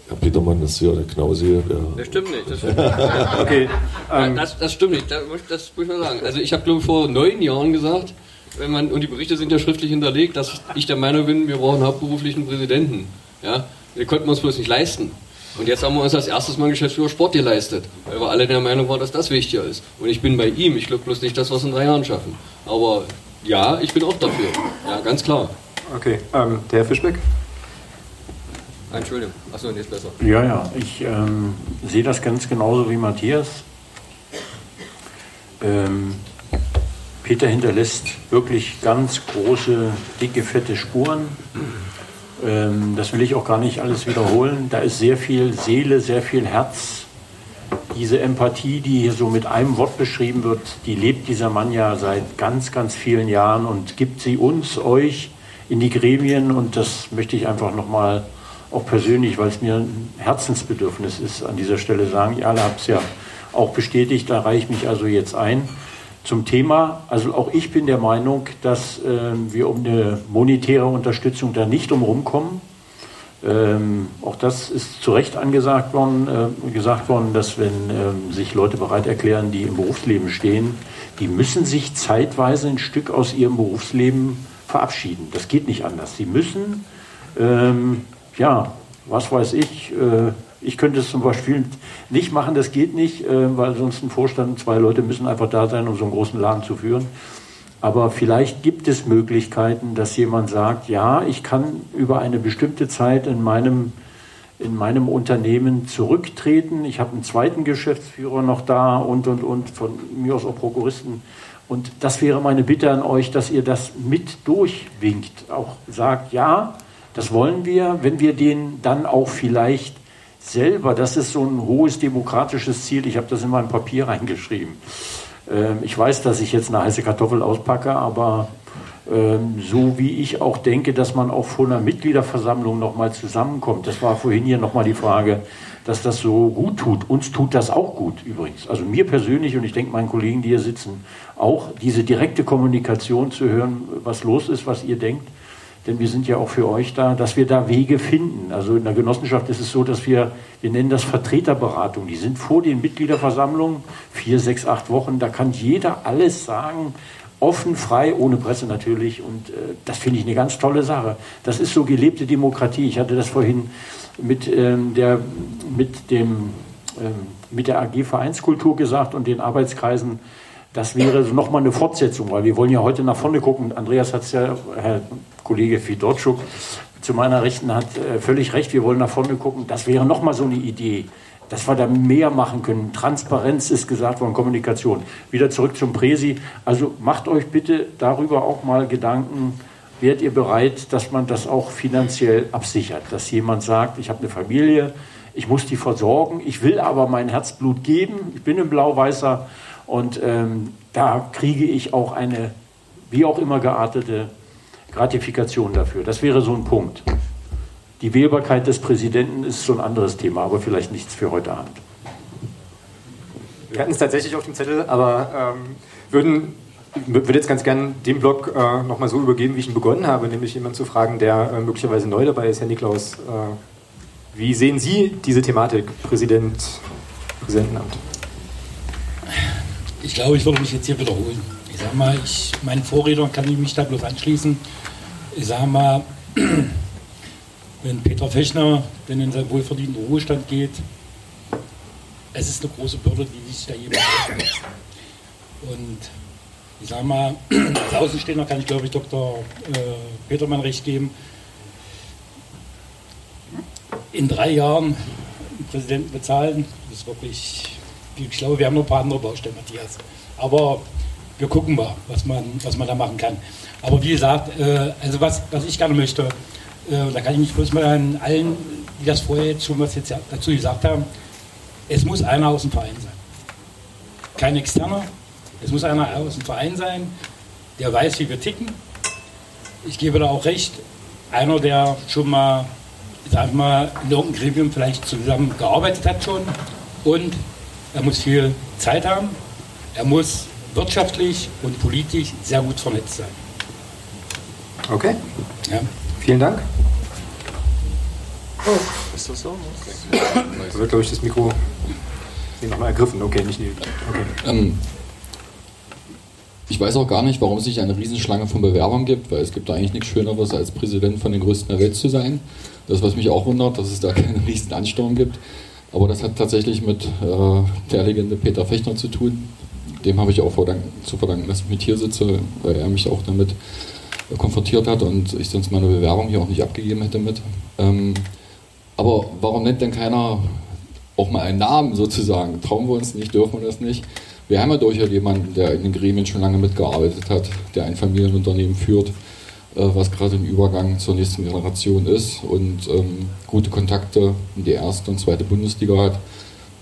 Herr Petermann ist hier, der Knause hier. Der Das stimmt nicht. Das stimmt nicht. okay. Ähm, das, das stimmt nicht. Das, muss- das muss ich mal sagen. Also ich habe glaube ich vor neun Jahren gesagt, wenn man und die Berichte sind ja schriftlich hinterlegt, dass ich der Meinung bin, wir brauchen einen hauptberuflichen Präsidenten. Ja, den konnten wir uns bloß nicht leisten. Und jetzt haben wir uns als erstes Mal Geschäftsführer Sport geleistet, weil wir alle der Meinung waren, dass das wichtiger ist. Und ich bin bei ihm. Ich glaube bloß nicht, dass wir es in drei Jahren schaffen. Aber ja, ich bin auch dafür. Ja, ganz klar. Okay, ähm, der Herr Fischbeck? Entschuldigung. Achso, ist besser. Ja, ja, ich ähm, sehe das ganz genauso wie Matthias. Ähm, Peter hinterlässt wirklich ganz große, dicke, fette Spuren. Ähm, das will ich auch gar nicht alles wiederholen. Da ist sehr viel Seele, sehr viel Herz. Diese Empathie, die hier so mit einem Wort beschrieben wird, die lebt dieser Mann ja seit ganz, ganz vielen Jahren und gibt sie uns, euch in die Gremien. Und das möchte ich einfach nochmal auch persönlich, weil es mir ein Herzensbedürfnis ist, an dieser Stelle sagen. Ihr alle habt es ja auch bestätigt, da reiche ich mich also jetzt ein. Zum Thema, also auch ich bin der Meinung, dass ähm, wir um eine monetäre Unterstützung da nicht umherum kommen. Ähm, auch das ist zu Recht angesagt worden, äh, gesagt worden, dass wenn ähm, sich Leute bereit erklären, die im Berufsleben stehen, die müssen sich zeitweise ein Stück aus ihrem Berufsleben verabschieden. Das geht nicht anders. Sie müssen, ähm, ja, was weiß ich, äh, ich könnte es zum Beispiel nicht machen, das geht nicht, äh, weil sonst ein Vorstand, zwei Leute müssen einfach da sein, um so einen großen Laden zu führen. Aber vielleicht gibt es Möglichkeiten, dass jemand sagt, ja, ich kann über eine bestimmte Zeit in meinem, in meinem Unternehmen zurücktreten. Ich habe einen zweiten Geschäftsführer noch da und, und, und, von mir aus auch Prokuristen. Und das wäre meine Bitte an euch, dass ihr das mit durchwinkt. Auch sagt, ja, das wollen wir, wenn wir den dann auch vielleicht selber, das ist so ein hohes demokratisches Ziel, ich habe das in mein Papier reingeschrieben. Ähm, ich weiß, dass ich jetzt eine heiße Kartoffel auspacke, aber ähm, so wie ich auch denke, dass man auch vor einer Mitgliederversammlung nochmal zusammenkommt. Das war vorhin hier nochmal die Frage, dass das so gut tut. Uns tut das auch gut übrigens. Also mir persönlich und ich denke meinen Kollegen, die hier sitzen, auch diese direkte Kommunikation zu hören, was los ist, was ihr denkt. Denn wir sind ja auch für euch da, dass wir da Wege finden. Also in der Genossenschaft ist es so, dass wir, wir nennen das Vertreterberatung. Die sind vor den Mitgliederversammlungen, vier, sechs, acht Wochen. Da kann jeder alles sagen, offen, frei, ohne Presse natürlich. Und äh, das finde ich eine ganz tolle Sache. Das ist so gelebte Demokratie. Ich hatte das vorhin mit, ähm, der, mit, dem, ähm, mit der AG Vereinskultur gesagt und den Arbeitskreisen. Das wäre nochmal eine Fortsetzung, weil wir wollen ja heute nach vorne gucken. Andreas hat es ja, Herr Kollege Fidorczuk zu meiner Rechten hat äh, völlig recht. Wir wollen nach vorne gucken. Das wäre nochmal so eine Idee, dass wir da mehr machen können. Transparenz ist gesagt worden, Kommunikation. Wieder zurück zum Präsi. Also macht euch bitte darüber auch mal Gedanken. Wärt ihr bereit, dass man das auch finanziell absichert? Dass jemand sagt, ich habe eine Familie, ich muss die versorgen, ich will aber mein Herzblut geben, ich bin ein Blau-Weißer und ähm, da kriege ich auch eine, wie auch immer geartete Gratifikation dafür. Das wäre so ein Punkt. Die Wählbarkeit des Präsidenten ist so ein anderes Thema, aber vielleicht nichts für heute Abend. Wir hatten es tatsächlich auf dem Zettel, aber ähm, würden, würde jetzt ganz gern den Blog äh, nochmal so übergeben, wie ich ihn begonnen habe, nämlich jemanden zu fragen, der äh, möglicherweise neu dabei ist, Herr Niklaus. Äh, wie sehen Sie diese Thematik, Präsident, Präsidentenamt? Ich glaube, ich würde mich jetzt hier wiederholen. Ich sage mal, ich, meinen Vorrednern kann ich mich da bloß anschließen. Ich sage mal, wenn Peter Fechner denn in seinen wohlverdienten Ruhestand geht, es ist eine große Bürde, die sich da jemand auflässt. Und ich sage mal, als Außenstehender kann ich glaube ich Dr. Äh, Petermann recht geben. In drei Jahren einen Präsidenten bezahlen, das ist wirklich, ich glaube, wir haben noch ein paar andere Baustellen, Matthias. Aber wir gucken mal, was man, was man da machen kann. Aber wie gesagt, äh, also was, was ich gerne möchte, äh, da kann ich mich bloß mal an allen, die das vorher jetzt schon was jetzt dazu gesagt haben, es muss einer aus dem Verein sein. Kein externer, es muss einer aus dem Verein sein, der weiß, wie wir ticken. Ich gebe da auch recht, einer, der schon mal, sag ich mal, in irgendeinem Gremium vielleicht zusammen gearbeitet hat schon und er muss viel Zeit haben, er muss wirtschaftlich und politisch sehr gut vernetzt sein. Okay. Ja. Vielen Dank. Oh, ist das so? Okay. Da wird, glaube ich, das Mikro nochmal ergriffen. Okay, nicht nee. okay. Ähm, ich weiß auch gar nicht, warum es sich eine Riesenschlange von Bewerbern gibt, weil es gibt da eigentlich nichts Schöneres, als Präsident von den größten der Welt zu sein. Das, was mich auch wundert, dass es da keinen riesen Ansturm gibt. Aber das hat tatsächlich mit äh, der Legende Peter Fechner zu tun. Dem habe ich auch zu verdanken, dass ich mit hier sitze, weil er mich auch damit konfrontiert hat und ich sonst meine Bewerbung hier auch nicht abgegeben hätte mit. Ähm, aber warum nennt denn keiner auch mal einen Namen sozusagen? Trauen wir uns nicht, dürfen wir das nicht? Wir haben ja durchaus jemanden, der in den Gremien schon lange mitgearbeitet hat, der ein Familienunternehmen führt, äh, was gerade im Übergang zur nächsten Generation ist und ähm, gute Kontakte in die erste und zweite Bundesliga hat,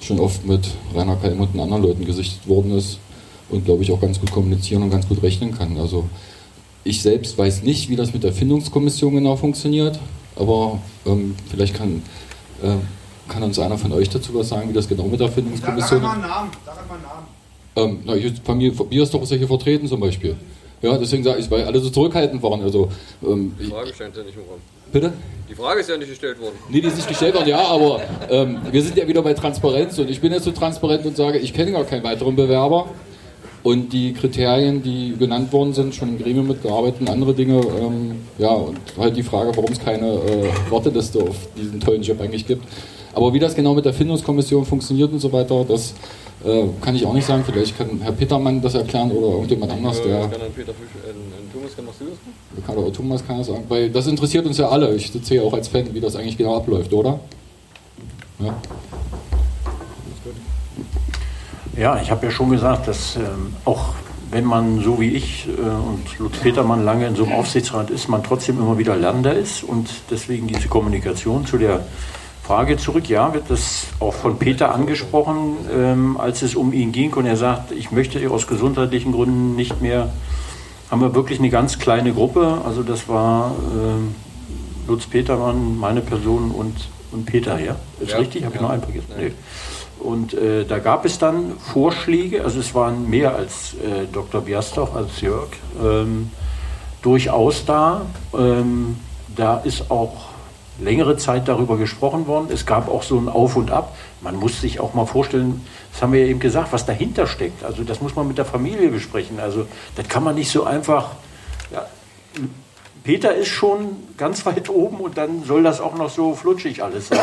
schon oft mit Rainer Kalm und anderen Leuten gesichtet worden ist und glaube ich auch ganz gut kommunizieren und ganz gut rechnen kann. Also ich selbst weiß nicht, wie das mit der Findungskommission genau funktioniert, aber ähm, vielleicht kann, äh, kann uns einer von euch dazu was sagen, wie das genau mit der Findungskommission ist. Sag mal einen Namen, sag mal einen Ähm, Namen. na, ich, Familie Biersdorf ist ja hier vertreten zum Beispiel. Ja, deswegen sage ich, weil alle so zurückhaltend waren. Also, ähm, Die Frage stand ja nicht im Raum. Bitte? Die Frage ist ja nicht gestellt worden. Nee, die ist nicht gestellt worden, ja, aber ähm, wir sind ja wieder bei Transparenz und ich bin jetzt so transparent und sage, ich kenne gar keinen weiteren Bewerber. Und die Kriterien, die genannt worden sind, schon im Gremium mitgearbeitet und andere Dinge, ähm, ja, und halt die Frage, warum es keine äh, Warteliste auf diesen tollen Job eigentlich gibt. Aber wie das genau mit der Findungskommission funktioniert und so weiter, das äh, kann ich auch nicht sagen. Vielleicht kann Herr Petermann das erklären oder irgendjemand anders, Äh, der. kann dann Peter Fisch, äh, Thomas, kann das? Kann oder Thomas kann das sagen, weil das interessiert uns ja alle. Ich sitze hier auch als Fan, wie das eigentlich genau abläuft, oder? Ja. Ja, ich habe ja schon gesagt, dass ähm, auch wenn man so wie ich äh, und Lutz Petermann lange in so einem Aufsichtsrat ist, man trotzdem immer wieder Lernender ist und deswegen diese Kommunikation zu der Frage zurück. Ja, wird das auch von Peter angesprochen, ähm, als es um ihn ging und er sagt, ich möchte aus gesundheitlichen Gründen nicht mehr, haben wir wirklich eine ganz kleine Gruppe. Also das war ähm, Lutz Petermann, meine Person und, und Peter, ja? Ist Ja, richtig? Habe ich ja. noch einen vergessen? Nee. Und äh, da gab es dann Vorschläge, also es waren mehr als äh, Dr. Biastoch, als Jörg, ähm, durchaus da. Ähm, da ist auch längere Zeit darüber gesprochen worden. Es gab auch so ein Auf und Ab. Man muss sich auch mal vorstellen, das haben wir ja eben gesagt, was dahinter steckt. Also das muss man mit der Familie besprechen. Also das kann man nicht so einfach. Ja, Peter ist schon ganz weit oben und dann soll das auch noch so flutschig alles sein.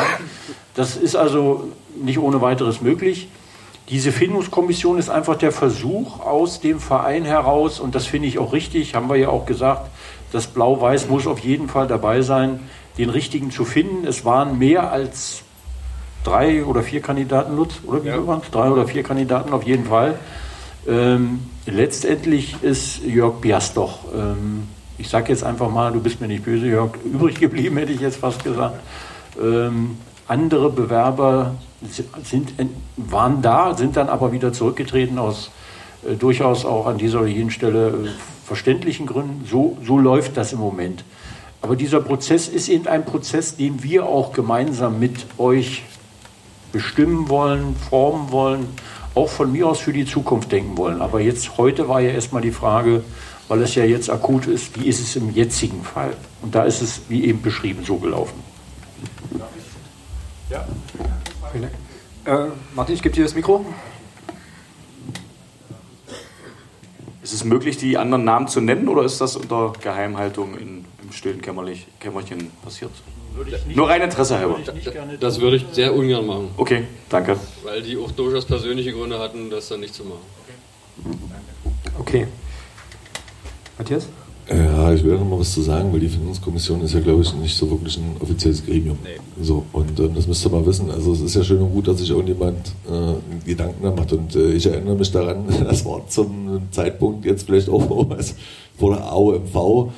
Das ist also nicht ohne weiteres möglich. Diese Findungskommission ist einfach der Versuch aus dem Verein heraus, und das finde ich auch richtig, haben wir ja auch gesagt, das Blau-Weiß muss auf jeden Fall dabei sein, den richtigen zu finden. Es waren mehr als drei oder vier Kandidaten, Lutz, oder wie viel waren es? Drei oder vier Kandidaten auf jeden Fall. Ähm, letztendlich ist Jörg Biastoch, ähm, ich sage jetzt einfach mal, du bist mir nicht böse, Jörg, übrig geblieben, hätte ich jetzt fast gesagt. Ähm, andere Bewerber sind, waren da, sind dann aber wieder zurückgetreten aus äh, durchaus auch an dieser oder jenen Stelle äh, verständlichen Gründen. So, so läuft das im Moment. Aber dieser Prozess ist eben ein Prozess, den wir auch gemeinsam mit euch bestimmen wollen, formen wollen, auch von mir aus für die Zukunft denken wollen. Aber jetzt, heute war ja erstmal die Frage, weil es ja jetzt akut ist, wie ist es im jetzigen Fall? Und da ist es, wie eben beschrieben, so gelaufen. Ja. Äh, Martin, ich gebe dir das Mikro. es möglich, die anderen Namen zu nennen oder ist das unter Geheimhaltung in, im stillen Kämmerlich, Kämmerchen passiert? Nur rein Interesse halber. Das würde ich sehr ungern machen. Okay, danke. Weil die auch durchaus persönliche Gründe hatten, das dann nicht zu machen. Okay. Matthias? Ja, ich will noch mal was zu sagen, weil die Findungskommission ist ja, glaube ich, nicht so wirklich ein offizielles Gremium. Nee. So, und äh, das müsst ihr mal wissen. Also es ist ja schön und gut, dass sich irgendjemand äh, Gedanken da macht. Und äh, ich erinnere mich daran, das war zum Zeitpunkt jetzt vielleicht auch was vor der AOMV.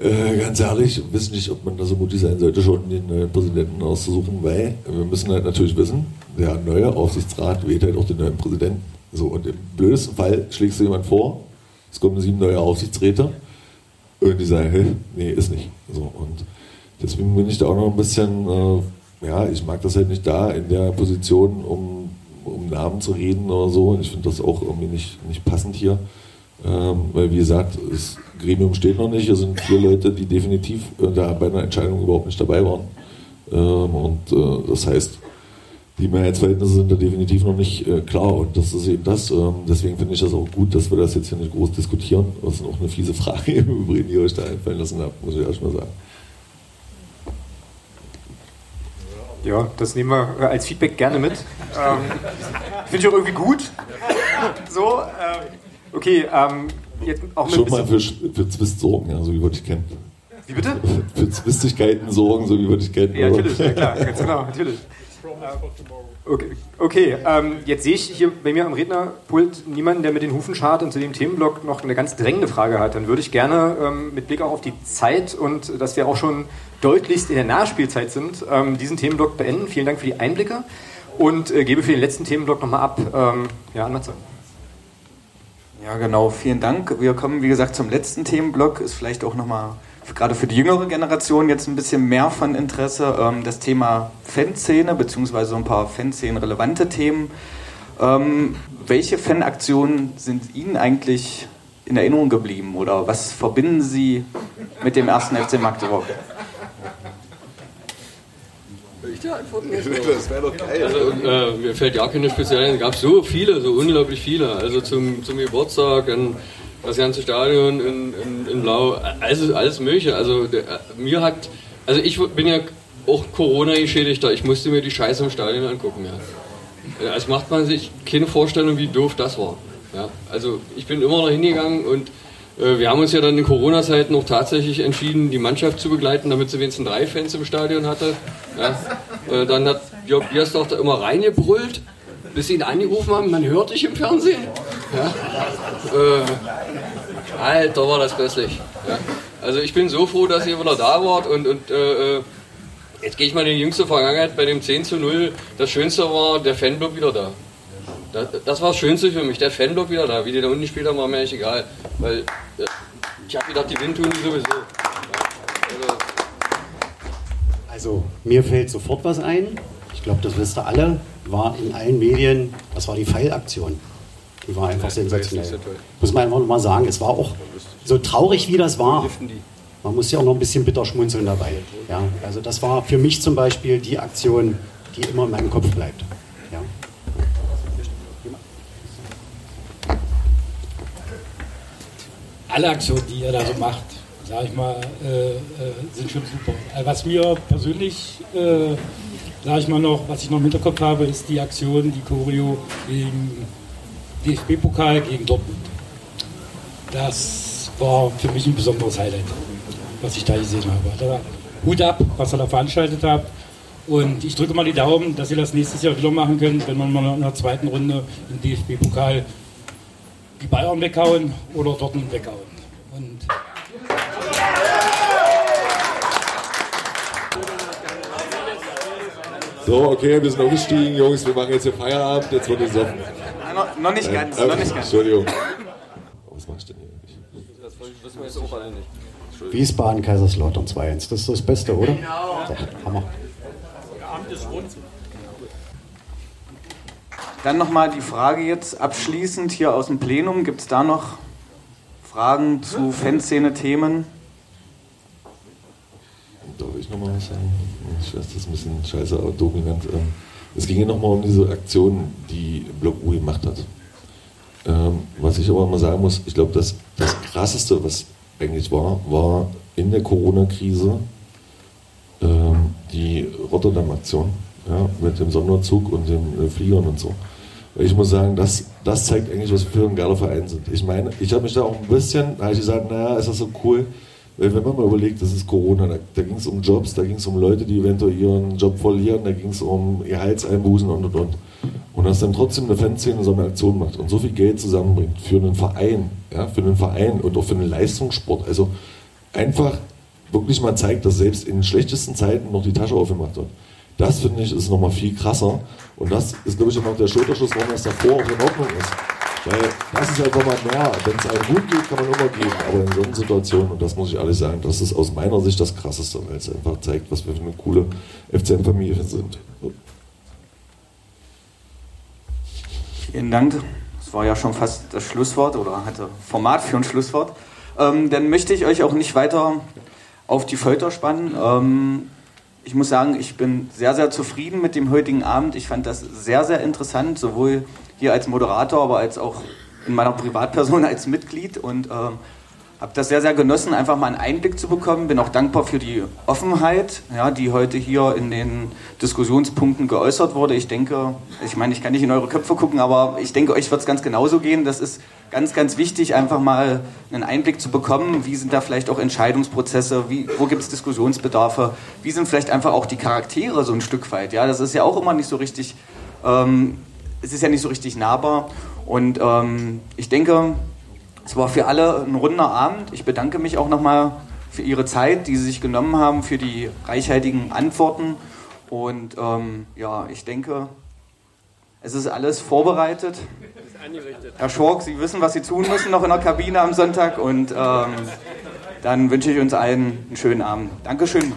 Äh, ganz ehrlich, wissen nicht, ob man da so mutig sein sollte, schon den neuen Präsidenten auszusuchen, weil wir müssen halt natürlich wissen, der neue Aufsichtsrat wählt halt auch den neuen Präsidenten. So, und im blödesten Fall schlägst du jemand vor, es kommen sieben neue Aufsichtsräte die sagen, hey, nee, ist nicht. So, und deswegen bin ich da auch noch ein bisschen, äh, ja, ich mag das halt nicht da in der Position, um, um Namen zu reden oder so. Ich finde das auch irgendwie nicht, nicht passend hier. Ähm, weil, wie gesagt, das Gremium steht noch nicht. Es sind vier Leute, die definitiv äh, da bei einer Entscheidung überhaupt nicht dabei waren. Ähm, und äh, das heißt, die Mehrheitsverhältnisse sind da definitiv noch nicht äh, klar und das ist eben das. Ähm, deswegen finde ich das auch gut, dass wir das jetzt hier nicht groß diskutieren. Das ist auch eine fiese Frage im Übrigen, die ihr euch da einfallen lassen habt, muss ich erst mal sagen. Ja, das nehmen wir als Feedback gerne mit. Ähm, Finde ich auch irgendwie gut. So, ähm, okay, ähm, jetzt auch mit Schon mal für, für Zwist sorgen, ja, so wie wir dich kennen. Wie bitte? Für Zwistigkeiten sorgen, so wie wir dich kennen. Ja, natürlich, ja klar, ganz genau, natürlich. Okay, okay ähm, jetzt sehe ich hier bei mir am Rednerpult niemanden, der mit den Hufen schart und zu dem Themenblock noch eine ganz drängende Frage hat. Dann würde ich gerne ähm, mit Blick auch auf die Zeit und dass wir auch schon deutlichst in der Nachspielzeit sind, ähm, diesen Themenblock beenden. Vielen Dank für die Einblicke und äh, gebe für den letzten Themenblock nochmal ab ähm, ja, an Matze. Ja, genau. Vielen Dank. Wir kommen, wie gesagt, zum letzten Themenblock. Ist vielleicht auch nochmal gerade für die jüngere Generation jetzt ein bisschen mehr von Interesse. Ähm, das Thema Fanszene, beziehungsweise so ein paar Fanszenen-relevante Themen. Ähm, welche Fanaktionen sind Ihnen eigentlich in Erinnerung geblieben oder was verbinden Sie mit dem ersten FC Magdeburg? Ich dir antworten Das wäre doch geil. Also, äh, mir fällt ja keine spezielle ein. Es gab so viele, so unglaublich viele. Also zum, zum Geburtstag, in, das ganze Stadion in, in, in Blau, alles, alles Mögliche. Also der, mir hat, also ich bin ja auch Corona-Geschädigter. Ich musste mir die Scheiße im Stadion angucken. Ja. Als macht man sich keine Vorstellung, wie doof das war. Ja. Also ich bin immer noch hingegangen und äh, wir haben uns ja dann in Corona-Zeiten noch tatsächlich entschieden, die Mannschaft zu begleiten, damit sie wenigstens drei Fans im Stadion hatte. Ja. Äh, dann hat Jörg Biersdorf da immer reingebrüllt, bis sie ihn angerufen haben, man hört dich im Fernsehen. Ja. Äh, Alter, war das grässlich. Ja. Also ich bin so froh, dass ihr wieder da wart und, und äh, jetzt gehe ich mal in die jüngste Vergangenheit bei dem 10 zu 0. Das Schönste war der Fanblock wieder da. Das, das war das Schönste für mich, der Fanblock wieder da. Wie die da unten später war mir eigentlich egal. Weil äh, ich habe gedacht, die Wind tun die sowieso. Also mir fällt sofort was ein. Ich glaube, das wisst ihr alle. War in allen Medien, das war die Pfeilaktion. Die war einfach sensationell. Muss man einfach mal sagen, es war auch so traurig, wie das war. Man muss ja auch noch ein bisschen bitter schmunzeln dabei. Ja, also das war für mich zum Beispiel die Aktion, die immer in meinem Kopf bleibt. Ja. alle Aktionen, die ihr da so macht, sag ich mal, äh, äh, sind schon super. Also was mir persönlich, äh, sag ich mal noch, was ich noch im Hinterkopf habe, ist die Aktion, die Choreo im DFB-Pokal gegen Dortmund. Das war für mich ein besonderes Highlight, was ich da gesehen habe. Da, Hut ab, was ihr da veranstaltet habt. Und ich drücke mal die Daumen, dass ihr das nächstes Jahr wieder machen könnt, wenn wir mal in der zweiten Runde im DFB-Pokal die Bayern weghauen oder Dortmund weghauen. Und So, okay, wir sind aufgestiegen, Jungs, wir machen jetzt hier Feierabend, jetzt wird gesoffen. Noch, noch nicht ganz, Äh, noch nicht ganz. Entschuldigung. Was machst du denn hier eigentlich? Das wissen wir jetzt auch alle nicht. Wiesbaden, Kaiserslautern 2-1. Das ist das Beste, oder? Genau. Ja, Hammer. Der Abend ist rund. Dann nochmal die Frage jetzt abschließend hier aus dem Plenum. Gibt es da noch Fragen zu Fanszene-Themen? Darf ich nochmal was sagen? Ich weiß, das ist ein bisschen scheiße, aber dominant. Ähm, Es ging ja nochmal um diese Aktion, die Block U gemacht hat. Ähm, was ich aber mal sagen muss, ich glaube, das, das Krasseste, was eigentlich war, war in der Corona-Krise ähm, die Rotterdam-Aktion ja, mit dem Sonderzug und den äh, Fliegern und so. Ich muss sagen, das, das zeigt eigentlich, was wir für ein geiler Verein sind. Ich meine, ich habe mich da auch ein bisschen, da habe ich gesagt, naja, ist das so cool, wenn man mal überlegt, das ist Corona, da, da ging es um Jobs, da ging es um Leute, die eventuell ihren Job verlieren, da ging es um Gehaltseinbußen und und und. Und dass dann trotzdem eine Fanszene so eine Aktion macht und so viel Geld zusammenbringt für einen Verein, ja, für einen Verein und auch für einen Leistungssport. Also einfach wirklich mal zeigt, dass selbst in schlechtesten Zeiten noch die Tasche aufgemacht wird. Das finde ich ist nochmal viel krasser. Und das ist, glaube ich, auch noch der Schulterschluss, warum das davor auch in Ordnung ist. Weil das ist halt nochmal mehr. Wenn es einem gut geht, kann man immer geben. Aber in solchen Situationen, und das muss ich ehrlich sagen, das ist aus meiner Sicht das Krasseste, weil es einfach zeigt, was wir für eine coole FCM-Familie sind. Vielen Dank. Das war ja schon fast das Schlusswort oder hatte Format für ein Schlusswort. Ähm, dann möchte ich euch auch nicht weiter auf die Folter spannen. Ähm, ich muss sagen, ich bin sehr, sehr zufrieden mit dem heutigen Abend. Ich fand das sehr, sehr interessant, sowohl hier als Moderator, aber als auch in meiner Privatperson als Mitglied und ähm, habe das sehr, sehr genossen, einfach mal einen Einblick zu bekommen. Bin auch dankbar für die Offenheit, ja, die heute hier in den Diskussionspunkten geäußert wurde. Ich denke, ich meine, ich kann nicht in eure Köpfe gucken, aber ich denke, euch wird es ganz genauso gehen. Das ist ganz, ganz wichtig, einfach mal einen Einblick zu bekommen. Wie sind da vielleicht auch Entscheidungsprozesse? Wie, wo gibt es Diskussionsbedarfe? Wie sind vielleicht einfach auch die Charaktere so ein Stück weit? Ja, das ist ja auch immer nicht so richtig, ähm, es ist ja nicht so richtig nahbar. Und ähm, ich denke, es war für alle ein runder Abend. Ich bedanke mich auch nochmal für Ihre Zeit, die Sie sich genommen haben, für die reichhaltigen Antworten. Und ähm, ja, ich denke, es ist alles vorbereitet. Herr Schork, Sie wissen, was Sie tun müssen noch in der Kabine am Sonntag. Und ähm, dann wünsche ich uns allen einen schönen Abend. Dankeschön.